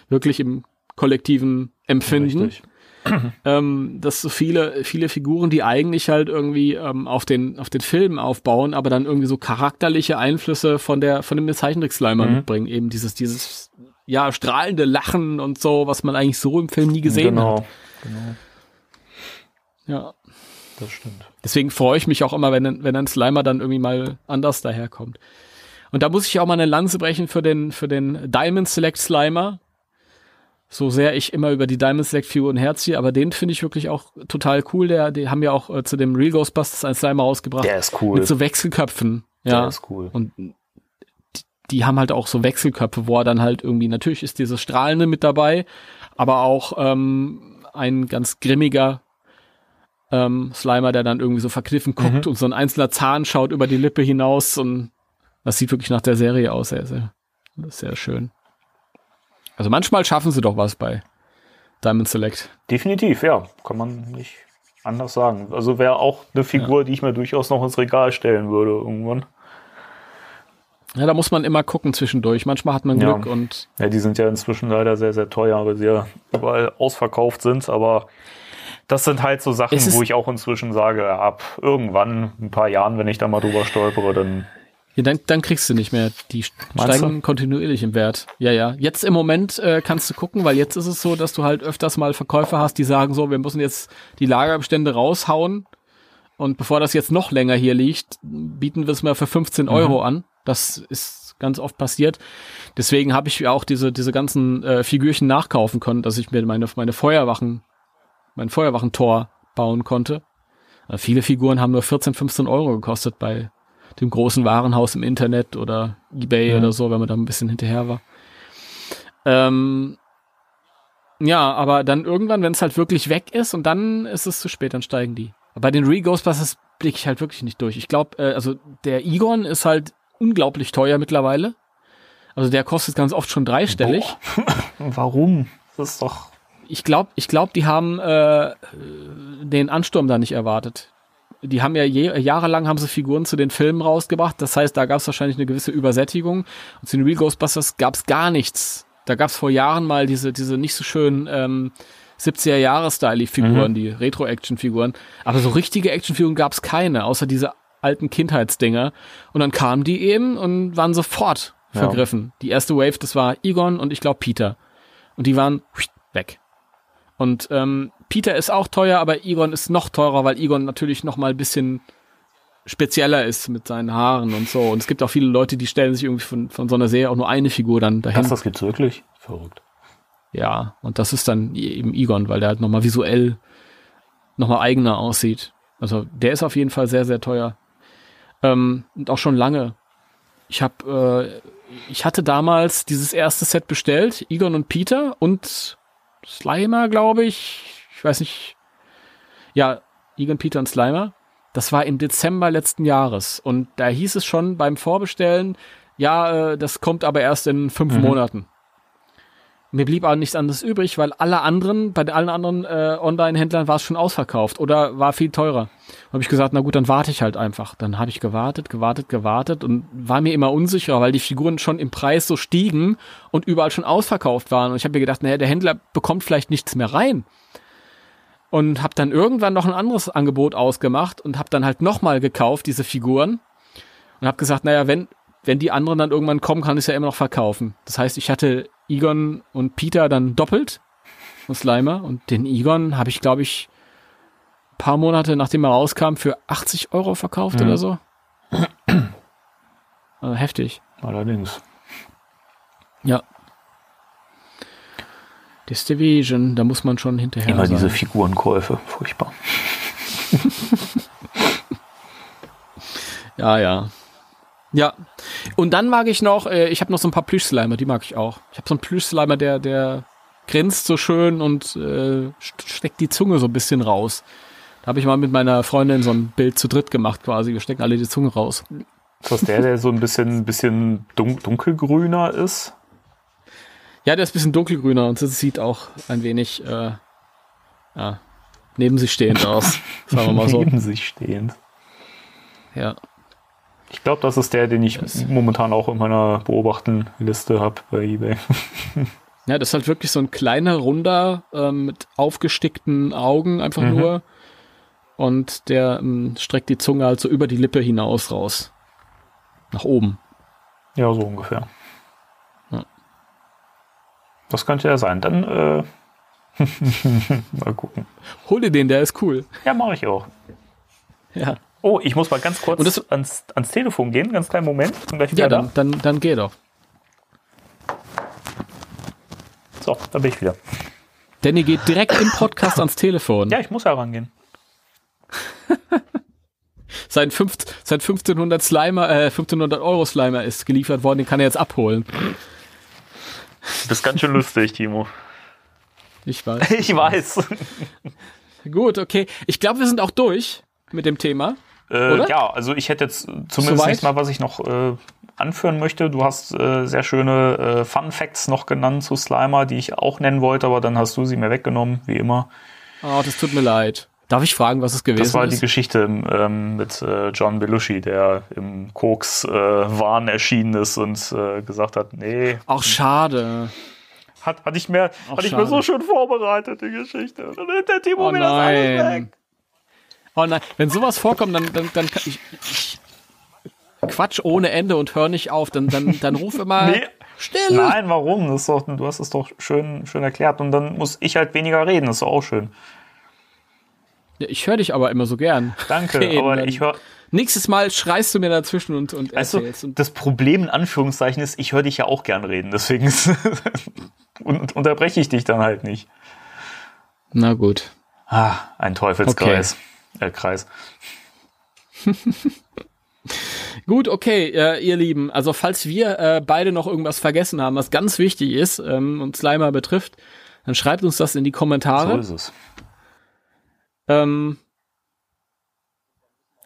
[SPEAKER 2] Wirklich im kollektiven Empfinden. Richtig. ähm, dass so viele, viele Figuren, die eigentlich halt irgendwie ähm, auf den, auf den Film aufbauen, aber dann irgendwie so charakterliche Einflüsse von der, von dem Zeichentrick-Slimer
[SPEAKER 3] Mhm.
[SPEAKER 2] mitbringen. Eben dieses, dieses, ja, strahlende Lachen und so, was man eigentlich so im Film nie gesehen
[SPEAKER 3] genau,
[SPEAKER 2] hat.
[SPEAKER 3] genau,
[SPEAKER 2] Ja.
[SPEAKER 3] das stimmt.
[SPEAKER 2] Deswegen freue ich mich auch immer, wenn, wenn ein Slimer dann irgendwie mal anders daherkommt. Und da muss ich auch mal eine Lanze brechen für den, für den Diamond Select Slimer. So sehr ich immer über die Diamond Select Figuren herziehe, aber den finde ich wirklich auch total cool. Der, die haben ja auch äh, zu dem Real Ghostbusters ein Slimer rausgebracht.
[SPEAKER 3] Der ist cool.
[SPEAKER 2] Mit so Wechselköpfen.
[SPEAKER 3] Der
[SPEAKER 2] Ja.
[SPEAKER 3] ist cool.
[SPEAKER 2] Und die, die haben halt auch so Wechselköpfe, wo er dann halt irgendwie, natürlich ist dieses Strahlende mit dabei, aber auch ähm, ein ganz grimmiger ähm, Slimer, der dann irgendwie so verkniffen guckt
[SPEAKER 3] Mhm.
[SPEAKER 2] und so ein einzelner Zahn schaut über die Lippe hinaus und das sieht wirklich nach der Serie aus, sehr, sehr, sehr schön. Also manchmal schaffen sie doch was bei Diamond Select.
[SPEAKER 3] Definitiv, ja. Kann man nicht anders sagen. Also wäre auch eine Figur, die ich mir durchaus noch ins Regal stellen würde irgendwann.
[SPEAKER 2] Ja, da muss man immer gucken zwischendurch. Manchmal hat man
[SPEAKER 3] Ja.
[SPEAKER 2] Glück und
[SPEAKER 3] Ja, die sind ja inzwischen leider sehr, sehr teuer, weil sie ja überall ausverkauft sind, aber das sind halt so Sachen, wo ich auch inzwischen sage, ab irgendwann, ein paar Jahren, wenn ich da mal drüber stolpere, dann
[SPEAKER 2] Ja, dann, dann kriegst du nicht mehr. Die
[SPEAKER 3] Meinst
[SPEAKER 2] steigen kontinuierlich im Wert. Ja, ja. Jetzt im Moment äh, kannst du gucken, weil jetzt ist es so, dass du halt öfters mal Verkäufer hast, die sagen so, wir müssen jetzt die Lagerbestände raushauen. Und bevor das jetzt noch länger hier liegt, bieten wir es mal für 15 Euro an. Das ist ganz oft passiert. Deswegen habe ich auch diese, diese ganzen äh, Figürchen nachkaufen können, dass ich mir meine, meine Feuerwachen, mein Feuerwachentor bauen konnte. Äh, viele Figuren haben nur 14, 15 Euro gekostet bei dem großen Warenhaus im Internet oder Ebay
[SPEAKER 3] Ja.
[SPEAKER 2] oder so, wenn man da ein bisschen hinterher war. Ähm, ja, aber dann irgendwann, wenn es halt wirklich weg ist und dann ist es zu spät, dann steigen die. Bei den Re-Ghostbusters blicke ich halt wirklich nicht durch. Ich glaube, äh, also der Egon ist halt unglaublich teuer mittlerweile. Also der kostet ganz oft schon dreistellig.
[SPEAKER 3] warum? Das ist doch.
[SPEAKER 2] Ich glaube, ich glaub, die haben äh, den Ansturm da nicht erwartet. Die haben ja je, jahrelang haben sie Figuren zu den Filmen rausgebracht. Das heißt, da gab es wahrscheinlich eine gewisse Übersättigung. Und zu den Real Ghostbusters gab es gar nichts. Da gab es vor Jahren mal diese, diese nicht so schönen ähm, 70er Jahre Style-Figuren,
[SPEAKER 3] Mhm.
[SPEAKER 2] die Retro-Action-Figuren. Aber so richtige Actionfiguren gab es keine, außer diese alten Kindheitsdinger. Und dann kamen die eben und waren sofort
[SPEAKER 3] Ja.
[SPEAKER 2] vergriffen. Die erste Wave, das war Egon und ich glaube Peter. Und die waren weg. Und ähm, Peter ist auch teuer, aber Egon ist noch teurer, weil Egon natürlich noch mal ein bisschen spezieller ist mit seinen Haaren und so. Und es gibt auch viele Leute, die stellen sich irgendwie von, von so einer Serie auch nur eine Figur dann dahin.
[SPEAKER 3] Das, das gibt's wirklich? Verrückt.
[SPEAKER 2] Ja, und das ist dann eben Egon, weil der halt nochmal visuell nochmal eigener aussieht. Also der ist auf jeden Fall sehr, sehr teuer. Ähm, und auch schon lange. Ich habe, äh, ich hatte damals dieses erste Set bestellt, Egon und Peter und Slimer, glaube ich. Ich weiß nicht. Ja, Egon, Peter und Slimer. Das war im Dezember letzten Jahres. Und da hieß es schon beim Vorbestellen, ja, äh, das kommt aber erst in fünf
[SPEAKER 3] Mhm.
[SPEAKER 2] Monaten. Mir blieb aber nichts anderes übrig, weil alle anderen, bei allen anderen äh, Online-Händlern war es schon ausverkauft oder war viel teurer. Habe ich gesagt, na gut, dann warte ich halt einfach. Dann habe ich gewartet, gewartet, gewartet und war mir immer unsicher, weil die Figuren schon im Preis so stiegen und überall schon ausverkauft waren. Und ich habe mir gedacht, naja, der Händler bekommt vielleicht nichts mehr rein. Und habe dann irgendwann noch ein anderes Angebot ausgemacht und habe dann halt nochmal gekauft, diese Figuren. Und habe gesagt, naja, wenn, wenn die anderen dann irgendwann kommen, kann ich es ja immer noch verkaufen. Das heißt, ich hatte Egon und Peter dann doppelt und Slimer und den Egon habe ich, glaube ich, ein paar Monate nachdem er rauskam, für 80 Euro verkauft
[SPEAKER 3] Mhm.
[SPEAKER 2] oder so. Also heftig.
[SPEAKER 3] Allerdings.
[SPEAKER 2] Ja. Das Division, da muss man schon hinterher
[SPEAKER 3] Immer
[SPEAKER 2] sein.
[SPEAKER 3] diese Figurenkäufe. Furchtbar.
[SPEAKER 2] Ja, ja. Ja. Und dann mag ich noch, äh, ich habe noch so ein paar Plüschslimer, die mag ich auch. Ich habe so einen Plüschslimer, der, der grinst so schön und äh, st- steckt die Zunge so ein bisschen raus. Da habe ich mal mit meiner Freundin so ein Bild zu dritt gemacht quasi. Wir stecken alle die Zunge raus.
[SPEAKER 3] Ist das der, der so ein bisschen, bisschen dun dunkelgrüner ist?
[SPEAKER 2] Ja, der ist ein bisschen dunkelgrüner und es sieht auch ein wenig äh, ja, neben sich stehend aus. Sagen wir mal so.
[SPEAKER 3] Neben sich stehend.
[SPEAKER 2] Ja.
[SPEAKER 3] Ich glaube, das ist der, den ich
[SPEAKER 2] Das-
[SPEAKER 3] momentan auch in meiner Beobachten-Liste habe bei eBay.
[SPEAKER 2] Ja, das ist halt wirklich so ein kleiner, runder, ähm, mit aufgestickten Augen einfach
[SPEAKER 3] Mhm.
[SPEAKER 2] nur. Und der ähm, streckt die Zunge halt so über die Lippe hinaus raus. Nach oben.
[SPEAKER 3] Ja, so ungefähr.
[SPEAKER 2] Ja.
[SPEAKER 3] Das könnte ja sein. Dann äh, mal gucken.
[SPEAKER 2] Hol dir den, der ist cool.
[SPEAKER 3] Ja, mache ich auch.
[SPEAKER 2] Ja.
[SPEAKER 3] Oh, ich muss mal ganz kurz
[SPEAKER 2] das-
[SPEAKER 3] ans, ans Telefon gehen. Ganz kleinen Moment. Bin gleich wieder
[SPEAKER 2] Ja, dann, dann, dann geh doch.
[SPEAKER 3] So, da bin ich wieder.
[SPEAKER 2] Danny geht direkt im Podcast ans Telefon.
[SPEAKER 3] Ja, ich muss ja rangehen.
[SPEAKER 2] Sein, fünf, sein 1500 Slimer, äh, 1500 Euro Slimer ist geliefert worden, den kann er jetzt abholen.
[SPEAKER 3] Das ist ganz schön lustig, Timo.
[SPEAKER 2] Ich weiß.
[SPEAKER 3] Ich weiß.
[SPEAKER 2] Gut, okay. Ich glaube, wir sind auch durch mit dem Thema.
[SPEAKER 3] Äh, ja, also ich hätte jetzt zumindest
[SPEAKER 2] Soweit?
[SPEAKER 3] mal, was ich noch äh, anführen möchte. Du hast äh, sehr schöne äh, Fun Facts noch genannt zu Slimer, die ich auch nennen wollte, aber dann hast du sie mir weggenommen, wie immer.
[SPEAKER 2] Oh, das tut mir leid. Darf ich fragen, was es gewesen
[SPEAKER 3] Das war die
[SPEAKER 2] ist?
[SPEAKER 3] Geschichte ähm, mit äh, John Belushi, der im Koks-Wahn erschienen ist und äh, gesagt hat, nee,
[SPEAKER 2] Auch schade.
[SPEAKER 3] hat, hatte ich mir,
[SPEAKER 2] Ach,
[SPEAKER 3] hatte ich mir so schön vorbereitet, die Geschichte. Und dann hat der Timo
[SPEAKER 2] Oh
[SPEAKER 3] mir das alles
[SPEAKER 2] nein.
[SPEAKER 3] weg.
[SPEAKER 2] Oh nein. Wenn sowas vorkommt, dann, dann, dann kann ich, ich Quatsch ohne Ende und hör nicht auf. Dann, dann, dann ruf immer
[SPEAKER 3] Nee.
[SPEAKER 2] still.
[SPEAKER 3] Nein, warum? Das doch, du hast es doch schön, schön erklärt und dann muss ich halt weniger reden, das ist doch auch schön.
[SPEAKER 2] Ja, ich höre dich aber immer so gern.
[SPEAKER 3] Danke,
[SPEAKER 2] Reden,
[SPEAKER 3] aber ich höre,
[SPEAKER 2] Nächstes Mal schreist du mir dazwischen und, und
[SPEAKER 3] du,
[SPEAKER 2] erzählst. und,
[SPEAKER 3] das Problem in Anführungszeichen ist, ich höre dich ja auch gern reden, deswegen und unterbreche ich dich dann halt nicht.
[SPEAKER 2] na gut.
[SPEAKER 3] Ah, ein Teufelskreis. Äh, Kreis.
[SPEAKER 2] Gut, okay, äh, ihr Lieben. Also falls wir äh, beide noch irgendwas vergessen haben, was ganz wichtig ist ähm, und Slimer betrifft, dann schreibt uns das in die
[SPEAKER 3] So
[SPEAKER 2] Kommentare.
[SPEAKER 3] ist es.
[SPEAKER 2] Ähm,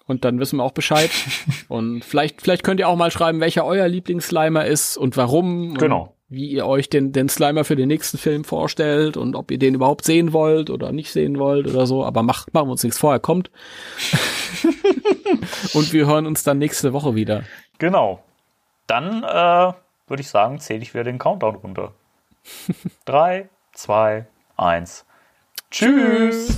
[SPEAKER 2] und dann wissen wir auch Bescheid. und vielleicht, vielleicht könnt ihr auch mal schreiben, welcher euer Lieblingsslimer ist und warum.
[SPEAKER 3] Genau.
[SPEAKER 2] Wie ihr euch den, den Slimer für den nächsten Film vorstellt und ob ihr den überhaupt sehen wollt oder nicht sehen wollt oder so. Aber macht, machen wir uns nichts vorher, kommt. und wir hören uns dann nächste Woche wieder.
[SPEAKER 3] Genau. Dann äh, würde ich sagen, zähle ich wieder den Countdown runter. Drei, zwei, eins. Tschüss.